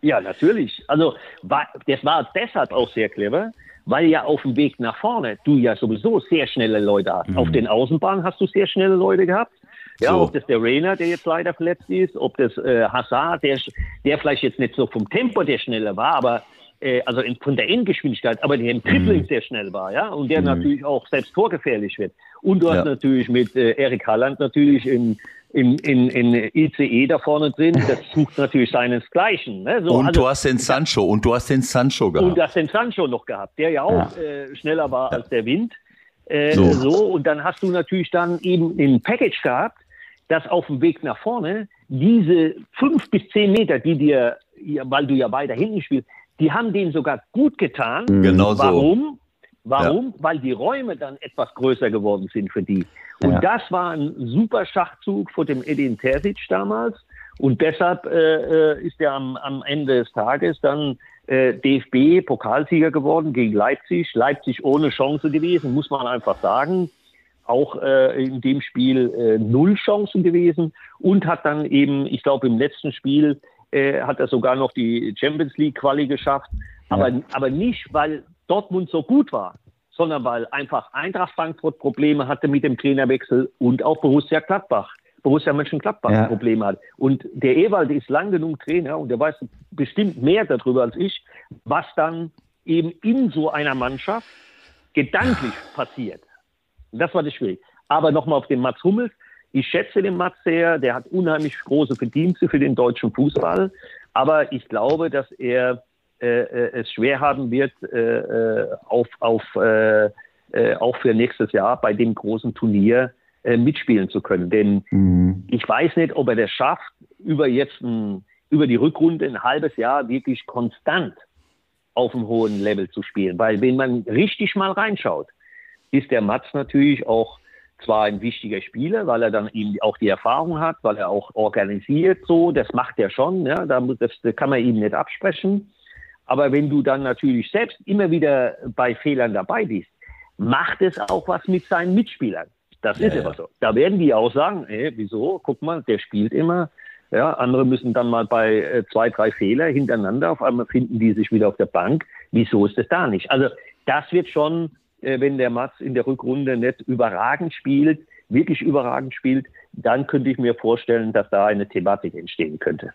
Ja, natürlich. Also war, das war deshalb auch sehr clever, weil ja auf dem Weg nach vorne du ja sowieso sehr schnelle Leute hast. Mhm. Auf den Außenbahnen hast du sehr schnelle Leute gehabt. Ja, so. ob das der Rainer, der jetzt leider verletzt ist, ob das äh, Hazard, der, der vielleicht jetzt nicht so vom Tempo der schneller war, aber äh, also in, von der Endgeschwindigkeit, aber der im Tripling mhm. sehr schnell war, ja, und der mhm. natürlich auch selbst torgefährlich wird. Und du ja. hast natürlich mit äh, Erik Halland natürlich in, in, in, in ICE da vorne drin, das <laughs> sucht natürlich seinesgleichen. Ne? So, und also, du hast den Sancho, und du hast den Sancho gehabt. Und du hast den Sancho noch gehabt, der ja auch ja. Äh, schneller war ja. als der Wind. Äh, so. so. und dann hast du natürlich dann eben ein Package gehabt, das auf dem Weg nach vorne diese fünf bis zehn Meter, die dir, weil du ja weiter hinten spielst, die haben denen sogar gut getan. Mhm. Genau so. Warum? Warum? Ja. Weil die Räume dann etwas größer geworden sind für die. Und ja. das war ein super Schachzug vor dem Edin Terzic damals. Und deshalb äh, äh ist er am, am Ende des Tages dann äh, DFB-Pokalsieger geworden gegen Leipzig. Leipzig ohne Chance gewesen, muss man einfach sagen. Auch äh, in dem Spiel äh, null Chancen gewesen und hat dann eben, ich glaube, im letzten Spiel äh, hat er sogar noch die Champions League Quali geschafft. Aber, ja. aber nicht, weil Dortmund so gut war, sondern weil einfach Eintracht Frankfurt Probleme hatte mit dem Trainerwechsel und auch Borussia Gladbach. Borussia Mönchengladbach ja. Probleme hat. Und der Ewald ist lang genug Trainer und der weiß bestimmt mehr darüber als ich, was dann eben in so einer Mannschaft gedanklich passiert. Das war das schwierig. Aber nochmal auf den Mats Hummels. Ich schätze den Mats sehr, der hat unheimlich große Verdienste für den deutschen Fußball, aber ich glaube, dass er äh, äh es schwer haben wird, äh, äh, auf, auf, äh, äh, auch für nächstes Jahr bei dem großen Turnier mitspielen zu können. Denn mhm. ich weiß nicht, ob er das schafft, über jetzt ein, über die Rückrunde ein halbes Jahr wirklich konstant auf einem hohen Level zu spielen. Weil wenn man richtig mal reinschaut, ist der Mats natürlich auch zwar ein wichtiger Spieler, weil er dann eben auch die Erfahrung hat, weil er auch organisiert so, das macht er schon, ja, da das, das kann man ihm nicht absprechen. Aber wenn du dann natürlich selbst immer wieder bei Fehlern dabei bist, macht es auch was mit seinen Mitspielern. Das ja, ist immer so. Da werden die auch sagen, ey, wieso? Guck mal, der spielt immer. Ja, andere müssen dann mal bei äh, zwei, drei Fehler hintereinander, auf einmal finden die sich wieder auf der Bank. Wieso ist das da nicht? Also das wird schon wenn der Mats in der Rückrunde nicht überragend spielt, wirklich überragend spielt, dann könnte ich mir vorstellen, dass da eine Thematik entstehen könnte.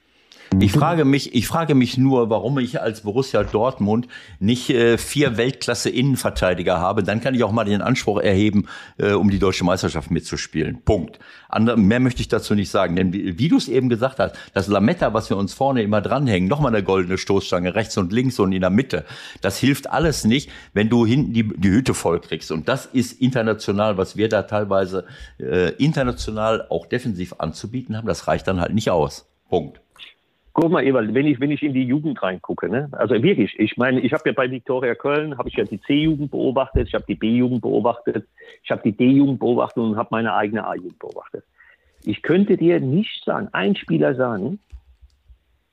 Ich frage mich, ich frage mich nur, warum ich als Borussia Dortmund nicht äh, vier Weltklasse-Innenverteidiger habe. Dann kann ich auch mal den Anspruch erheben, äh, um die deutsche Meisterschaft mitzuspielen. Punkt. Andere, mehr möchte ich dazu nicht sagen. Denn wie, wie du es eben gesagt hast, das Lametta, was wir uns vorne immer dranhängen, nochmal eine goldene Stoßstange rechts und links und in der Mitte, das hilft alles nicht, wenn du hinten die, die Hütte voll kriegst. Und das ist international, was wir da teilweise äh, international auch defensiv anzubieten haben. Das reicht dann halt nicht aus. Punkt. Guck mal, Ewald, wenn ich, wenn ich in die Jugend reingucke, ne? also wirklich, ich meine, ich habe ja bei Viktoria Köln, habe ich ja die C-Jugend beobachtet, ich habe die B-Jugend beobachtet, ich habe die D-Jugend beobachtet und habe meine eigene A-Jugend beobachtet. Ich könnte dir nicht sagen, ein Spieler sagen,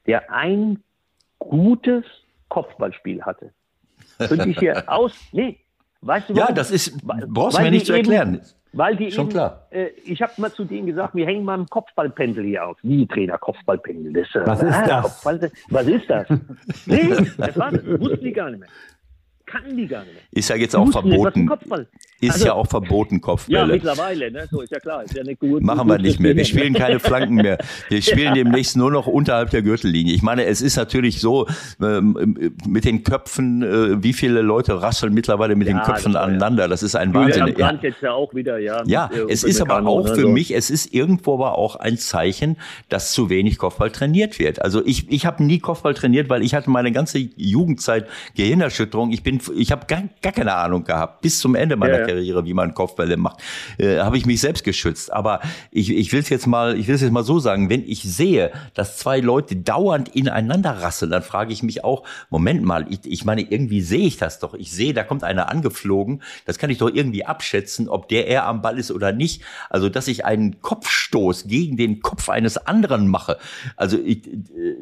der ein gutes Kopfballspiel hatte. Könnte ich hier <laughs> aus, nee, weißt du warum? Ja, das ist, brauchst du mir nicht zu erklären. Eben, weil die Schon eben, klar. Äh, ich habe mal zu denen gesagt, wir hängen mal ein Kopfballpendel hier auf. Wie Trainer, Kopfballpendel. Das, äh, was ist ah, das? Kopfball, was ist das? <laughs> nee, das war das. Wussten die gar nicht mehr kannten die gar nicht. Ist ja jetzt auch verboten. Ist also, ja auch verboten, Kopfbälle. Ja, mittlerweile, ne? so ist ja klar. Ist ja nicht gut, Machen wir nicht mehr. Wir spielen keine Flanken mehr. <laughs> Wir spielen demnächst nur noch unterhalb der Gürtellinie. Ich meine, es ist natürlich so, ähm, mit den Köpfen, äh, wie viele Leute rasseln mittlerweile mit ja, den Köpfen das aneinander. Das ist ein Wahnsinn. Ja, jetzt ja auch wieder, ja. Ja, mit, äh, es ist aber auch für so. mich, es ist irgendwo aber auch ein Zeichen, dass zu wenig Kopfball trainiert wird. Also ich, ich habe nie Kopfball trainiert, weil ich hatte meine ganze Jugendzeit Gehirnerschütterung. Ich bin ich habe gar, gar keine Ahnung gehabt, bis zum Ende meiner ja, ja. Karriere, wie man Kopfbälle macht, äh, habe ich mich selbst geschützt. Aber ich, ich will es jetzt mal, ich will es jetzt mal so sagen, wenn ich sehe, dass zwei Leute dauernd ineinander rasseln, dann frage ich mich auch, Moment mal, ich, ich meine, irgendwie sehe ich das doch. Ich sehe, da kommt einer angeflogen, das kann ich doch irgendwie abschätzen, ob der eher am Ball ist oder nicht. Also, dass ich einen Kopfstoß gegen den Kopf eines anderen mache, also ich, äh,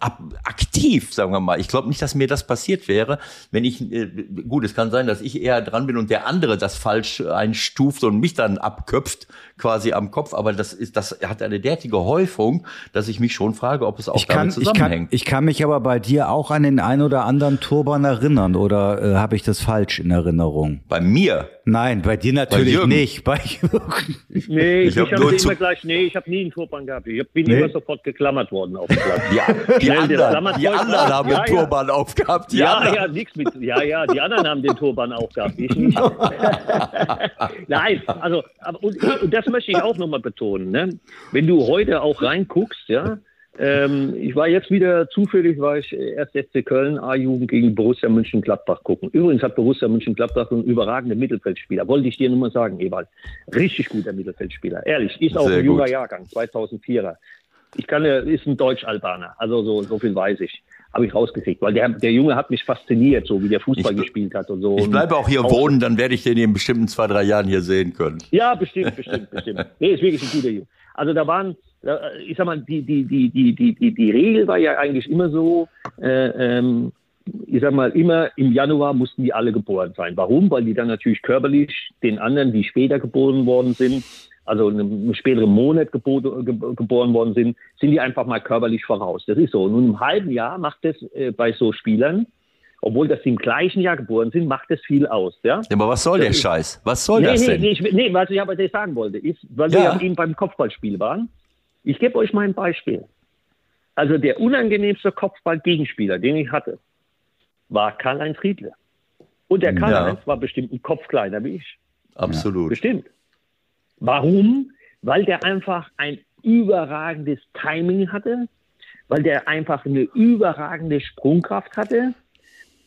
ab, aktiv, sagen wir mal. Ich glaube nicht, dass mir das passiert wäre, wenn ich, äh, gut, es kann sein, dass ich eher dran bin und der andere das falsch einstuft und mich dann abköpft, quasi am Kopf, aber das ist, das hat eine derartige Häufung, dass ich mich schon frage, ob es auch ich damit kann, zusammenhängt. Ich kann, ich kann mich aber bei dir auch an den ein oder anderen Turban erinnern, oder äh, habe ich das falsch in Erinnerung? Bei mir? Nein, bei dir natürlich bei nicht. Bei Jürgen. Nee, ich, ich habe hab immer gleich, nee, ich habe nie einen Turban gehabt. Ich bin nee. immer sofort geklammert worden auf dem Platz. <laughs> Ja, die, anderen, die anderen haben ja, den Turban ja. aufgehabt. ja, anderen. ja, nichts mit. Ja, ja, die anderen haben den Turban aufgehabt. Ich nicht. <laughs> <laughs> Nein, also, aber, und, und, das möchte ich auch nochmal betonen. Ne? Wenn du heute auch reinguckst, ja, ähm, ich war jetzt wieder zufällig, war ich erst FC Köln A-Jugend gegen Borussia München-Gladbach gucken. Übrigens hat Borussia München-Gladbach einen überragenden Mittelfeldspieler. Wollte ich dir nur mal sagen, Ewald. Richtig guter Mittelfeldspieler. Ehrlich, ist auch Sehr ein junger. Jahrgang, 2004er. Ich kann, ist ein Deutsch-Albaner. Also so, so viel weiß ich habe ich rausgekriegt, weil der, der Junge hat mich fasziniert, so wie der Fußball ich, gespielt hat und so. Ich bleibe auch hier auch wohnen, dann werde ich den in bestimmten zwei, drei Jahren hier sehen können. Ja, bestimmt, bestimmt, bestimmt. <laughs> Nee, ist wirklich ein guter Junge. Also da waren, ich sag mal, die, die, die, die, die, die, die Regel war ja eigentlich immer so, äh, ähm, ich sag mal, immer im Januar mussten die alle geboren sein. Warum? Weil die dann natürlich körperlich den anderen, die später geboren worden sind, also in einem späteren Monat geboren worden sind, sind die einfach mal körperlich voraus. Das ist so. Und in einem halben Jahr macht das äh, bei so Spielern, obwohl das im gleichen Jahr geboren sind, macht das viel aus. Ja, ja aber was soll das der Scheiß? Was soll nee, das denn? Nee, ich, nee, was ich aber sagen wollte, ist, weil ja. wir ja eben beim Kopfballspiel waren, ich gebe euch mal ein Beispiel. Also der unangenehmste Kopfball-Gegenspieler, den ich hatte, war Karl-Heinz Riedle. Und der Karl-Heinz ja. war bestimmt ein Kopf kleiner wie ich. Absolut. Bestimmt. Warum? Weil der einfach ein überragendes Timing hatte, weil der einfach eine überragende Sprungkraft hatte.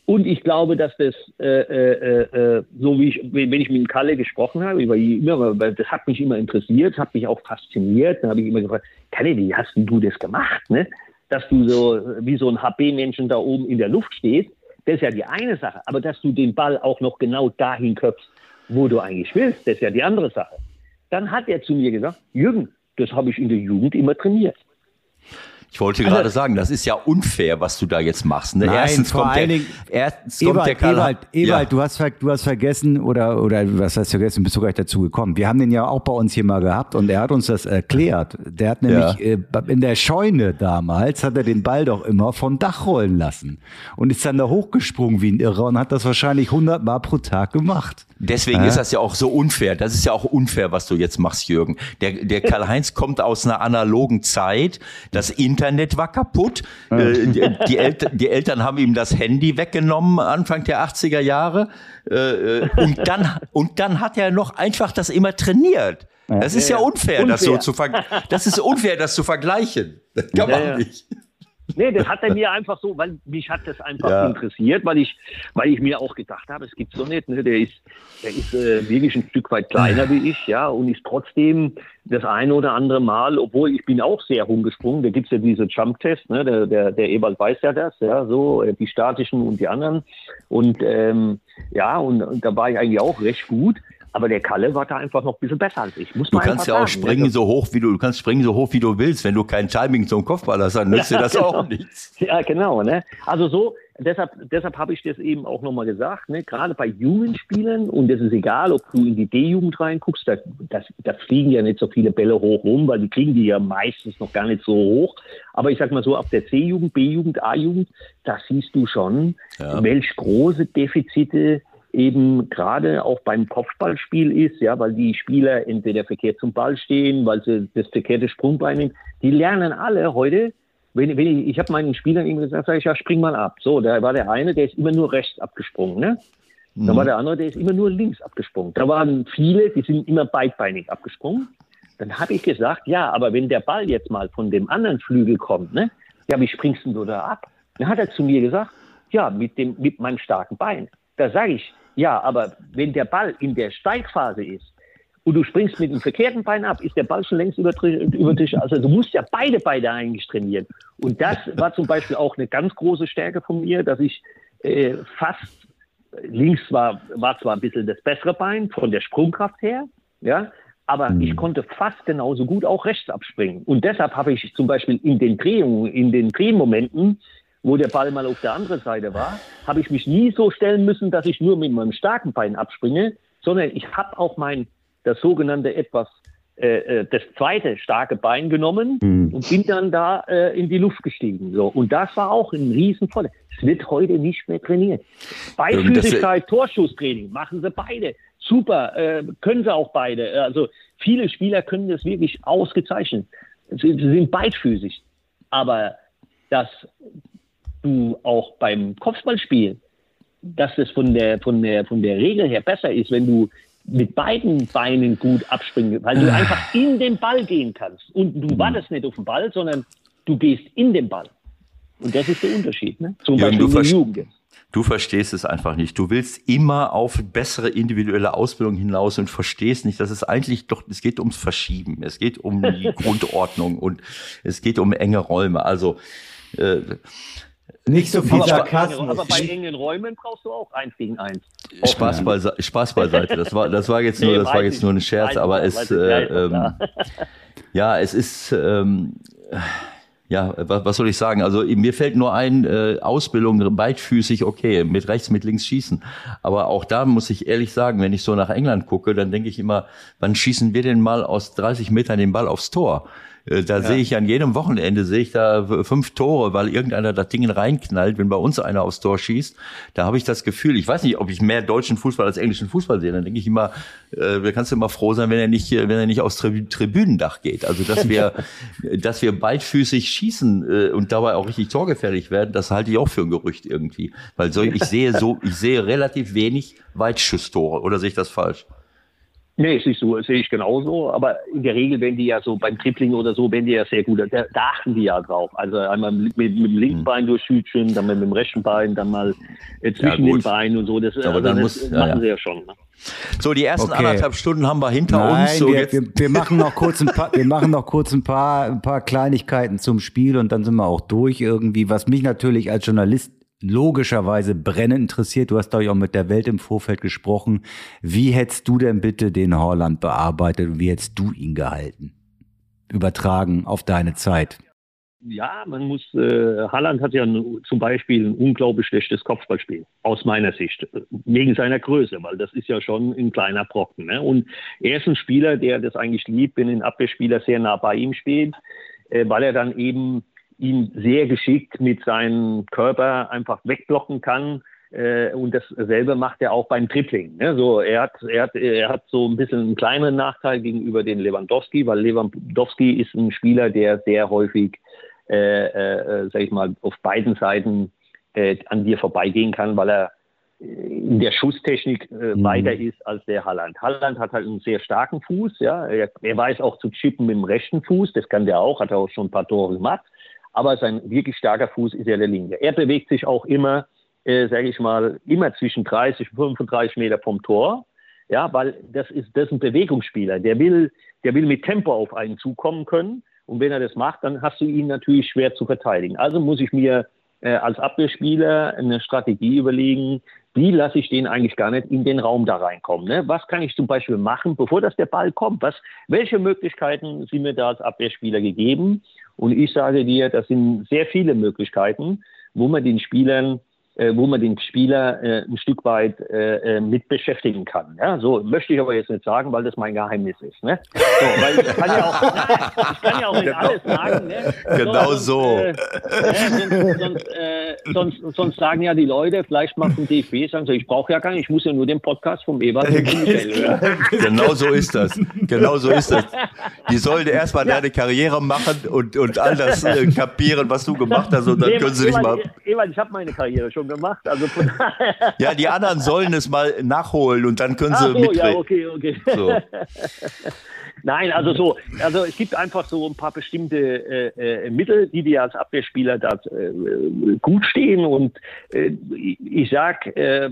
Und ich glaube, dass das, äh, äh, äh, so wie ich, wenn ich mit Kalle gesprochen habe, immer, das hat mich immer interessiert, hat mich auch fasziniert. Dann habe ich immer gefragt, Kalle, wie hast du das gemacht, ne? Dass du so wie so ein HP-Menschen da oben in der Luft stehst, das ist ja die eine Sache. Aber dass du den Ball auch noch genau dahin köpfst, wo du eigentlich willst, das ist ja die andere Sache. Dann hat er zu mir gesagt, Jürgen, das habe ich in der Jugend immer trainiert. Ich wollte gerade also, sagen, das ist ja unfair, was du da jetzt machst. Ne? Nein, erstens kommt der, Dingen, erstens Ewald, kommt der Karl Ewald, Ewald ja. du, hast, du hast vergessen oder, oder was hast du vergessen, bist du gleich dazu gekommen. Wir haben den ja auch bei uns hier mal gehabt und er hat uns das erklärt. Der hat nämlich ja. äh, in der Scheune damals, hat er den Ball doch immer von Dach rollen lassen und ist dann da hochgesprungen wie ein Irrer und hat das wahrscheinlich 100 Mal pro Tag gemacht. Deswegen äh? ist das ja auch so unfair. Das ist ja auch unfair, was du jetzt machst, Jürgen. Der, der <laughs> Karl-Heinz kommt aus einer analogen Zeit. Das Internet war kaputt. Äh, die, die, Eltern, die Eltern haben ihm das Handy weggenommen Anfang der 80er Jahre. Äh, äh, und dann, und dann hat er noch einfach das immer trainiert. Das ist ja, unfair, unfair. das so zu ver das ist unfair, das zu vergleichen. Das kann man nicht. Nee, das hat er mir einfach so, weil mich hat das einfach ja. interessiert, weil ich, weil ich mir auch gedacht habe, es gibt so nicht, ne? der ist, der ist äh, wirklich ein Stück weit kleiner wie ich, ja, und ist trotzdem das eine oder andere Mal, obwohl ich bin auch sehr rumgesprungen, da gibt es ja diese Jump-Test, ne? der, der, der Ewald weiß ja das, ja, so, äh, die statischen und die anderen. Und ähm, ja, und, und da war ich eigentlich auch recht gut. Aber der Kalle war da einfach noch ein bisschen besser als ich. Muss du kannst ja auch sagen. springen so hoch, wie du, du kannst springen so hoch, wie du willst. Wenn du kein Timing zum Kopfball hast, dann nützt <laughs> ja, dir das genau. auch nichts. Ja, genau. Ne? Also so, deshalb, deshalb habe ich das eben auch nochmal gesagt. Ne? Gerade bei jungen Spielern, und das ist egal, ob du in die D-Jugend reinguckst, da, das, da fliegen ja nicht so viele Bälle hoch rum, weil die kriegen die ja meistens noch gar nicht so hoch. Aber ich sag mal so, ab der C-Jugend, B-Jugend, A-Jugend, da siehst du schon, ja. welch große Defizite eben gerade auch beim Kopfballspiel ist, ja, weil die Spieler entweder verkehrt zum Ball stehen, weil sie das verkehrte Sprungbein nehmen. Die lernen alle heute, wenn, wenn ich, ich habe meinen Spielern eben gesagt, sag ich, ja, spring mal ab. So, da war der eine, der ist immer nur rechts abgesprungen, ne? Mhm. Da war der andere, der ist immer nur links abgesprungen. Da waren viele, die sind immer beidbeinig abgesprungen. Dann habe ich gesagt, ja, aber wenn der Ball jetzt mal von dem anderen Flügel kommt, ne? Ja, wie springst du da ab? Dann hat er zu mir gesagt, ja, mit dem, mit meinem starken Bein. Da sage ich, ja, aber wenn der Ball in der Steigphase ist und du springst mit dem verkehrten Bein ab, ist der Ball schon längst über, über Tisch. Also du musst ja beide Beine eigentlich trainieren. Und das war zum Beispiel auch eine ganz große Stärke von mir, dass ich äh, fast links war, war zwar ein bisschen das bessere Bein von der Sprungkraft her, ja, aber mhm. ich konnte fast genauso gut auch rechts abspringen. Und deshalb habe ich zum Beispiel in den Drehungen, in den Drehmomenten wo der Ball mal auf der anderen Seite war, habe ich mich nie so stellen müssen, dass ich nur mit meinem starken Bein abspringe, sondern ich habe auch mein, das sogenannte etwas, äh, äh, das zweite starke Bein genommen mhm. und bin dann da äh, in die Luft gestiegen. So. Und das war auch ein Riesenvoller. Es wird heute nicht mehr trainiert. Beifüßigkeit, Torschusstraining machen sie beide. Super, äh, können sie auch beide. Also viele Spieler können das wirklich ausgezeichnet. Sie, sie sind beidfüßig. Aber das du auch beim Kopfballspiel, dass es von der, von der, von der Regel her besser ist, wenn du mit beiden Beinen gut abspringen, weil du ah. einfach in den Ball gehen kannst. Und du mhm. wartest nicht auf den Ball, sondern du gehst in den Ball. Und das ist der Unterschied. Ne? Zum ja, Beispiel in der Jugend. Du verstehst es einfach nicht. Du willst immer auf bessere individuelle Ausbildung hinaus und verstehst nicht, dass es eigentlich doch, es geht ums Verschieben. Es geht um die <laughs> Grundordnung und es geht um enge Räume. Also, äh, nicht so viel aber, Sarkasmus. Aber bei engen Räumen brauchst du auch eins gegen eins. Spaß, beise Spaß beiseite. Das war, das war jetzt nur, das war jetzt nur ein Scherz, aber es, äh, ähm, ja, es ist, ähm, ja, was, was soll ich sagen? Also mir fällt nur ein, äh, Ausbildung beidfüßig, okay, mit rechts, mit links schießen. Aber auch da muss ich ehrlich sagen, wenn ich so nach England gucke, dann denke ich immer, wann schießen wir denn mal aus 30 Metern den Ball aufs Tor? Äh, da ja. sehe ich an jedem Wochenende sehe ich da fünf Tore, weil irgendeiner das Ding reinknallt, wenn bei uns einer aufs Tor schießt. Da habe ich das Gefühl, ich weiß nicht, ob ich mehr deutschen Fußball als englischen Fußball sehe. Dann denke ich immer, äh, da kannst du immer froh sein, wenn er nicht, wenn er nicht aufs Tribünendach geht. Also dass <laughs> wir, dass wir beidfüßig schießen äh, und dabei auch richtig torgefährlich werden, das halte ich auch für ein Gerücht irgendwie, weil so, ich sehe so, ich sehe relativ wenig Weitschusstore. Oder sehe ich das falsch? Nee, ist nicht so, sehe ich genauso. Aber in der Regel, wenn die ja so beim Tripling oder so, wenn die ja sehr gut, da, da achten die ja drauf. Also einmal mit, mit, mit dem linken hm. Bein durchschütteln, dann mit dem rechten Bein, dann mal äh, zwischen ja, den Beinen und so. Das, Aber also dann das muss, machen ja, sie ja schon. Ne? So, die ersten okay. anderthalb Stunden haben wir hinter Nein, uns. So wir, wir, wir, machen noch kurz ein paar, wir machen noch kurz ein paar, ein paar Kleinigkeiten zum Spiel und dann sind wir auch durch irgendwie. Was mich natürlich als Journalist logischerweise brennend interessiert. Du hast, glaube ich, auch mit der Welt im Vorfeld gesprochen. Wie hättest du denn bitte den Horland bearbeitet und wie hättest du ihn gehalten? Übertragen auf deine Zeit. ja, man muss, äh, Halland hat ja zum Beispiel ein unglaublich schlechtes Kopfballspiel, aus meiner Sicht, wegen seiner Größe, weil das ist ja schon ein kleiner Brocken. Ne? Und er ist ein Spieler, der das eigentlich liebt, wenn ein Abwehrspieler sehr nah bei ihm steht, äh, weil er dann eben ihn sehr geschickt mit seinem Körper einfach wegblocken kann. Äh, und dasselbe macht er auch beim Tripling. Ne? So, er, hat, er, hat, er hat so ein bisschen einen kleineren Nachteil gegenüber den Lewandowski, weil Lewandowski ist ein Spieler, der sehr häufig, äh, äh, sag ich mal, auf beiden Seiten äh, an dir vorbeigehen kann, weil er in der Schusstechnik äh, mhm. weiter ist als der Halland. Halland hat halt einen sehr starken Fuß, ja. Er, er, weiß auch zu chippen mit dem rechten Fuß, das kann der auch, hat er auch schon ein paar Tore gemacht aber sein wirklich starker Fuß ist ja der linke. Er bewegt sich auch immer, äh, sage ich mal, immer zwischen 30 und 35 Meter vom Tor. Ja, weil das ist, das ist ein Bewegungsspieler. Der will, der will mit Tempo auf einen zukommen können. Und wenn er das macht, dann hast du ihn natürlich schwer zu verteidigen. Also muss ich mir äh, als Abwehrspieler eine Strategie überlegen, wie lasse ich den eigentlich gar nicht in den Raum da reinkommen? Ne? Was kann ich zum Beispiel machen, bevor das der Ball kommt? Was, welche Möglichkeiten sind mir da als Abwehrspieler gegeben? Und ich sage dir, das sind sehr viele Möglichkeiten, wo man den Spielern äh, wo man den Spieler äh, ein Stück weit äh, äh, mit beschäftigen kann. Ja, so möchte ich aber jetzt nicht sagen, weil das mein Geheimnis ist. Ne? So, weil ich kann ja auch, nein, <laughs> ich kann ja auch nicht genau. alles sagen. Ne? Genau so. Äh, ne, sonst, sonst, äh, sonst, sonst, sagen ja die Leute, vielleicht macht ein DFB, sagen so, ich brauche ja gar nicht, ich muss ja nur den Podcast vom Ewald und Michel hören. Genau so ist das. Genau so ist das. Die sollen erstmal ja. deine Karriere machen und, und all das kapieren, was du gemacht hast und dann können sie dich mal... Ewald, ich habe meine Karriere schon schon gemacht. Also <laughs> ja, die anderen sollen es mal nachholen und dann können sie Ach so, mitreden. Ja, okay, okay. So. <laughs> Nein, also so, also es gibt einfach so ein paar bestimmte äh, äh, Mittel, die dir als Abwehrspieler da äh, gut stehen. Und äh, ich sag, äh, äh,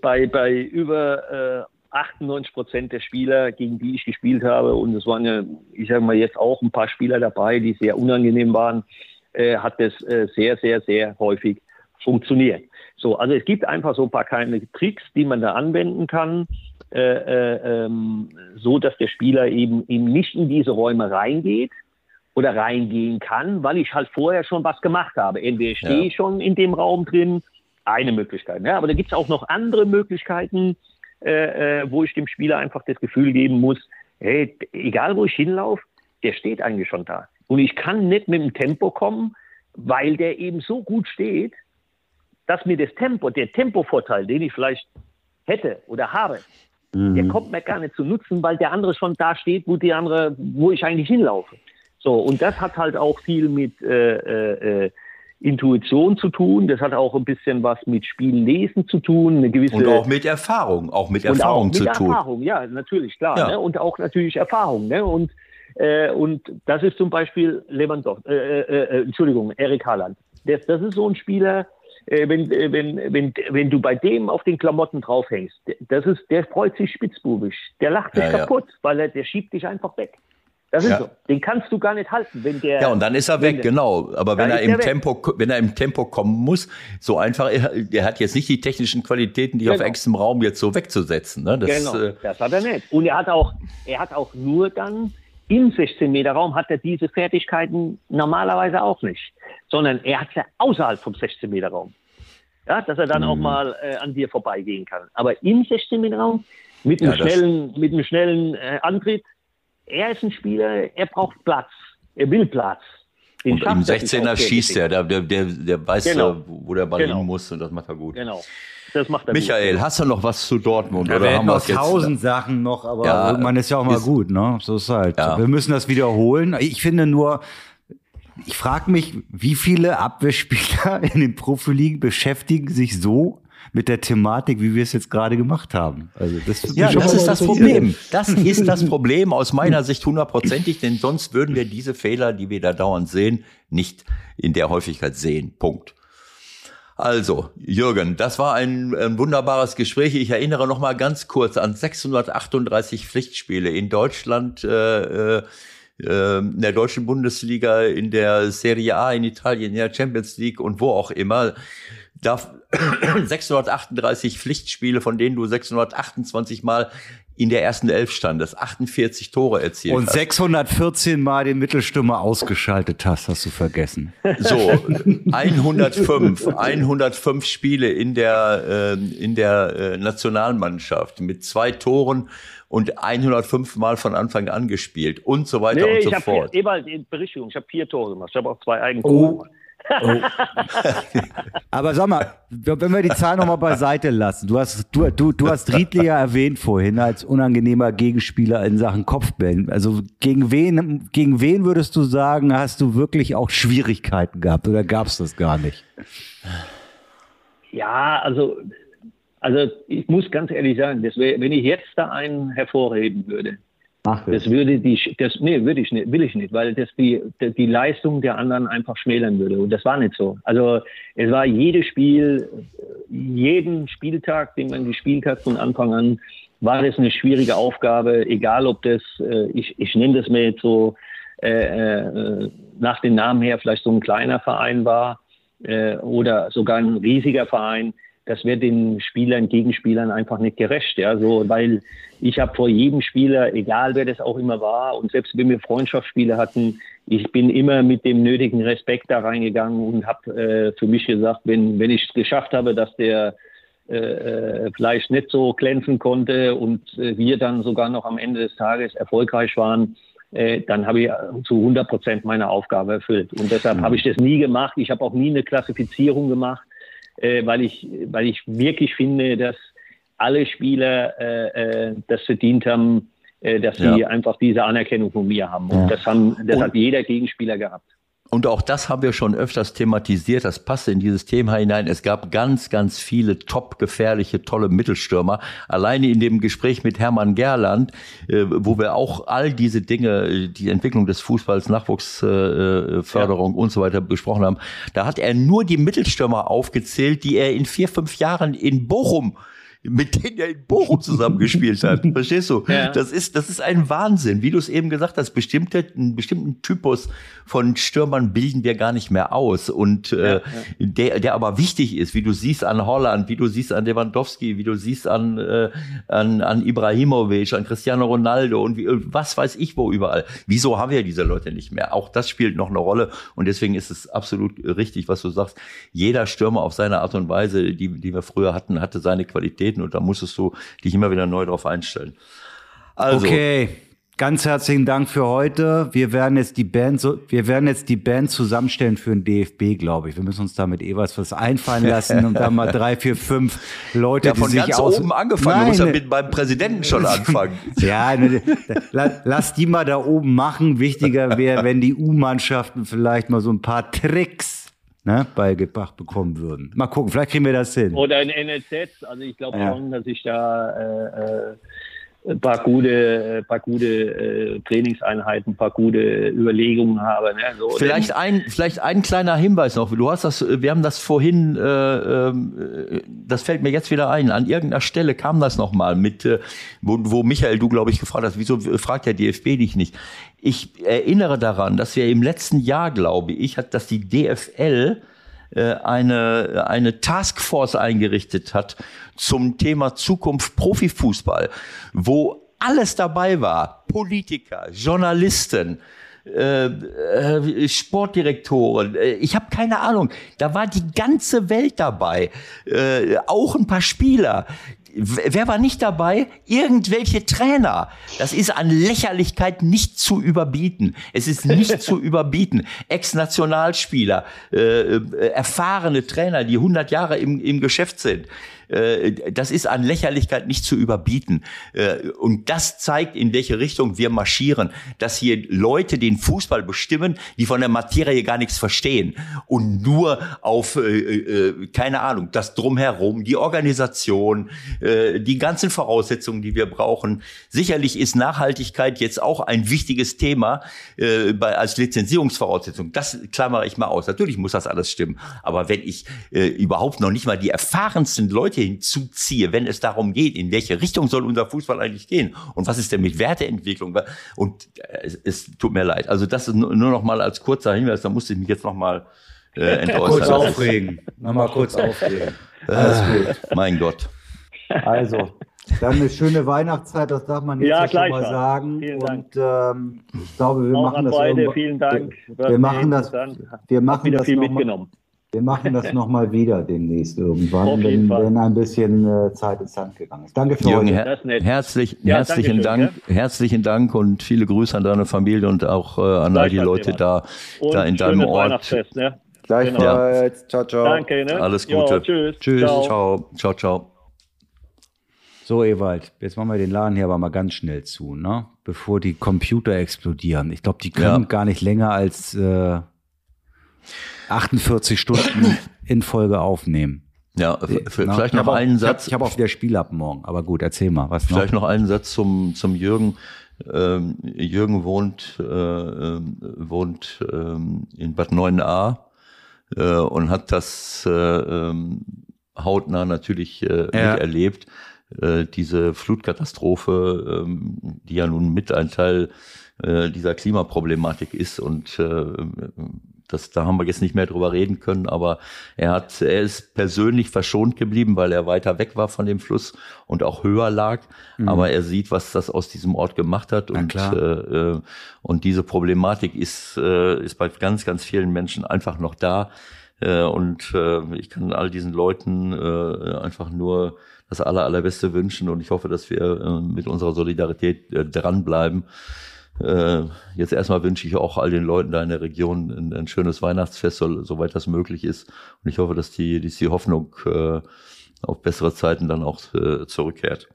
bei, bei über 98 Prozent der Spieler, gegen die ich gespielt habe, und es waren ja, ich sage mal jetzt auch ein paar Spieler dabei, die sehr unangenehm waren, äh, hat das äh, sehr, sehr, sehr häufig funktioniert. So, also es gibt einfach so ein paar kleine Tricks, die man da anwenden kann, äh, äh, ähm, so dass der Spieler eben, eben nicht in diese Räume reingeht oder reingehen kann, weil ich halt vorher schon was gemacht habe. Entweder stehe ich schon in dem Raum drin, eine Möglichkeit. Ja, aber da gibt es auch noch andere Möglichkeiten, äh, äh, wo ich dem Spieler einfach das Gefühl geben muss, hey, egal wo ich hinlaufe, der steht eigentlich schon da. Und ich kann nicht mit dem Tempo kommen, weil der eben so gut steht, dass mir das Tempo, der Tempovorteil, den ich vielleicht hätte oder habe, mhm. der kommt mir gar nicht zu nutzen, weil der andere schon da steht, wo die andere, wo ich eigentlich hinlaufe. So, und das hat halt auch viel mit äh, äh, äh Intuition zu tun. Das hat auch ein bisschen was mit Spiellesen zu tun, eine gewisse und auch mit Erfahrung, auch mit Erfahrung auch mit zu Erfahrung, tun. Erfahrung, ja, natürlich klar, ja. Ne? und auch natürlich Erfahrung. Ne? Und äh, und das ist zum Beispiel Lewandowski, äh, äh, äh, Entschuldigung, Erik Haaland. Das, das ist so ein Spieler, äh, wenn, äh, wenn, wenn, wenn du bei dem auf den Klamotten draufhängst, das ist, der freut sich spitzbubig. Der lacht sich ja, kaputt, ja. weil er, der schiebt dich einfach weg. Das ist ja. so. Den kannst du gar nicht halten, wenn der. Ja, und dann ist er weg, genau. Aber wenn er im Tempo, wenn er im Tempo kommen muss, so einfach, er, hat jetzt nicht die technischen Qualitäten, die genau. auf engstem Raum jetzt so wegzusetzen. Ne? Das, genau, äh, das hat er nicht. Und er hat auch, er hat auch nur dann im 16-Meter-Raum hat er diese Fertigkeiten normalerweise auch nicht, sondern er hat sie außerhalb vom 16-Meter-Raum. Ja, dass er dann mhm. auch mal äh, an dir vorbeigehen kann. Aber im 16-Meter-Raum mit einem ja, schnellen, mit einem schnellen äh, Antritt, er ist ein Spieler, er braucht Platz, er will Platz. Den und im 16er schießt er, der, der, der, weiß, genau. wo der Ball genau. hin muss und das macht er gut. Genau. Das macht er Michael, gut. hast du noch was zu Dortmund? Ja, oder haben wir tausend Sachen noch, aber ja, man ist ja auch mal ist, gut, ne? So ist halt. Ja. Wir müssen das wiederholen. Ich finde nur, ich frage mich, wie viele Abwehrspieler <laughs> in den Profiligen beschäftigen sich so mit der Thematik, wie wir es jetzt gerade gemacht haben. Also das ja, das ist das Problem. Das <laughs> ist das Problem aus meiner Sicht hundertprozentig, denn sonst würden wir diese Fehler, die wir da dauernd sehen, nicht in der Häufigkeit sehen. Punkt. Also, Jürgen, das war ein, ein wunderbares Gespräch. Ich erinnere noch mal ganz kurz an 638 Pflichtspiele in Deutschland, äh, äh, in der deutschen Bundesliga, in der Serie A in Italien, in der Champions League und wo auch immer. Da 638 <coughs> Pflichtspiele, von denen du 628 Mal in der ersten Elf standest, 48 Tore erzielt Und hast. 614 Mal den Mittelstürmer ausgeschaltet hast, hast du vergessen. So, 105, 105 Spiele in der, äh, in der äh, Nationalmannschaft mit zwei Toren und 105 Mal von Anfang an gespielt und so weiter Nee, und ich so habe fort. Ebald, Berichtigung, ich habe vier Tore gemacht. Ich habe auch zwei Eigentore gemacht. <laughs> Aber sag mal, wenn wir die Zahl nochmal beiseite lassen, du hast, du, du, du hast Riedle ja <laughs> erwähnt vorhin als unangenehmer Gegenspieler in Sachen Kopfbällen. Also gegen wen, gegen wen würdest du sagen, hast du wirklich auch Schwierigkeiten gehabt oder gab es das gar nicht? Ja, also, also ich muss ganz ehrlich sagen, das wär, wenn ich jetzt da einen hervorheben würde, Mach das würde die, das, nee, würde ich nicht, will ich nicht, weil das die, die, Leistung der anderen einfach schmälern würde. Und das war nicht so. Also es war jedes Spiel, jeden Spieltag, den man gespielt hat von Anfang an, war das eine schwierige Aufgabe, egal ob das, äh, ich, ich nenne das mir jetzt so äh, äh, nach dem Namen her vielleicht so ein kleiner Verein war äh, oder sogar ein riesiger Verein das wird den Spielern, Gegenspielern einfach nicht gerecht. Ja, so, weil ich habe vor jedem Spieler, egal wer das auch immer war, und selbst wenn wir Freundschaftsspiele hatten, ich bin immer mit dem nötigen Respekt da reingegangen und habe äh, für mich gesagt, wenn, wenn ich es geschafft habe, dass der äh, vielleicht nicht so glänzen konnte und äh, wir dann sogar noch am Ende des Tages erfolgreich waren, äh, dann habe ich zu 100 Prozent meine Aufgabe erfüllt. Und deshalb mhm. habe ich das nie gemacht. Ich habe auch nie eine Klassifizierung gemacht äh, weil, ich, weil ich wirklich finde, dass alle Spieler äh, äh, das verdient haben, äh, dass sie ja. einfach diese Anerkennung von mir haben. Und ja. das, haben, das Und hat jeder Gegenspieler gehabt. Und auch das haben wir schon öfters thematisiert. Das passte in dieses Thema hinein. Es gab ganz, ganz viele top gefährliche, tolle Mittelstürmer. Alleine in dem Gespräch mit Hermann Gerland, äh, wo wir auch all diese Dinge, die Entwicklung des Fußballs, Nachwuchsförderung äh, ja. und so weiter besprochen haben, da hat er nur die Mittelstürmer aufgezählt, die er in vier, fünf Jahren in Bochum mit denen er in Bochum zusammengespielt hat. <laughs> Verstehst du? Ja. Das ist, das ist ein Wahnsinn. Wie du es eben gesagt hast, bestimmte, einen bestimmten Typus von Stürmern bilden wir gar nicht mehr aus. Und äh, ja. der, der aber wichtig ist, wie du siehst an Holland, wie du siehst an Lewandowski, wie du siehst an, äh, an, an Ibrahimovic, an Cristiano Ronaldo und wie, was weiß ich wo überall. Wieso haben wir diese Leute nicht mehr? Auch das spielt noch eine Rolle. Und deswegen ist es absolut richtig, was du sagst. Jeder Stürmer auf seine Art und Weise, die, die wir früher hatten, hatte seine Qualität Qualitäten und da musstest du dich immer wieder neu drauf einstellen. Also, okay. Ganz herzlichen Dank für heute. Wir werden jetzt die Band, so, wir werden jetzt die Band zusammenstellen für den DFB, glaube ich. Wir müssen uns da mit Ewers was einfallen lassen und dann mal drei, vier, fünf Leute, ja, von die ganz sich aus oben angefangen. Nein, du musst ja mit beim Präsidenten schon anfangen. <laughs> ja, ne, lass die mal da oben machen. Wichtiger wäre, wenn die U-Mannschaften vielleicht mal so ein paar Tricks ne, beigebracht bekommen würden. Mal gucken, vielleicht kriegen wir das hin. Oder ein NLZ, also ich glaube ja. schon, dass ich da äh, ein paar gute, ein paar gute äh, Trainingseinheiten, ein paar gute Überlegungen habe. Ne? So, vielleicht ein, vielleicht ein kleiner Hinweis noch. Du hast das, wir haben das vorhin, äh, äh, das fällt mir jetzt wieder ein. An irgendeiner Stelle kam das noch mal mit, äh, wo, wo Michael, du glaube ich gefragt hast, wieso fragt der DFB dich nicht? Ich erinnere daran, dass wir im letzten Jahr, glaube ich, hat, dass die DFL äh, eine, eine Taskforce eingerichtet hat zum Thema Zukunft Profifußball, wo alles dabei war. Politiker, Journalisten, äh, äh, Sportdirektoren, äh, ich habe keine Ahnung, da war die ganze Welt dabei, äh, auch ein paar Spieler, wer war nicht dabei? Irgendwelche Trainer. Das ist an Lächerlichkeit nicht zu überbieten. Es ist nicht <laughs> zu überbieten. Ex-Nationalspieler, äh, äh, erfahrene Trainer, die 100 Jahre im, im Geschäft sind. Äh, das ist an Lächerlichkeit nicht zu überbieten. Äh, und das zeigt, in welche Richtung wir marschieren. Dass hier Leute den Fußball bestimmen, die von der Materie gar nichts verstehen und nur auf, äh, keine Ahnung, das Drumherum, die Organisation, die ganzen Voraussetzungen, die wir brauchen. Sicherlich ist Nachhaltigkeit jetzt auch ein wichtiges Thema als Lizenzierungsvoraussetzung. Das klammere ich mal aus. Natürlich muss das alles stimmen. Aber wenn ich überhaupt noch nicht mal die erfahrensten Leute hinzuziehe, wenn es darum geht, in welche Richtung soll unser Fußball eigentlich gehen und was ist denn mit Werteentwicklung und äh, es, es tut mir leid. Also das ist nur noch mal als kurzer Hinweis, da musste ich mich jetzt noch mal äh, <laughs> entäußern. Kurz aufregen. Nochmal kurz <laughs> aufregen. Alles gut. Mein Gott. Also, Dann eine schöne Weihnachtszeit, das darf man jetzt Ja, schon mal sagen. Vielen Und ähm, ich glaube, wir Auch machen an das beide, vielen Dank. Wir, wir machen das, wir machen wieder das viel noch mal, mitgenommen. Wir machen das <laughs> noch mal wieder demnächst irgendwann, wenn, wenn ein bisschen äh, Zeit ins Sand gegangen ist. Danke für Jürgen, heute. her herzlich, Ja, herzlichen Dank, herzlichen Dank und viele Grüße an deine Familie und auch äh, an all die Leute da, Und da in deinem Ort. Ne? Gleichfalls. Ciao, ciao. Danke, ne? Alles Jo, Gute. tschüss. Tschüss. Ciao. Ciao, ciao, ciao. So, Ewald, jetzt machen wir den Laden hier aber mal ganz schnell zu, ne? Bevor die Computer explodieren. Ich glaube, die können Ja. gar nicht länger als äh, 48 Stunden in Folge aufnehmen. Ja, Na, vielleicht ich noch hab auch- einen hab- Satz. Ich habe auch wieder Spiel ab morgen, aber gut, erzähl mal, was noch? Vielleicht noch einen Satz zum, zum Jürgen. Ähm, Jürgen wohnt, äh, ähm, wohnt ähm, in Bad 9a äh, und hat das äh, ähm, hautnah natürlich äh, Ja. miterlebt. Äh, diese Flutkatastrophe, ähm, die ja nun mit ein Teil äh, dieser Klimaproblematik ist und äh, das, da haben wir jetzt nicht mehr drüber reden können, aber er hat, er ist persönlich verschont geblieben, weil er weiter weg war von dem Fluss und auch höher lag. Aber er sieht, was das aus diesem Ort gemacht hat Mhm. Und äh, äh, und diese Problematik ist äh, ist bei ganz ganz vielen Menschen einfach noch da. Äh, und äh, ich kann all diesen Leuten äh, einfach nur das aller, allerbeste wünschen und ich hoffe, dass wir äh, mit unserer Solidarität äh, dranbleiben. Äh, jetzt erstmal wünsche ich auch all den Leuten da in der Region ein, ein schönes Weihnachtsfest, so, soweit das möglich ist. Und ich hoffe, dass die, dass die Hoffnung äh, auf bessere Zeiten dann auch äh, zurückkehrt.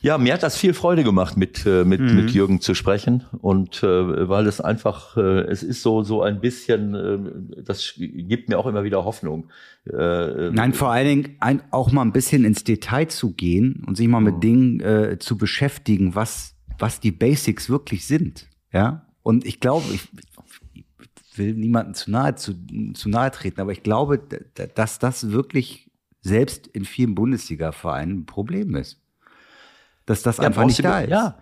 Ja, mir hat das viel Freude gemacht, mit, äh, mit, Mhm. mit Jürgen zu sprechen. Und äh, weil es einfach, äh, es ist so, so ein bisschen, äh, das gibt mir auch immer wieder Hoffnung. Äh, Nein, vor allen Dingen ein, auch mal ein bisschen ins Detail zu gehen und sich mal mit Dingen äh, zu beschäftigen, was, was die Basics wirklich sind. Ja. Und ich glaube, ich, ich will niemandem zu nahe, zu, zu nahe treten, aber ich glaube, dass das wirklich selbst in vielen Bundesliga-Vereinen ein Problem ist. Dass das einfach brauchst nicht da ist. Ja,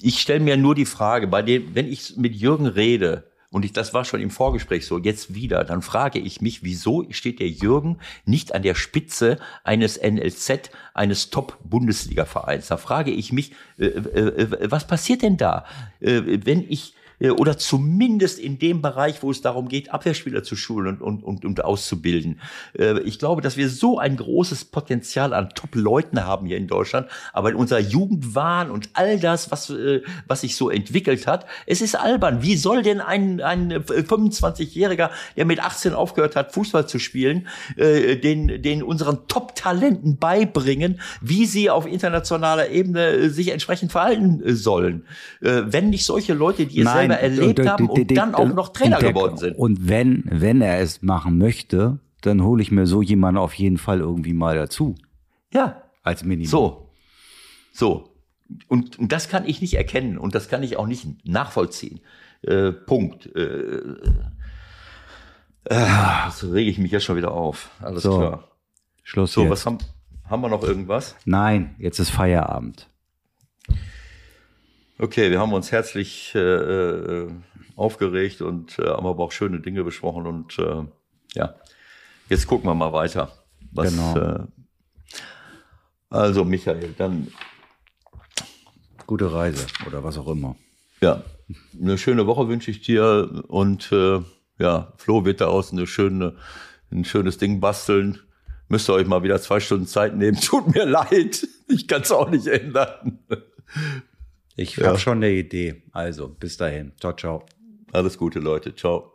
ich stelle mir nur die Frage, bei dem, wenn ich mit Jürgen rede, und ich, das war schon im Vorgespräch so, jetzt wieder, dann frage ich mich, wieso steht der Jürgen nicht an der Spitze eines NLZ, eines Top-Bundesliga-Vereins? Da frage ich mich, äh, äh, was passiert denn da, äh, wenn ich äh, oder zumindest in dem Bereich, wo es darum geht, Abwehrspieler zu schulen und, und, und, auszubilden. Äh, Ich glaube, dass wir so ein großes Potenzial an Top-Leuten haben hier in Deutschland, aber in unserer Jugendwahn und all das, was, äh, was sich so entwickelt hat, es ist albern. Wie soll denn ein, ein 25-Jähriger, der mit 18 aufgehört hat, Fußball zu spielen, äh, den, den unseren Top-Talenten beibringen, wie sie auf internationaler Ebene äh, sich entsprechend verhalten äh, sollen? Äh, Wenn nicht solche Leute, die es selber erlebt und- haben und- und dann auch noch Trainer der- geworden sind. Und wenn, wenn er es machen möchte, dann hole ich mir so jemanden auf jeden Fall irgendwie mal dazu. Ja, Als Minimum. so. So. Und, und das kann ich nicht erkennen und das kann ich auch nicht nachvollziehen. Äh, Punkt. Äh, äh, jetzt rege ich mich jetzt schon wieder auf. Alles So, klar. Schluss So, jetzt. was haben, haben wir noch irgendwas? Nein, jetzt ist Feierabend. Okay, wir haben uns herzlich äh, äh, aufgeregt und äh, haben aber auch schöne Dinge besprochen und äh, ja, jetzt gucken wir mal weiter. Was, Genau. äh, also Michael, dann Gute Reise oder was auch immer. ja, eine schöne Woche wünsche ich dir und äh, ja, Flo wird daraus eine schöne, ein schönes Ding basteln. Müsst ihr euch mal wieder zwei Stunden Zeit nehmen. <laughs> Tut mir leid, ich kann es auch nicht ändern. Ich Ja. habe schon eine Idee. Also, bis dahin. Ciao, ciao. Alles Gute, Leute. Ciao.